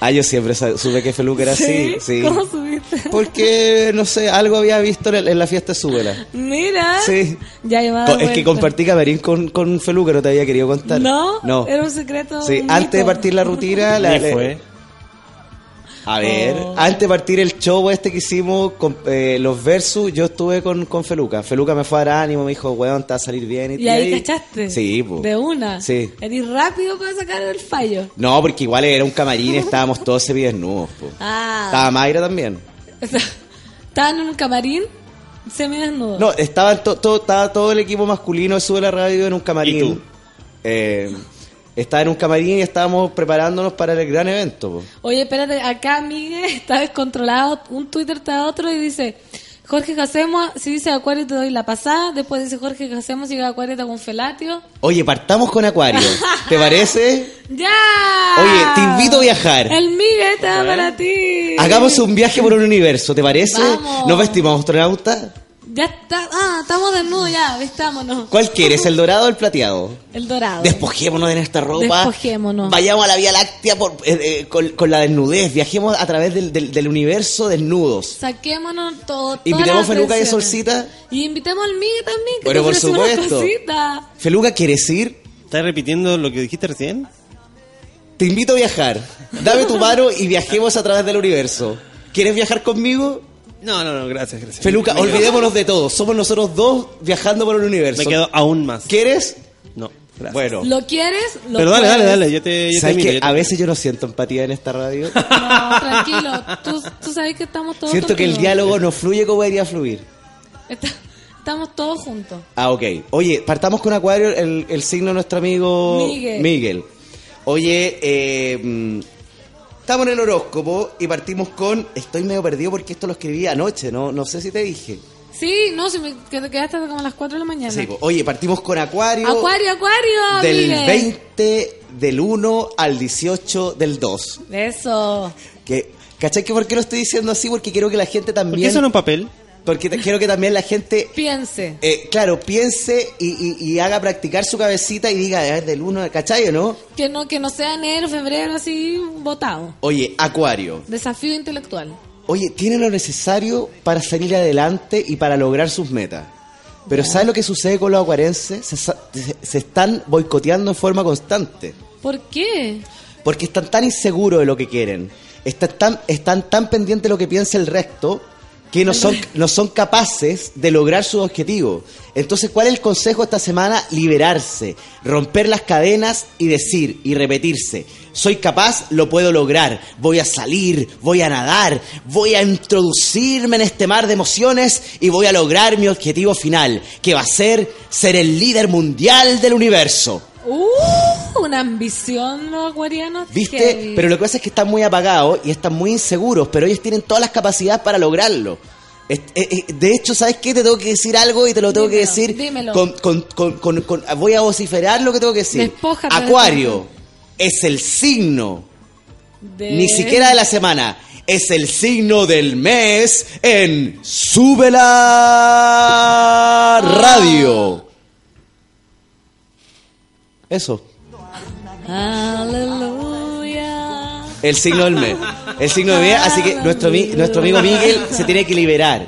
Ah, yo siempre supe que Feluca era así. Sí. ¿Cómo subiste? Porque, no sé, algo había visto en, la fiesta de Súbela. Mira. Sí. Ya dado Es que compartí camarín con, con Feluca, no te había querido contar. ¿No? No. Era un secreto. Sí, un antes de partir la rutina... La, ¿Qué le- fue? A ver, Oh. antes de partir el show este que hicimos con eh, los versus, yo estuve con, con Feluca. Feluca me fue a dar ánimo, me dijo, weón, te va a salir bien. Y ahí cachaste. Sí, po. De una. Sí. Eres rápido para sacar el fallo. No, porque igual era un camarín, estábamos todos semidesnudos. po. Ah. Estaba Mayra también. Estaban en un camarín semidesnudo. No, estaban to- to- estaba todo el equipo masculino de Sube la Radio en un camarín. Eh, estaba en un camarín y estábamos preparándonos para el gran evento. po. Oye, espérate, acá Miguel está descontrolado. Un Twitter está otro y dice: Jorge Jacemo, si dice Acuario te doy la pasada. Después dice Jorge Jacemo, si llega Acuario te hago un felatio. Oye, partamos con Acuario. ¿Te parece? ¡Ya! Oye, te invito a viajar. El Miguel está para ti. Hagamos un viaje por el universo, ¿te parece? Vamos. ¿Nos vestimos astronautas? Ya está. Ah, estamos desnudos ya, vistámonos. ¿Cuál quieres, el dorado o el plateado? El dorado. Despojémonos de nuestra ropa. Despojémonos. Vayamos a la Vía Láctea por- eh, eh, con, con la desnudez. Viajemos a través del, del- del universo desnudos. Saquémonos todo. Invitemos a Feluca y. Solcita. Y invitemos al Miguel también, que Pero por supuesto. Feluca, ¿quieres ir? ¿Estás repitiendo lo que dijiste recién? Te invito a viajar. Dame tu mano y viajemos a través del universo. ¿Quieres viajar conmigo? No, no, no, gracias, gracias. Feluca, Me olvidémonos de todo. Somos nosotros dos viajando por el universo. Me quedo aún más. ¿Quieres? No. Bueno. ¿Lo quieres? Lo Pero dale, dale, puedes. dale, yo te, yo te ¿Sabes miro, que yo te a miro. veces yo no siento empatía en esta radio? No, tranquilo. Tú, tú sabes que estamos todos Siento que el contigo. diálogo no fluye como debería fluir. Está- estamos todos juntos. Ah, ok. Oye, partamos con Acuario, el, el signo de nuestro amigo Miguel. Oye, eh, mm, estamos en el horóscopo y partimos con... Estoy medio perdido porque esto lo escribí anoche, ¿no? No sé si te dije. Sí, no, si me qued- quedaste hasta como a las 4 de la mañana. Sí. Oye, partimos con Acuario. Acuario, Acuario. Del Miguel. 20 del 1 al 18 del 2. Eso. Que, ¿Cachai que por qué lo estoy diciendo así? Porque quiero que la gente también... ¿Por qué eso en un papel? Porque te- quiero que también la gente Piense. Eh, claro, piense y, y- y haga practicar su cabecita y diga, es del 1 de ¿cachai o no? Que no, que no sea enero, febrero, así votado. Oye, Acuario. Desafío intelectual. Oye, tiene lo necesario para salir adelante y para lograr sus metas. Pero ¿sabes lo que sucede con los acuarenses? Se, se- se están boicoteando en forma constante. ¿Por qué? Porque están tan inseguros de lo que quieren. Están tan, están tan pendientes de lo que piensa el resto que no son, no son capaces de lograr sus objetivos. Entonces, ¿cuál es el consejo esta semana? Liberarse, romper las cadenas y decir y repetirse, soy capaz, lo puedo lograr, voy a salir, voy a nadar, voy a introducirme en este mar de emociones y voy a lograr mi objetivo final, que va a ser ser el líder mundial del universo. Uh, una ambición los acuarianos. ¿Viste? Pero lo que pasa es que están muy apagados y están muy inseguros, pero ellos tienen todas las capacidades para lograrlo. Eh, eh, De hecho, ¿sabes qué? Te tengo que decir algo y te lo tengo que decir. dímelo. Con, con- con- con- con- voy a vociferar lo que tengo que decir. Despójate de Acuario es el signo, De- ni siquiera de la semana, es el signo del mes en Súbela Radio. Eso. Aleluya. El signo del mes. El signo del mes. Así que nuestro, nuestro amigo Miguel se tiene que liberar.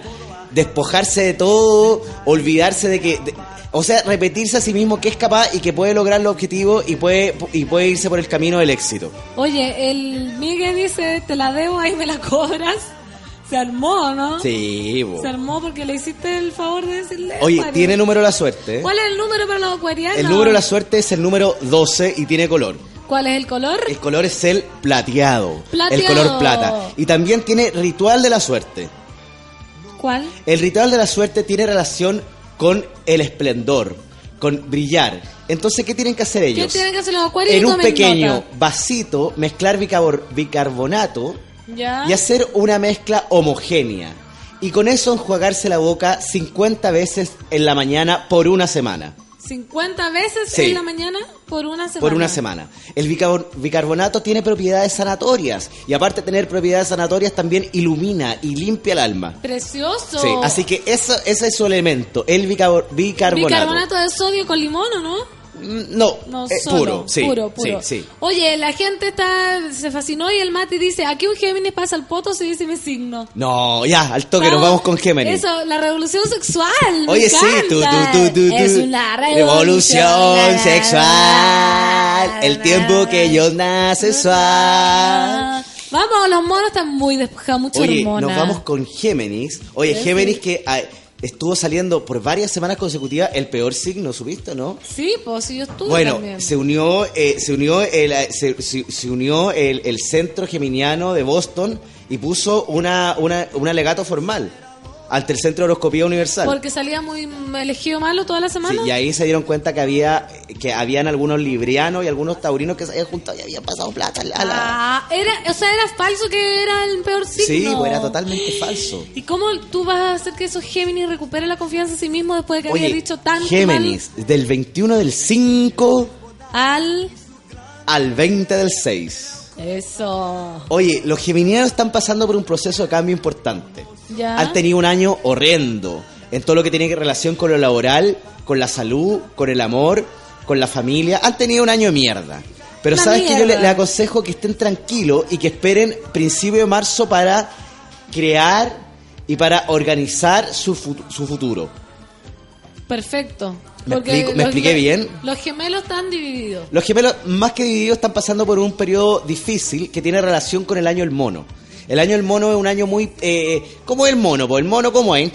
Despojarse de todo. Olvidarse de que. de- o sea, repetirse a sí mismo que es capaz y que puede lograr los objetivos y puede, y puede irse por el camino del éxito. Oye, el Miguel dice, te la debo, ahí me la cobras. Se armó, ¿no? Sí, bo. Se armó porque le hiciste el favor de decirle. Oye, tiene número de la suerte. ¿Cuál es el número para los acuarianos? El número de la suerte es el número 12 y tiene color. ¿Cuál es el color? El color es el plateado. Plateado. El color plata. Y también tiene ritual de la suerte. ¿Cuál? El ritual de la suerte tiene relación con el esplendor, con brillar. Entonces, ¿qué tienen que hacer ¿Qué ellos? tienen que hacer los acuarios? En un pequeño nota. vasito, mezclar bicarbonato ¿Ya? y hacer una mezcla homogénea. Y con eso enjuagarse la boca 50 veces en la mañana por una semana. 50 veces Sí. en la mañana por una semana. Por una semana. El bicarbon- bicarbonato tiene propiedades sanatorias. Y aparte de tener propiedades sanatorias, también ilumina y limpia el alma. Precioso. Sí, así que eso, ese es su elemento, el bicarbonato. Bicarbonato de sodio con limón, ¿o no? Mm, No, No, eh, solo, puro, sí, puro, puro. sí, sí. Oye, la gente está se fascinó y el Mati dice, aquí un Géminis pasa el poto, se dice mi signo. No, ya, al toque, nos vamos con Géminis. Eso, la revolución sexual. me Oye, sí, tú, tú, tú, tú, tú. Es una Revolución revolución sexual. El tiempo que yo nace suave. Vamos, los monos están muy despojados, mucha Oye, hormona. nos vamos con Géminis. Oye, Géminis que ah, estuvo saliendo por varias semanas consecutivas el peor signo, ¿subiste, no? Sí, pues sí, yo estuve Bueno, también. se unió, eh, se unió, el, eh, se, se- se unió el, el centro geminiano de Boston y puso una, una, un alegato formal ante el Centro de Horoscopía Universal. Porque salía muy elegido malo toda la Sí, semana. y ahí se dieron cuenta que había que habían algunos librianos y algunos taurinos que se habían juntado y habían pasado plata a la... Ah, era, o sea, era falso que era el peor signo. Sí, pues era totalmente falso. ¿Y cómo tú vas a hacer que esos Géminis recuperen la confianza en sí mismos después de que Oye, había dicho tanto Géminis, del 21 del 5 mal al... al 20 del 6. Eso. Oye, los geminianos están pasando por un proceso de cambio importante. Ya. Han tenido un año horrendo en todo lo que tiene que relación con lo laboral, con la salud, con el amor, con la familia. Han tenido un año de mierda. Pero Una sabes que yo le, mierda. le aconsejo que estén tranquilos y que esperen principio de marzo para crear y para organizar su, fu- su futuro. Perfecto. ¿Me explico- expliqué bien? Los gemelos están divididos. Los gemelos, más que divididos, están pasando por un periodo difícil que tiene relación con el año del mono. El año del mono es un año muy... Eh, ¿Cómo es el mono? Pues el mono, ¿cómo es?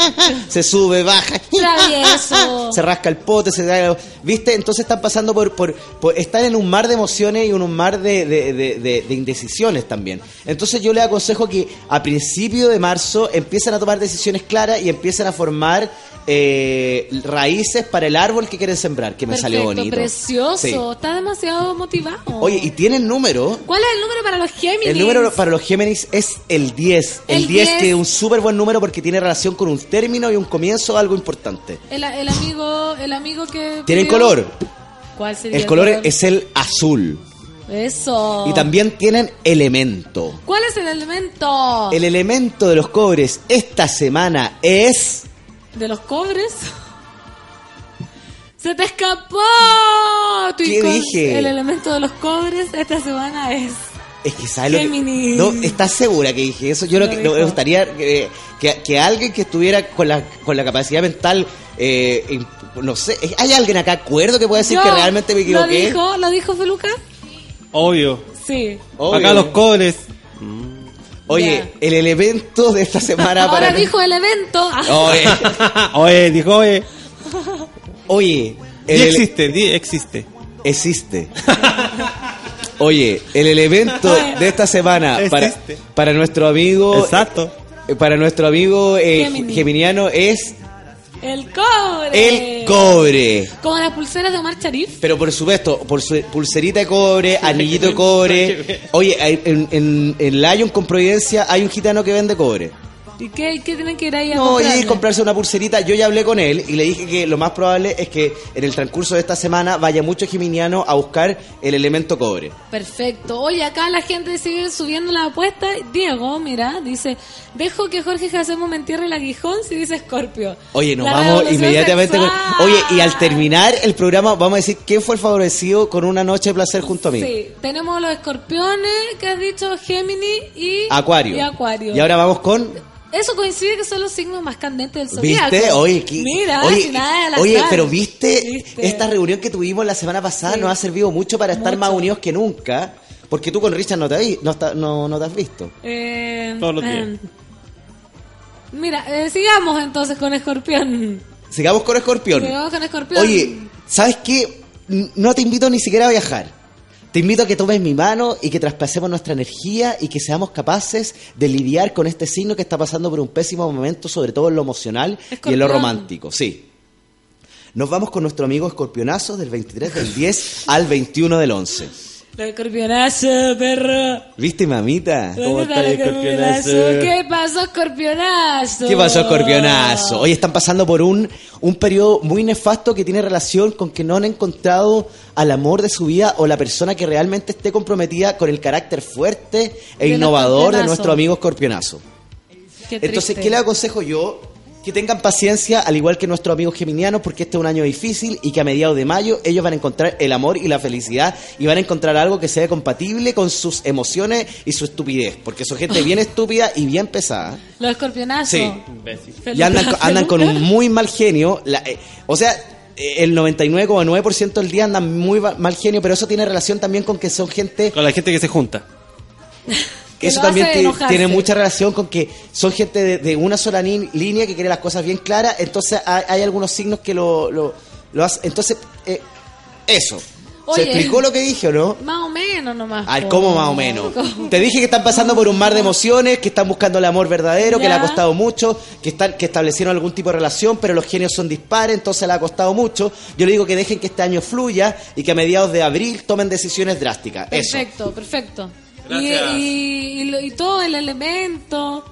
Se sube, baja. travieso. se rasca el pote, se da, ¿viste? Entonces están pasando por, por, por- están en un mar de emociones y en un mar de, de- de- de- de indecisiones también. Entonces yo les aconsejo que a principio de marzo empiecen a tomar decisiones claras y empiecen a formar eh, raíces para el árbol que quieren sembrar, que me salió bonito. Precioso. Sí. Está demasiado motivado. Oye, y tienen número. ¿Cuál es el número para los Géminis? El número para los Géminis es el 10. El, El 10, 10. que es un súper buen número porque tiene relación con un término y un comienzo, algo importante. El, el amigo, el amigo que. Tienen pidió- color. ¿Cuál sería El color es el azul. Eso. Y también tienen elemento. ¿Cuál es el elemento? El elemento de los cobres esta semana es... ¿De los cobres? ¡Se te escapó! Tu ¿Qué dije? El elemento de los cobres esta semana es. Es que sabes lo que... No, ¿Estás segura que dije eso? Yo lo Lo que dijo. me gustaría que, que, que alguien que estuviera con la, con la capacidad mental... eh, in- no sé, ¿hay alguien acá acuerdo que pueda decir Yo, que realmente me ¿Lo equivoqué? dijo, ¿Lo dijo Feluca? Obvio. Sí. Obvio. Acá los cobres. Oye, el elemento de esta semana Ahora para... dijo el evento. Oye, Oye, dijo, oye. oye, el existe, di existe. existe. Oye, el elemento de esta semana para, para nuestro amigo Exacto. eh, para nuestro amigo eh, Gemini. geminiano es El cobre. el cobre. Como las pulseras de Omar Sharif. Pero por supuesto, por su pulserita de cobre, anillito de cobre. Oye, hay- en, en, en Lion con Providencia hay un gitano que vende cobre. ¿Y qué, qué tienen que ir ahí a No, comprarle? y comprarse una pulserita. Yo ya hablé con él y le dije que lo más probable es que en el transcurso de esta semana vaya mucho geminiano a buscar el elemento cobre. Perfecto. Oye, acá la gente sigue subiendo la apuesta. Diego, mira, dice, dejo que Jorge Jacemo me entierre el aguijón si dice Escorpio. Oye, nos La vamos inmediatamente con... Oye, y al terminar el programa vamos a decir quién fue el favorecido con una noche de placer junto a mí. Sí, tenemos los escorpiones que has dicho, Géminis y Acuario. Y Acuario. Y ahora vamos con... Eso coincide que son los signos más candentes del zodiaco. ¿Viste? Oye, ¿qué- Mira, oye, si nada al oye, pero ¿viste? ¿Viste? Esta reunión que tuvimos la semana pasada nos ha servido mucho para estar Mucho. más unidos que nunca. Porque tú con Richard no te, no, está- no, no te has visto. Eh, Todos los días. eh, Mira, eh, sigamos entonces con Escorpión. Sigamos con Escorpión. Sigamos con Escorpión. Oye, ¿sabes qué? No te invito ni siquiera a viajar. Te invito a que tomes mi mano y que traspasemos nuestra energía y que seamos capaces de lidiar con este signo que está pasando por un pésimo momento, sobre todo en lo emocional y en lo romántico. Sí. Nos vamos con nuestro amigo Escorpionazo del 23 del 10 al 21 del 11. Los escorpionazo, perro. ¿Viste, mamita? ¿Cómo ¿Dónde está el escorpionazo? ¿Qué pasó, escorpionazo? ¿Qué pasó, escorpionazo? Hoy están pasando por un, un periodo muy nefasto que tiene relación con que no han encontrado al amor de su vida o la persona que realmente esté comprometida con el carácter fuerte e innovador de nuestro amigo escorpionazo. Qué Entonces. ¿qué le aconsejo yo? Que tengan paciencia, al igual que nuestros amigos geminianos, porque este es un año difícil y que a mediados de mayo ellos van a encontrar el amor y la felicidad y van a encontrar algo que sea compatible con sus emociones y su estupidez, porque son gente bien estúpida y bien pesada. Los escorpionazos. Sí. Y andan, andan con un muy mal genio. La- eh, o sea, eh, el 99,9% del día andan muy mal genio, pero eso tiene relación también con que son gente... Con la gente que se junta. Que eso también tiene mucha relación con que son gente de, de una sola línea que quiere las cosas bien claras. Entonces hay, hay algunos signos que lo, lo, lo hacen. Entonces, eh, eso. Oye. ¿Se explicó lo que dije o no? Más o menos nomás. Al cómo más o menos. Te dije que están pasando por un mar de emociones, que están buscando el amor verdadero, que le ha costado mucho, que están que establecieron algún tipo de relación, pero los genios son dispares, entonces le ha costado mucho. Yo le digo que dejen que este año fluya y que a mediados de abril tomen decisiones drásticas. Eso. Perfecto, perfecto. Gracias. y, y lo- y todo el elemento.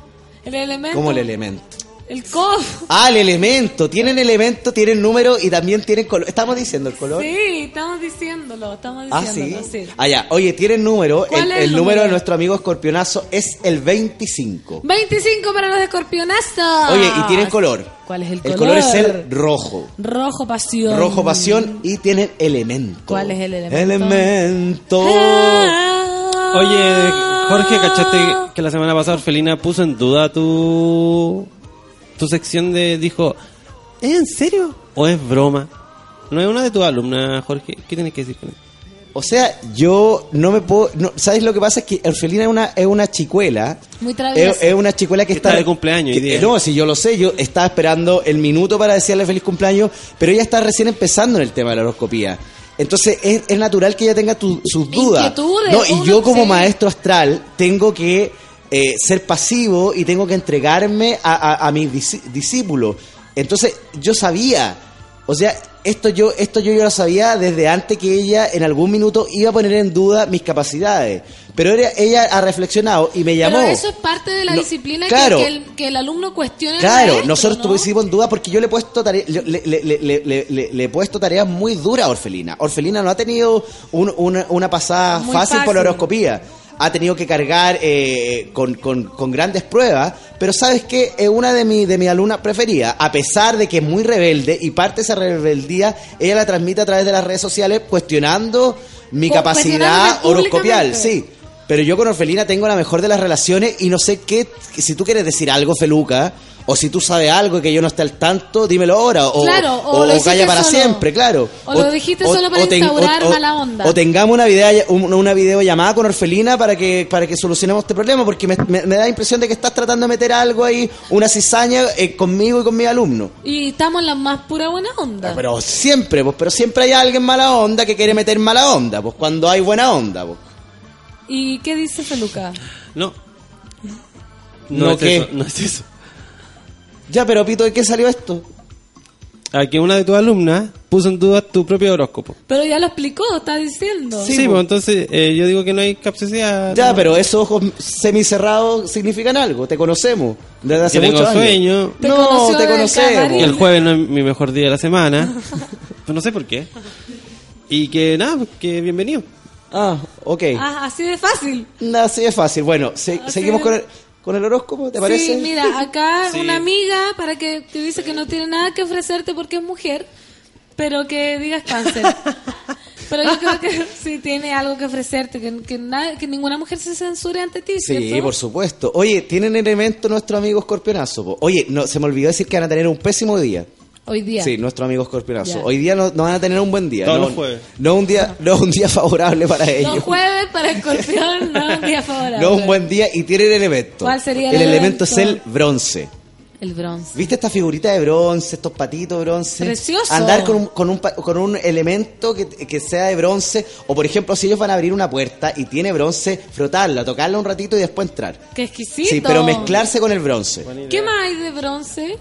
El elemento. Como el elemento. El co. Ah, el elemento. Tienen elemento, tienen número y también tienen color. ¿Estamos diciendo el color? Sí, estamos diciéndolo, estamos Ah, sí. diciéndolo, sí. Ah, ya. Oye, tienen número. ¿Cuál El, es el número de nuestro amigo escorpionazo es el 25. 25 para los escorpionazos. Oye, y tienen color. ¿Cuál es el El color? color es el rojo. Rojo pasión. Rojo pasión y tienen elemento. ¿Cuál es el elemento? Elemento. Oye, Jorge, ¿cachaste que la semana pasada Orfelina puso en duda tu, tu sección de... Dijo, ¿es en serio o es broma? No es una de tus alumnas, Jorge. ¿Qué tienes que decir con eso? O sea, yo no me puedo. No, ¿Sabes lo que pasa? Es que Orfelina es una, es una chicuela. Muy traviesa. Es, es una chicuela que Está está. de cumpleaños que- no, si yo lo sé, yo estaba esperando el minuto para decirle feliz cumpleaños, pero ella está recién empezando en el tema de la horoscopía. Entonces es, es natural que ella tenga tu- sus dudas. No, y yo como sí. maestro astral tengo que eh, ser pasivo y tengo que entregarme a, a- a mis dis- discípulos. Entonces yo sabía, o sea, esto yo, esto yo ya lo sabía desde antes que ella en algún minuto iba a poner en duda mis capacidades. Pero ella, ella ha reflexionado y me llamó. Pero eso es parte de la No, disciplina claro. que, que el, que el alumno cuestione Claro, maestro, nosotros ¿no? pusimos en duda porque yo le he puesto tare- yo le, he puesto tareas muy duras a Orfelina. Orfelina no ha tenido un- una, una pasada Muy fácil, por la fácil. horoscopía. Ha tenido que cargar eh, con, con- con grandes pruebas, pero ¿sabes qué? Es una de mis de mis alumnas preferidas, a pesar de que es muy rebelde y parte de esa rebeldía ella la transmite a través de las redes sociales cuestionando mi capacidad horoscopial, sí. Pero yo con Orfelina tengo la mejor de las relaciones y no sé qué, si tú quieres decir algo, Feluca, o si tú sabes algo que yo no esté al tanto, dímelo ahora. O, Claro, o o, lo o hiciste calla para solo. siempre, claro. O lo dijiste solo para ten- instaurar mala onda. O tengamos una, video, una, una videollamada con Orfelina para que, para que solucionemos este problema, porque me, me- me da la impresión de que estás tratando de meter algo ahí, una cizaña eh, conmigo y con mi alumno. Y estamos en la más pura buena onda. Pero siempre, pues, pero siempre hay alguien mala onda que quiere meter mala onda, pues cuando hay buena onda, pues. ¿Y qué dice Feluca? No. ¿No No, es qué? eso, no es eso. Ya, pero Pito, ¿de qué salió esto? A que una de tus alumnas puso en duda tu propio horóscopo. Pero ya lo explicó, está diciendo. Sí, pues entonces eh, yo digo que no hay capacidad. Ya, no. pero esos ojos semicerrados significan algo, te conocemos. Desde hace Que tengo muchos años. sueño. Te no, conoció te del conocemos. camarín. Que el jueves no es mi mejor día de la semana. pues no sé por qué. Y que nada, pues, que bienvenido. Ah, ok. Ah, así de fácil. No, Así es fácil. Bueno, se- Así seguimos de- con el, con el horóscopo, ¿te parece? Sí, mira, acá Sí. una amiga para que te dice que no tiene nada que ofrecerte porque es mujer, pero que digas cáncer. pero yo creo que sí tiene algo que ofrecerte, que, que, nada- que ninguna mujer se censure ante ti. Sí, ¿cierto? por supuesto. Oye, tienen elemento nuestro amigo Escorpionazo. po. Oye, no, se me olvidó decir que van a tener un pésimo día. Hoy día. Sí, nuestro amigo Escorpionazo. Ya. Hoy día no, no van a tener un buen día. Todos no, los jueves. No un día, no un día favorable para Los ellos. jueves para escorpión, no un día favorable. No un buen día y tienen elemento. ¿Cuál sería el el elemento? elemento? es el bronce. El bronce. ¿Viste esta figurita de bronce, estos patitos de bronce? Precioso. Andar con un, con un, pa- con un elemento que, que sea de bronce. O por ejemplo, si ellos van a abrir una puerta y tiene bronce, frotarla, tocarla un ratito y después entrar. Qué exquisito. Sí, pero mezclarse con el bronce. ¿Qué más hay de bronce?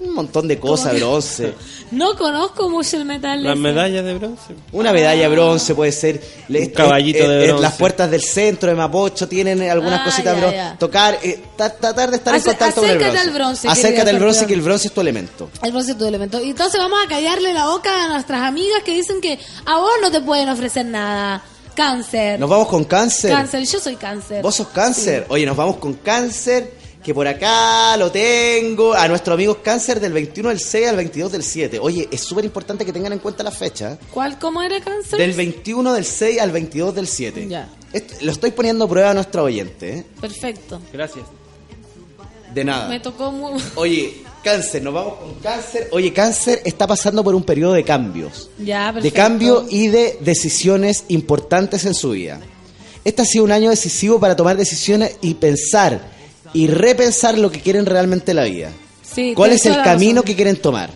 Un montón de cosas, bronce. No conozco mucho el metal. Las medallas de bronce. Una medalla de bronce puede ser. Un caballito de eh, eh, bronce. Las puertas del centro de Mapocho tienen eh, algunas Ah, cositas ya, bronce. ya. Tocar, eh, ta- tratar de estar en contacto con el acércate bronce. al bronce, Acércate al bronce que el bronce es tu elemento. El bronce es tu elemento. Y entonces vamos a callarle la boca a nuestras amigas que dicen que a vos no te pueden ofrecer nada. Cáncer. Nos vamos con cáncer. Cáncer, yo soy cáncer. Vos sos cáncer. Oye, nos vamos con cáncer, que por acá lo tengo. A nuestros amigos cáncer del 21 del 6 al 22 del 7. Oye, es súper importante que tengan en cuenta la fecha. ¿Cuál, cómo era cáncer? Del 21 del 6 al 22 del 7. Ya. Esto- lo estoy poniendo a prueba a nuestra oyente. ¿eh? Perfecto. Gracias. De nada. Me tocó muy... Oye, cáncer, nos vamos con cáncer. Oye, cáncer está pasando por un periodo de cambios. Ya, perfecto. De cambio y de decisiones importantes en su vida. Este ha sido un año decisivo para tomar decisiones y pensar y repensar lo que quieren realmente en la vida. Sí, ¿Cuál es el camino razón. que quieren tomar?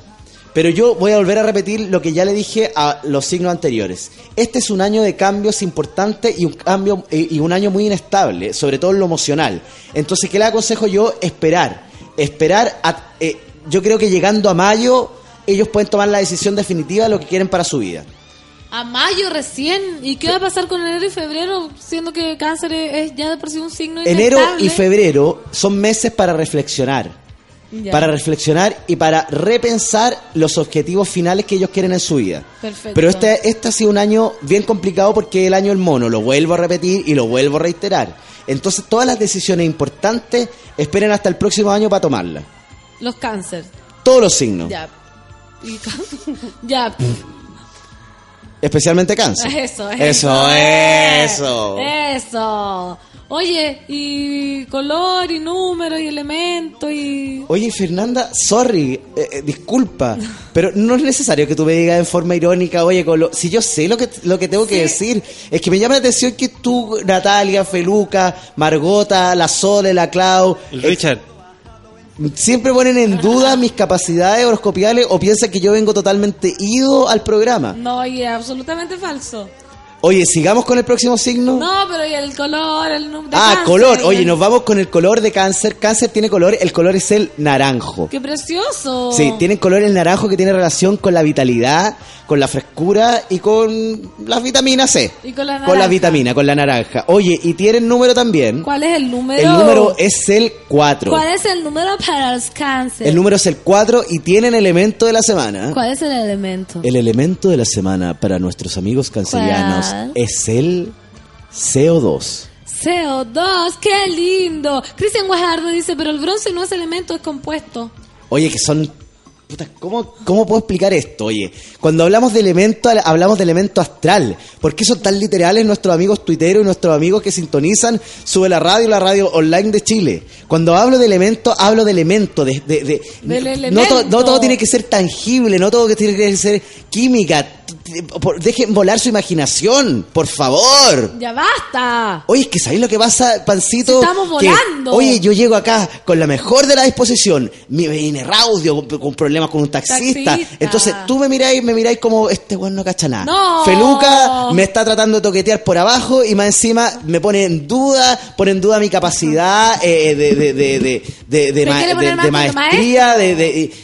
Pero yo voy a volver a repetir lo que ya le dije a los signos anteriores. Este es un año de cambios importantes y un cambio eh, y un año muy inestable, sobre todo en lo emocional. Entonces, ¿qué le aconsejo yo? Esperar. Esperar. a- eh, yo creo que llegando a mayo, ellos pueden tomar la decisión definitiva de lo que quieren para su vida. A mayo recién. ¿Y qué va a pasar con enero y febrero? Siendo que cáncer es ya de por sí un signo Enero y febrero son meses para reflexionar. Ya. Para reflexionar y para repensar los objetivos finales que ellos quieren en su vida. Perfecto. Pero este, este ha sido un año bien complicado porque es el año del mono, lo vuelvo a repetir y lo vuelvo a reiterar. Entonces todas las decisiones importantes esperen hasta el próximo año para tomarlas. Los cáncer. Todos los signos. Ya. Y ya. Especialmente cáncer. Eso, Eso, eso. Eso. Oye, y color, y número, y elemento, y... Oye, Fernanda, sorry, eh, eh, disculpa, pero no es necesario que tú me digas en forma irónica, oye, colo- si yo sé lo que, lo que tengo que decir, es que me llama la atención que tú, Natalia, Feluca, Margota, la Sole, la Clau, El Richard. Siempre ponen en duda mis capacidades horoscopiales o piensan que yo vengo totalmente ido al programa. No, y es absolutamente falso. Oye, sigamos con el próximo signo. No, pero y el color, el número... ah, color. Oye, nos vamos con el color de cáncer. Cáncer tiene color, el color es el naranjo. ¡Qué precioso! Sí, tienen color el naranjo que tiene relación con la vitalidad, con la frescura y con las vitaminas C. Y con la Con la naranja. vitamina, con la naranja. Oye, y tienen número también. ¿Cuál es el número? El número es el 4. ¿Cuál es el número para los cáncer? El número es el 4 y tienen elemento de la semana. ¿Cuál es el elemento? El elemento de la semana para nuestros amigos cancerianos. Es el CO2. CO2, qué lindo. Cristian Guajardo dice, pero el bronce no es elemento, es compuesto. Oye, que son... puta, ¿cómo, ¿Cómo puedo explicar esto? Oye, cuando hablamos de elemento, hablamos de elemento astral. ¿Por qué son tan literales nuestros amigos tuiteros y nuestros amigos que sintonizan Sube la radio, la radio online de Chile? Cuando hablo de elemento, hablo de elemento. De, de- de- Del no, elemento. to- no todo tiene que ser tangible, no todo tiene que ser química. Dejen volar su imaginación, por favor. Ya basta. Oye, es que ¿sabéis lo que pasa, Pancito? Si estamos Que, volando. oye, yo llego acá con la mejor de la disposición. Me viene Raudio con, con problemas con un taxista. Taxista. Entonces tú me miráis, me miráis como este weón no cacha nada. No. Feluca me está tratando de toquetear por abajo y más encima me pone en duda, pone en duda mi capacidad eh, de, de, de, de, de, de ¿Me ma- quiere poner de- de más de maestría, de,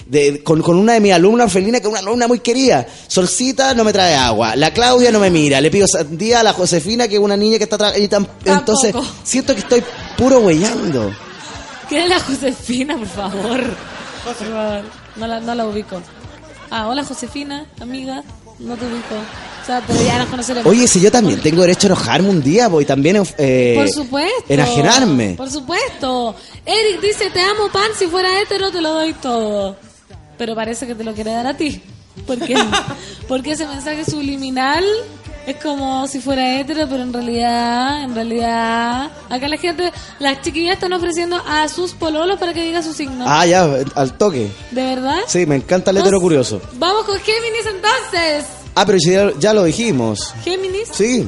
de- con, con una de mis alumnas, Orfelina, que es una alumna muy querida. Solcita no me trae agua. La Claudia no me mira. Le pido sandía a la Josefina, que es una niña que está... tra- y tam- entonces, siento que estoy puro huellando. ¿Qué es la Josefina, por favor? Por favor. No la, no la ubico. Ah, hola Josefina, amiga. No te ubico. O sea, pero ya nos conoceremos. Oye, si yo también tengo derecho a enojarme un día, voy también eh, Por supuesto. enajenarme. Por supuesto. Eric dice, te amo pan, si fuera hétero te lo doy todo. Pero parece que te lo quiere dar a ti. ¿Por qué? Porque ese mensaje subliminal es como si fuera hétero, pero en realidad, en realidad, acá la gente, las chiquillas están ofreciendo a sus pololos para que diga su signo. Ah, ya, al toque. ¿De verdad? Sí, me encanta el hetero curioso. Vamos con Géminis entonces. Ah, pero ya, ya lo dijimos. Géminis. Sí,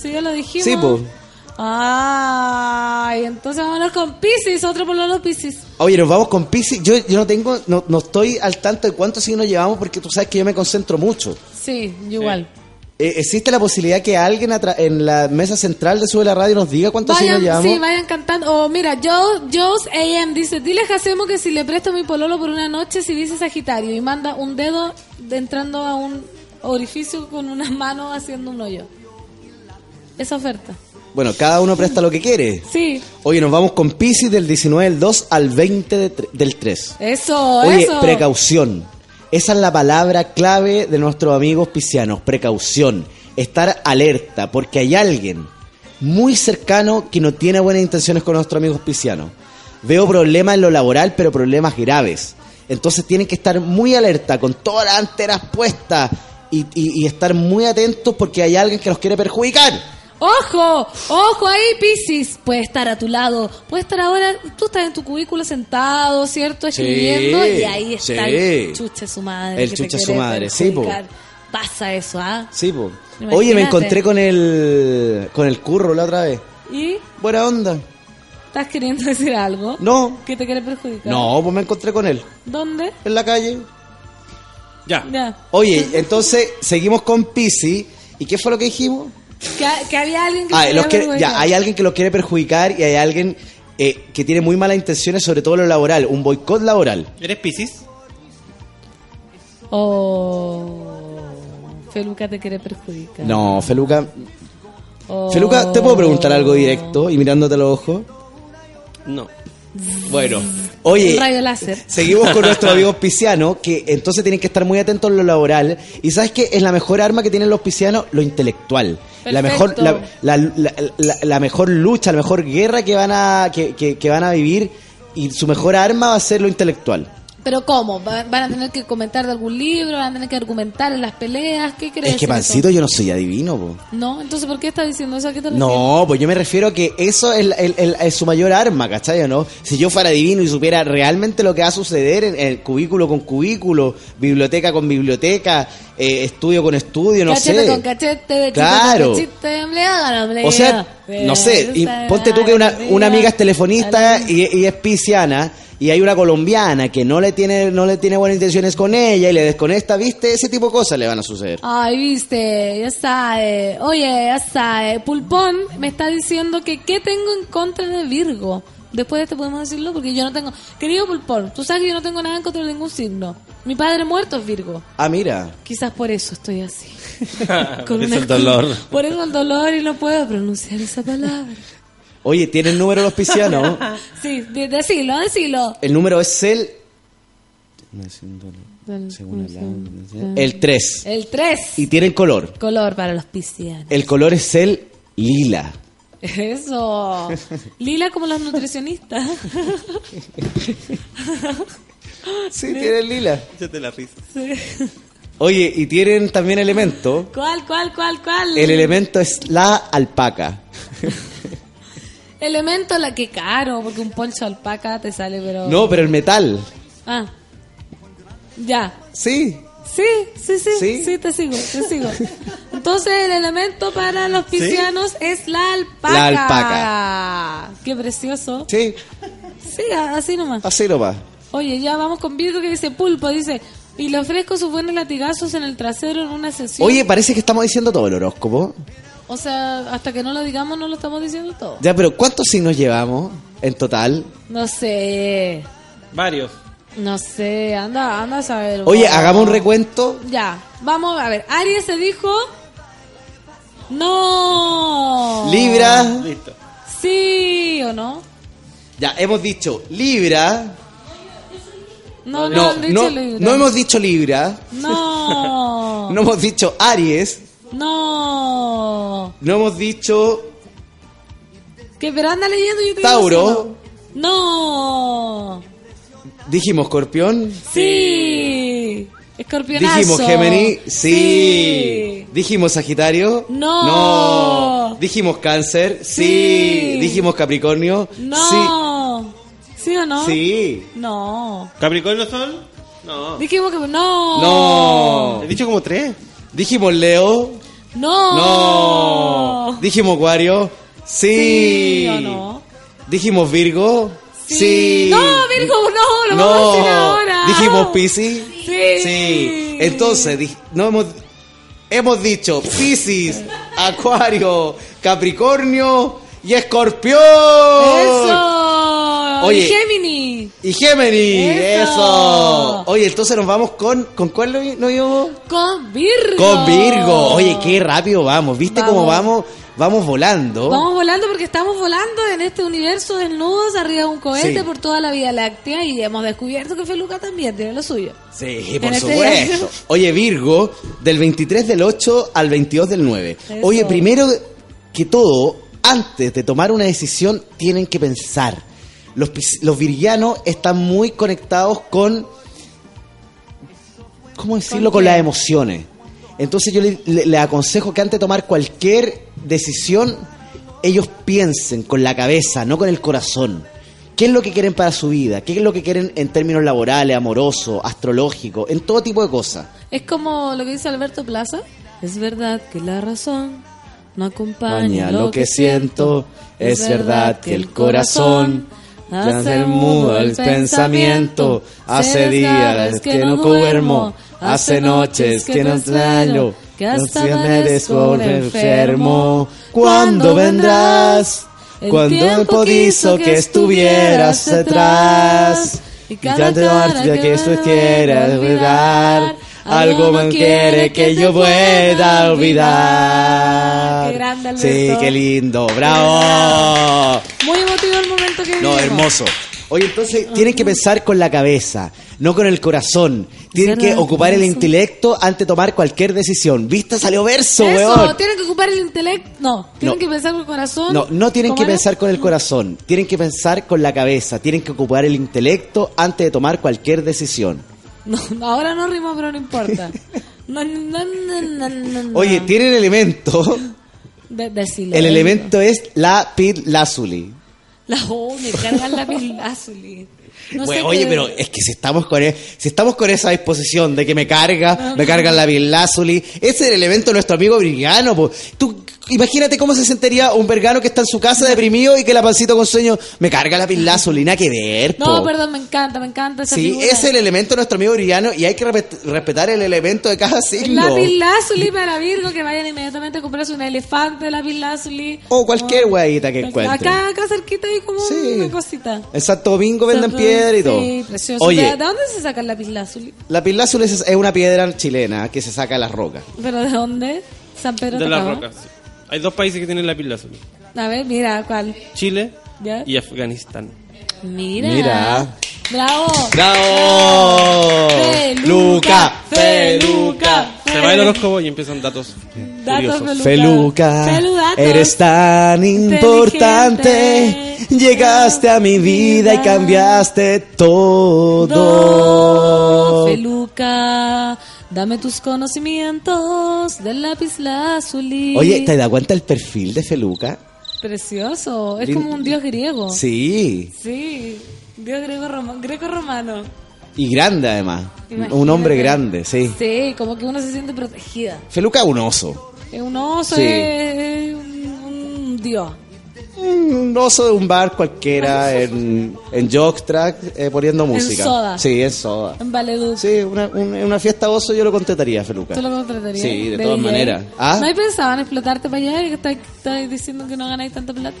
Sí, ya lo dijimos. sí, pues. Ay, entonces hablar con Pisces, otro pololo Pisces. Oye, nos vamos con Pisces. Yo, yo no tengo, no, no estoy al tanto de cuántos signos llevamos porque tú sabes que yo me concentro mucho. Sí, yo igual. Eh, ¿Existe la posibilidad que alguien en la mesa central de Sube la Radio nos diga cuántos Vayan, signos llevamos? sí, vayan cantando. O mira, Joe, Joe's AM dice, dile a Jacemo que si le presto mi pololo por una noche, si dice Sagitario, y manda un dedo de- entrando a un orificio con una mano haciendo un hoyo. Esa oferta. Bueno, cada uno presta lo que quiere. Sí, Oye, nos vamos con Pisces del 19 del 2 al 20 de tre- del 3. eso, Oye, eso. precaución. Esa es la palabra clave de nuestros amigos piscianos. Precaución. Estar alerta, porque hay alguien muy cercano que no tiene buenas intenciones con nuestros amigos piscianos. Veo problemas en lo laboral, pero problemas graves. Entonces tienen que estar muy alerta, con todas las antenas puestas y, y- y estar muy atentos porque hay alguien que los quiere perjudicar. Ojo, ojo ahí, Piscis. Puede estar a tu lado. Puede estar ahora, tú estás en tu cubículo sentado, ¿cierto? Escribiendo y ahí está sí. el chuche su madre. El que te chuche su madre, sí, po. Pasa eso, ¿ah? Sí, po. Imagínate. Oye, me encontré con el con el curro la otra vez. ¿Y Buena onda. estás queriendo decir algo? No. ¿Que te quiere perjudicar? No, pues me encontré con él ¿Dónde? en la calle. Ya. Ya. Oye, entonces seguimos con Pisi. ¿Y qué fue lo que dijimos? Que, que había alguien que Ah, los quiere- ya, hay alguien que los quiere perjudicar y hay alguien eh, que tiene muy malas intenciones, sobre todo lo laboral, un boicot laboral. ¿Eres Pisces? Oh, Feluca te quiere perjudicar. No, Feluca. Oh. Feluca, ¿te puedo preguntar algo directo y mirándote a los ojos? No. Bueno, oye, Un rayo láser. Seguimos con nuestros amigos piscianos, que entonces tienen que estar muy atentos en lo laboral. Y sabes que es la mejor arma que tienen los piscianos, lo intelectual. La mejor, la, la- la- la- la mejor lucha, la mejor guerra que van a, que, que- que van a vivir. Y su mejor arma va a ser lo intelectual. Pero ¿cómo? ¿Va- ¿Van a tener que comentar de algún libro? ¿Van a tener que argumentar en las peleas? ¿Qué crees? Es que Pancito yo no soy adivino, po. No, entonces ¿por qué está diciendo eso? ¿A qué te refieres? No, pues yo me refiero a que eso es, el- el- su mayor arma, ¿cachai? ¿no? Si yo fuera divino y supiera realmente lo que va a suceder en, en cubículo con cubículo, biblioteca con biblioteca, eh, estudio con estudio, no cachete sé. con cachete, de Claro. con con empleado. O sea, no sé, y ponte tú que una, una amiga es telefonista y, y es pisciana y hay una colombiana que no le tiene no le tiene buenas intenciones con ella y le desconecta, ¿viste? Ese tipo de cosas le van a suceder. Ay, viste, ya sabe. Oye, ya sabe. Pulpón me está diciendo que qué tengo en contra de Virgo. Después de este podemos decirlo porque yo no tengo... Querido Pulpón, tú sabes que yo no tengo nada en contra de ningún signo. Mi padre muerto es Virgo. Ah, mira. Quizás por eso estoy así. Por eso una- el dolor. Por eso el dolor y no puedo pronunciar esa palabra. Oye, ¿tienen número los piscianos? Sí, de- decilo, decilo. El número es el el 3 El 3. y tienen color. Color para los piscianos. El color es el lila. Eso. Lila como los nutricionistas. Sí, tienen lila. Échate la risa. Sí. Oye, y tienen también elemento. ¿Cuál, cuál, cuál, cuál? El elemento es la alpaca. Elemento la que caro, porque un poncho alpaca te sale, pero. No, pero el metal. Ah. Ya. Sí. Sí, sí, sí, Sí. sí, te sigo, te sigo. Entonces el elemento para los piscianos es la alpaca. La alpaca. Qué precioso. Sí, Sí, así nomás. así nomás. Oye, ya vamos con Virgo que dice pulpo, dice, y le ofrezco sus buenos latigazos en el trasero en una sesión. Oye, parece que estamos diciendo todo el horóscopo. O sea, hasta que no lo digamos no lo estamos diciendo todo. Ya, pero ¿cuántos signos llevamos en total? No sé, Varios. no sé, anda, anda a saber. Oye, hagamos un recuento. Ya, vamos a ver. Aries se dijo. No. Libra. Listo. Sí o no. Ya, hemos dicho Libra. No, no, No, no, hemos dicho Libra. No. No hemos dicho Aries. No. No hemos dicho ¿Qué? Pero anda leyendo yo te Tauro. No. Dijimos Escorpión. Sí. Escorpionazo. Dijimos Géminis. Sí. Dijimos Sagitario. No. No. Dijimos Cáncer. Sí. Sí. Dijimos Capricornio. No. ¿Sí o no? Sí. No. ¿Capricornio Sol? No. Dijimos que no. No. He dicho como tres. Dijimos Leo. No. No. Dijimos Acuario. Sí. Sí o no. Dijimos Virgo. Sí. No, Virgo, no, lo vamos a decir ahora. Dijimos Piscis. Sí. Sí. Entonces, no hemos hemos dicho Piscis, Acuario, Capricornio y Escorpión. Eso. Oye. Y Géminis. Y Géminis. Eso. Eso. Oye, entonces nos vamos con ¿con cuál nos nos íbamos? Con Virgo. Con Virgo. Oye, qué rápido vamos. ¿Viste cómo vamos? Vamos volando. Vamos volando porque estamos volando en este universo desnudos arriba de un cohete Sí. por toda la Vía Láctea y hemos descubierto que Feluca también tiene lo suyo. Sí, por En este supuesto. Oye, Virgo, del 23 del 8 al 22 del 9. Eso. Oye, primero que todo, antes de tomar una decisión, tienen que pensar. Los, los virgianos están muy conectados con, ¿cómo decirlo? ¿Con las emociones. Entonces yo le, le- le aconsejo que antes de tomar cualquier decisión, ellos piensen con la cabeza, no con el corazón. ¿Qué es lo que quieren para su vida? ¿Qué es lo que quieren en términos laborales, amorosos, astrológicos, en todo tipo de cosas? Es como lo que dice Alberto Plaza. Es verdad que la razón no acompaña Paña, lo que siento, es verdad que el corazón hace mudo el pensamiento. Hace días que no duermo, hace noches que no extraño, que no hasta por amanezco enfermo. ¿Cuándo vendrás? Cuando el podizo que estuvieras detrás. Y ya te marcha que tú quieras olvidar. Algo me quiere que yo pueda olvidar. Alberto. Sí, qué lindo. ¡Bravo! Muy emotivo el momento que No, vivimos. hermoso. Oye, entonces tienen que pensar con la cabeza, no con el corazón. Tienen que ocupar el intelecto antes de tomar cualquier decisión. ¿Viste? Salió verso, Eso, weón. tienen que ocupar el intelecto. No, tienen No. que pensar con el corazón. No, no tienen que pensar con el corazón, tienen que pensar con la cabeza, tienen que ocupar el intelecto antes de tomar cualquier decisión. No, ahora no rimo, pero no importa. No, no, no, no, no, no. Oye, tienen elemento. De-. El elemento es la pit lazuli. La oh, me cargan la pilazuli. No Bueno, oye, qué- pero es que si estamos con e- si estamos con esa disposición de que me carga, me cargan la lazuli, ese es el elemento de nuestro amigo Brigano. po. Tú imagínate cómo se sentiría un vergano que está en su casa deprimido y que la pancito con sueño me carga la lazuli, nada que ver. No, perdón, me encanta, me encanta esa Sí, figura. es el elemento de nuestro amigo Brillano y hay que respet- respetar el elemento de cada signo. La pilazuli para Virgo, que vayan inmediatamente a comprarse un elefante de la pilazuli. O cualquier hueadita que encuentre. Acá, acá cerquita hay como una cosita. En Santo Domingo venden piedra y todo. Sí, precioso. Oye, ¿De dónde se saca la pilazuli? la pilázula es, es una piedra chilena que se saca de las rocas. ¿Pero de dónde? San Pedro De las Atacama. rocas. Hay dos países que tienen la pila azul. A ver, mira, ¿cuál? Chile ¿Ya? y Afganistán. Mira. Mira. Bravo. ¡Bravo! Feluca, feluca, Se va el horóscopo y empiezan datos Datos curiosos. Feluca, Feludatos. eres tan importante. Llegaste a mi vida y cambiaste todo. Feluca, dame tus conocimientos del lápiz lazuli. Oye, ¿te das cuenta el perfil de Feluca? Precioso, es Lin- como un dios griego. Sí, Sí, dios griego roma- greco-romano. y grande además. Imagínate. Un hombre grande, sí. Sí, como que uno se siente protegida. Feluca es un oso. Es un oso, Sí. es, es un, un dios. Un oso de un bar cualquiera en, en Jockstrack eh, poniendo música. soda. Sí, en soda. En Valedú. Sí, una, un- en una fiesta oso yo lo contrataría, Feluca. ¿Tú lo contratarías? Sí, de todas DJ? maneras. ¿Ah? ¿No hay pensado en explotarte para allá y que estás, estás diciendo que no ganáis tanta plata?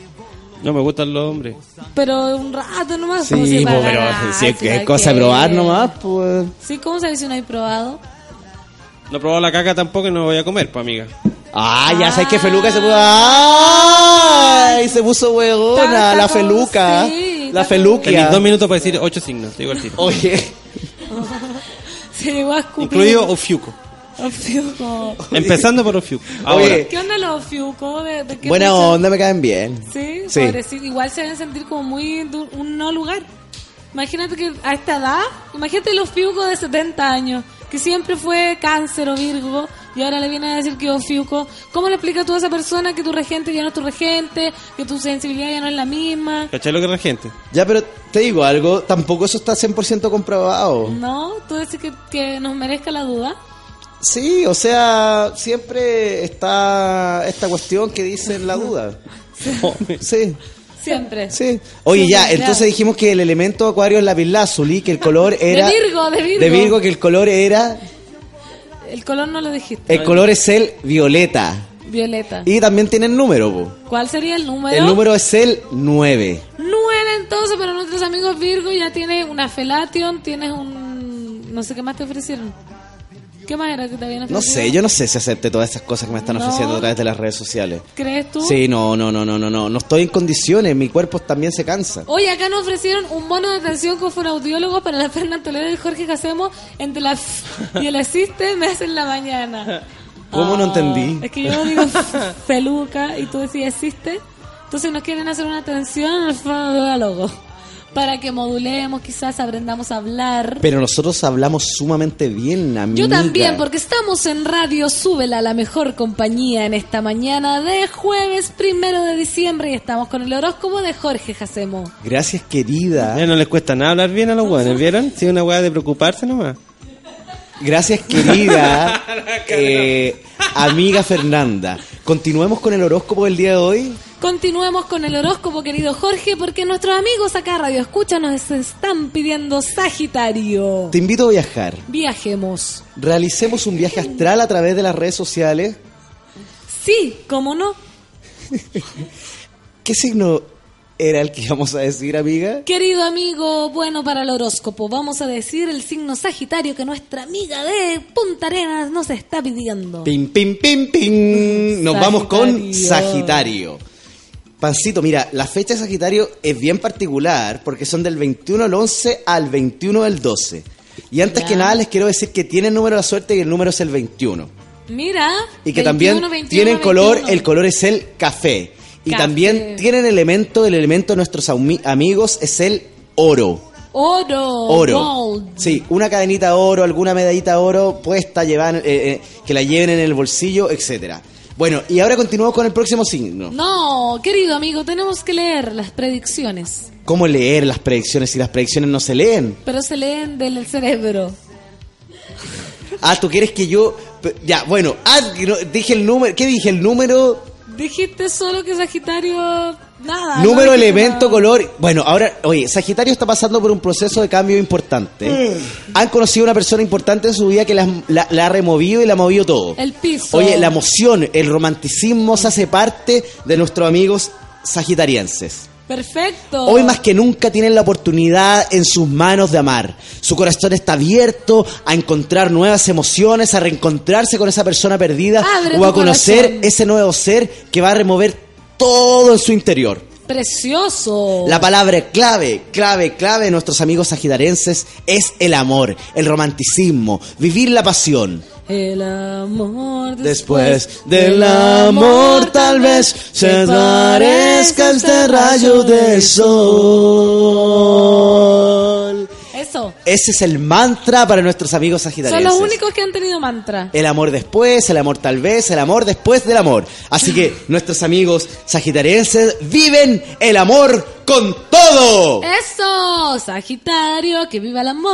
No me gustan los hombres. Pero un rato nomás. Sí, si po, pero ganar, si es que no es cosa de que- probar nomás, pues. Sí, ¿cómo sabes si no hay probado? No he probado la caca tampoco y no voy a comer, pues amiga. Ah, ya sabes que Feluca se puso. ¡Ay! Se puso huevona, la Feluca. sí, la está Feluquia. Tenéis dos minutos para decir ocho signos, te digo el tiro. Oye, Se llegó a escupir. Incluido Ofiuco. Ofiuco. Empezando por Ofiuco. Ahora, Oye. ¿Qué onda los Ofiuco? ¿De, de qué buena onda, me caen bien. Sí, Sí. pobrecito. Igual se deben sentir como muy un no lugar. Imagínate que a esta edad, imagínate los Fiuco de 70 años, que siempre fue cáncer o virgo, y ahora le viene a decir que es Fiuco. ¿Cómo le explicas tú a esa persona que tu regente ya no es tu regente, que tu sensibilidad ya no es la misma? ¿cachai lo que es la gente? Ya, pero te digo algo, tampoco eso está 100% comprobado. ¿No? ¿Tú decís que, que nos merezca la duda? Sí, o sea, siempre está esta cuestión que dicen la duda. Sí, Siempre. sí. Oye, ya, entonces dijimos que el elemento acuario es la pilazuli, que el color era... De Virgo, de Virgo. De Virgo, que el color era... El color no lo dijiste. El color es el violeta. Violeta. Y también tiene el número, po. ¿Cuál sería el número? El número es el 9. Nueve entonces para nuestros amigos Virgo ya tienes una Felation, tienes un... no sé qué más te ofrecieron. ¿Qué más era que te habían No ofrecido? sé, yo no sé si acepte todas estas cosas que me están No. ofreciendo a través de las redes sociales. ¿Crees tú? Sí, no, no, no, no, no, no. No estoy en condiciones, mi cuerpo también se cansa. Oye, acá nos ofrecieron un bono de atención con fonoaudiólogos para la Fernanda Toledo y Jorge Jacemo entre la F y el asiste me hacen la mañana. ¿Cómo no Ah, entendí? Es que yo digo peluca y tú decís existe. Entonces nos quieren hacer una atención al fonoaudiólogo para que modulemos, quizás aprendamos a hablar. Pero nosotros hablamos sumamente bien, amiga. Yo también, porque estamos en Radio Súbela, la mejor compañía en esta mañana de jueves primero de diciembre y estamos con el horóscopo de Jorge Jacemo. Gracias, querida. Ya no les cuesta nada hablar bien a los hueones, ¿vieron? Es una hueá de preocuparse nomás. Gracias, querida. eh, amiga Fernanda. Continuemos con el horóscopo del día de hoy. Continuemos con el horóscopo, querido Jorge, porque nuestros amigos acá Radio Escucha nos están pidiendo Sagitario. Te invito a viajar. Viajemos. Realicemos un viaje astral a través de las redes sociales. Sí, ¿cómo no? ¿Qué signo era el que íbamos a decir, amiga? Querido amigo, bueno para el horóscopo, vamos a decir el signo Sagitario que nuestra amiga de Punta Arenas nos está pidiendo. Pim, pim, pim, pim. Nos vamos con Sagitario. Pancito, mira, la fecha de Sagitario es bien particular porque son del 21 del 11 al 21 del 12. Y antes Ya. que nada les quiero decir que tienen número de la suerte y el número es el 21. Mira. Y que 21, también 21, tienen color, 21. el color es el café. Y Café. también tienen elemento, el elemento de nuestros ami- amigos es el oro. Oro. Oro. gold. Sí, una cadenita de oro, alguna medallita de oro puesta, llevan, eh, eh, que la lleven en el bolsillo, etcétera. Bueno, y ahora continuamos con el próximo signo. No, querido amigo, tenemos que leer las predicciones. ¿Cómo leer las predicciones si las predicciones no se leen? Pero se leen del cerebro. Ah, ¿tú quieres que yo...? Ya, bueno, ah, dije el número... ¿Qué dije? El número... Dijiste solo que Sagitario. Nada. número, no elemento, nada. color... Bueno, ahora, oye, Sagitario está pasando por un proceso de cambio importante. Han conocido a una persona importante en su vida que la, la- la ha removido y la ha movido todo. El piso. Oye, la emoción, el romanticismo se hace parte de nuestros amigos sagitarienses. Perfecto. Hoy más que nunca tienen la oportunidad en sus manos de amar. Su corazón está abierto a encontrar nuevas emociones, a reencontrarse con esa persona perdida Abre o a conocer corazón. ese nuevo ser que va a remover todo en su interior. Precioso. La palabra clave, clave, clave de nuestros amigos sagitarenses es el amor, el romanticismo, vivir la pasión. El amor Después del amor tal vez se parezca este rayo de sol. Eso. Ese es el mantra para nuestros amigos Son sagitarienses. los únicos que han tenido mantra. El amor después, el amor tal vez, el amor después del amor. Así que nuestros amigos sagitarienses viven el amor con todo. Eso, Sagitario, que viva el amor.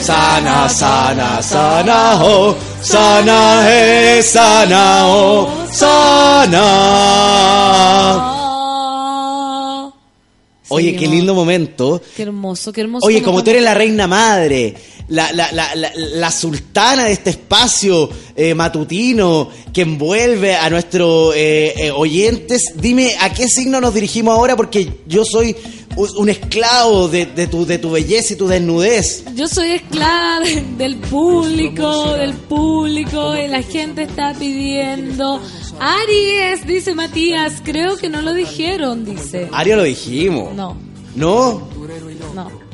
Sana, sana, sana, oh, sana, eh, sana, oh, sana. Oye, qué lindo momento. Qué hermoso, qué hermoso. Oye, como tú eres la reina madre, la, la, la, la, la sultana de este espacio eh, matutino que envuelve a nuestros eh, eh, oyentes, dime a qué signo nos dirigimos ahora porque yo soy un esclavo de, de tu, de tu belleza y tu desnudez. Yo soy esclava de- del público, del público, y la gente está pidiendo. Aries, dice Matías, creo que no lo dijeron, dice. Ario lo dijimos. No, ¿No? no.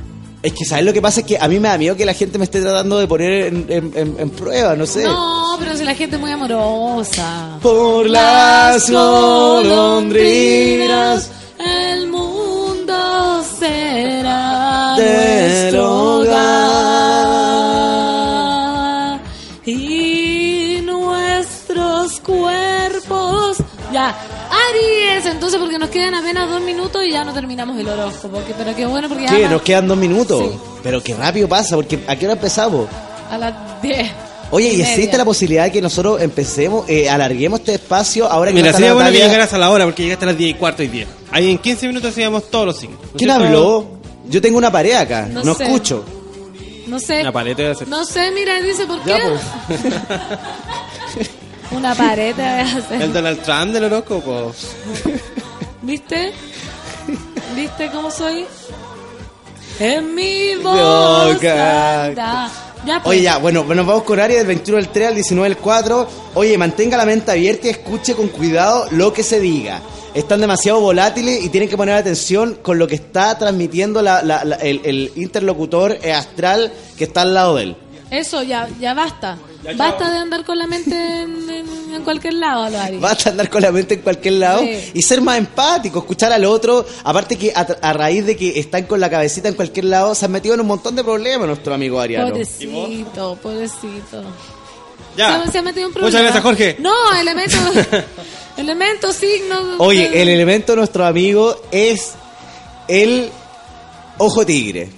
Es que, ¿sabes lo que pasa? Es que a mí me da miedo que la gente me esté tratando de poner en, en- en- en prueba, no sé. No, pero si la gente es muy amorosa. Por las golondrinas entonces porque nos quedan apenas dos minutos y ya no terminamos el horóscopo. que- Pero qué bueno porque ya Nos quedan dos minutos. Sí. Pero qué rápido pasa, porque ¿a qué hora empezamos? a las 10. Oye, ¿y existe la posibilidad de que nosotros empecemos, eh, alarguemos este espacio ahora que Mira, no sería bueno que llegaras a la hora porque llegaste a las 10 y cuarto y 10. Ahí en 15 minutos hacíamos todos los signos. ¿no es ¿Quién cierto? habló? Yo tengo una pared acá, No no, sé. escucho. No sé. Una paleta de hacer. No sé, mira, dice por qué. Ya, pues. Una pared te voy a hacer. El Donald Trump del horóscopo. ¿Viste? ¿Viste cómo soy? En mi voz Boca. Ya, pues. Oye, ya, bueno, nos vamos con Aries del 21 del 3 al 19 del 4. Oye, mantenga la mente abierta y escuche con cuidado lo que se diga. Están demasiado volátiles y tienen que poner atención con lo que está transmitiendo la- la- la- el, el interlocutor eh, astral que está al lado de él. Eso, ya, ya basta. basta de andar con la mente en, en- en cualquier lado, Álvaro. Basta andar con la mente en cualquier lado Sí. y ser más empático, escuchar al otro. Aparte que a, a raíz de que están con la cabecita en cualquier lado, se han metido en un montón de problemas nuestro amigo Ariano. Pobrecito, pobrecito. Ya. Se, se ha metido un problema. Muchas gracias, Jorge. No, elemento, elemento, signo. Oye, el elemento de nuestro amigo es el ojo tigre.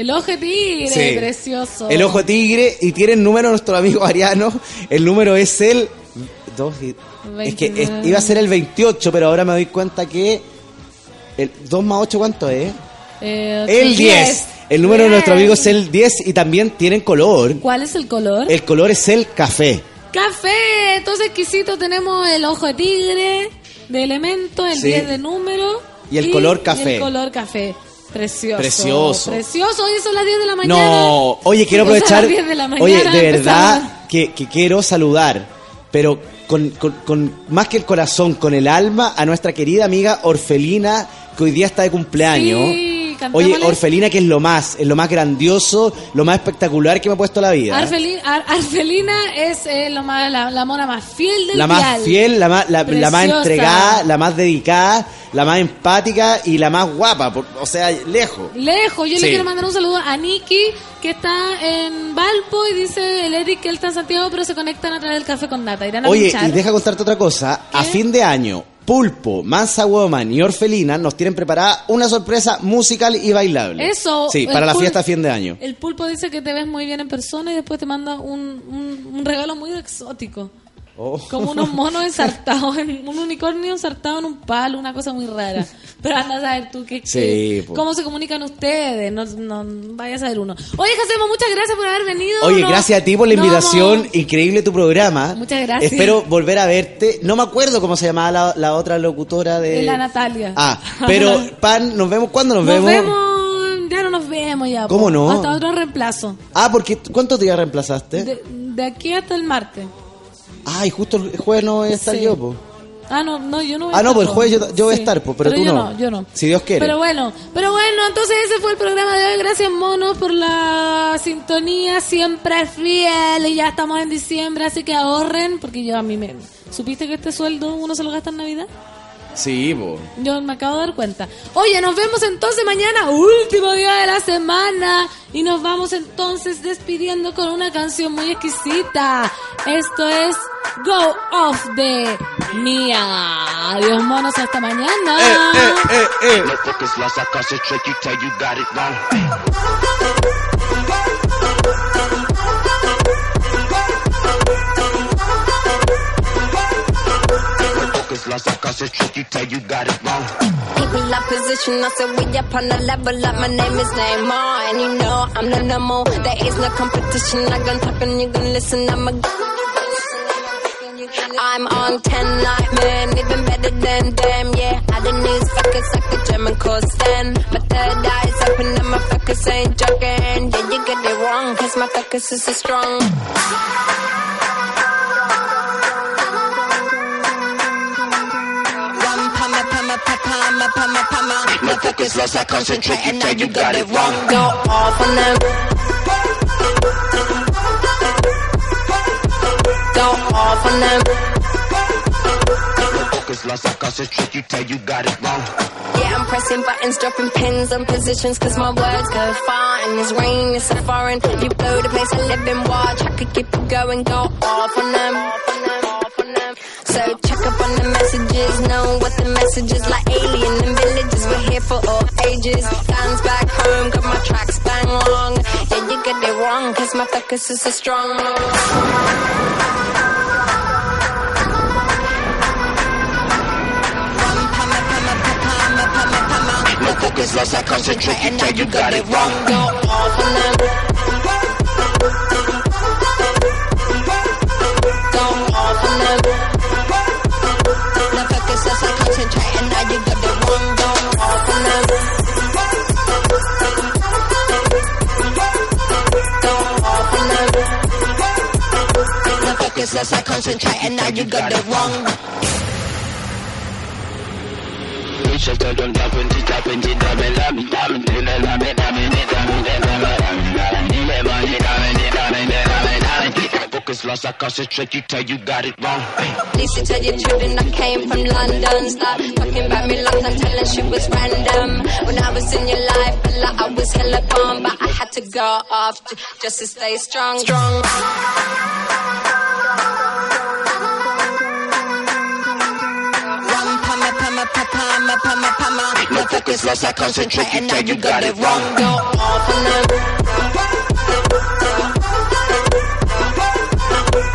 El ojo tigre, Sí. precioso. El ojo tigre y tiene el número nuestro amigo Ariano. El número es el... dos y- es que es- 29. iba a ser el 28, pero ahora me doy cuenta que... El 2 más 8, ¿cuánto es? Eh, El 10. El número de nuestro amigo es el 10 y también tienen color. ¿Cuál es el color? El color es el café. Café. Entonces, exquisito, tenemos el ojo de tigre de elemento, el Sí. 10 de número. Y el color café. y el color café. Precioso. Precioso. Precioso. Hoy son las 10 de la mañana. No, oye, quiero Son las aprovechar. 10 de la mañana, Oye, de verdad que, que quiero saludar pero con, con- con- más que el corazón, con el alma, a nuestra querida amiga Orfelina, que hoy día está de cumpleaños. Sí. Oye, Orfelina, que es lo más, es lo más grandioso, lo más espectacular que me ha puesto la vida. Arfelina, Ar- Arfelina es eh, lo más, la, la mona más fiel del La más fiel, la más, la, la más entregada, la más dedicada, la más empática y la más guapa, por- o sea, lejos. Lejos, yo Sí. le quiero mandar un saludo a Nikki, que está en Valpo, y dice el Eric que él está en Santiago, pero se conectan a través del café con nata. Irán a Oye, pinchar. y deja contarte otra cosa. A fin de año, Pulpo, Mansa Woman y Orfelina nos tienen preparada una sorpresa musical y bailable. Eso, Sí, para la fiesta a fin de año. El pulpo dice que te ves muy bien en persona y después te manda un, un, un regalo muy exótico. Oh. Como unos monos ensartados, en, un unicornio ensartado en un palo, una cosa muy rara. Pero anda a saber tú qué, Sí, po. cómo se comunican ustedes. No, no vaya a saber uno. Oye, Josemo, muchas gracias por haber venido. Oye, gracias a ti por la invitación. Increíble tu programa. Muchas gracias. Espero volver a verte. No me acuerdo cómo se llamaba la, la otra locutora de. La Natalia. Ah, pero Pan, ¿nos vemos? ¿Cuándo nos, Nos vemos? vemos, ya no nos vemos ya. po. ¿Cómo no? Hasta otro reemplazo. Ah, porque ¿cuántos días reemplazaste? De, de aquí hasta el martes. Ay, justo el jueves no voy a estar Sí. yo, po. Ah, no, no, yo no voy a Ah, no, pues el jueves yo, yo voy a estar, po, pero, tú yo no. no. Yo no. Si Dios quiere. Pero bueno, pero bueno, entonces ese fue el programa de hoy. Gracias, monos, por la sintonía siempre fiel. Y ya estamos en diciembre, así que ahorren, porque yo a mí me... ¿Supiste que este sueldo uno se lo gasta en Navidad? Sí, po. Yo me acabo de dar cuenta. Oye, nos vemos entonces mañana, último día de la semana. Y nos vamos entonces despidiendo con una canción muy exquisita. Esto es Go Off de Mia. Adiós, monos, hasta mañana. eh, No focus lost, I concentrate, you tell you got it wrong. People up position, I said we up on the level up. My name is Neymar, and you know I'm the number. There is no competition. I gon' talk and you gon' listen. I'm a. I'm on 10 like man, even better than them, yeah. I done these fuckers like a German Stan. My third eye's open and my focus ain't joking. Yeah, you get it wrong, cause my focus is so strong. Pama, pama. No focus lost, I concentrate, you tell you got it wrong. Go off on them. Go off on them. No focus lost, I concentrate, you tell you got it wrong. Yeah, I'm pressing buttons, dropping pins on positions, cause my words go far. And this rain is so foreign. You blow the place I live in, watch. I could keep it going, go off on them. So check up on the messages, know what the message is like alien and villages. We're here for all ages. Fans back home, got my tracks bang long. Yeah, you get it wrong, cause my focus is so strong. No focus lost, I concentrate, you tell you got it wrong. Go off on them. Go off on them. I concentrate, and now you got the one going on for now. The focus and now you got the wrong. Shut down, tap into, tap into, tap into, tap into, tap into, tap and tap into, tap into, tap into, tap into, tap into, tap into, tap into, tap into, tap into, tap into, tap into, tap into, tap into, tap into, tap into, tap Focus lost, I concentrate, you tell you got it wrong. Lisa tell you truth and I came from London. Stop talking about me long time telling she was random. When I was in your life, I like I was hella bomb, but I had to go off j- just to stay strong. Strong. No focus lost, I concentrate, you tell you got it wrong. Go off on them.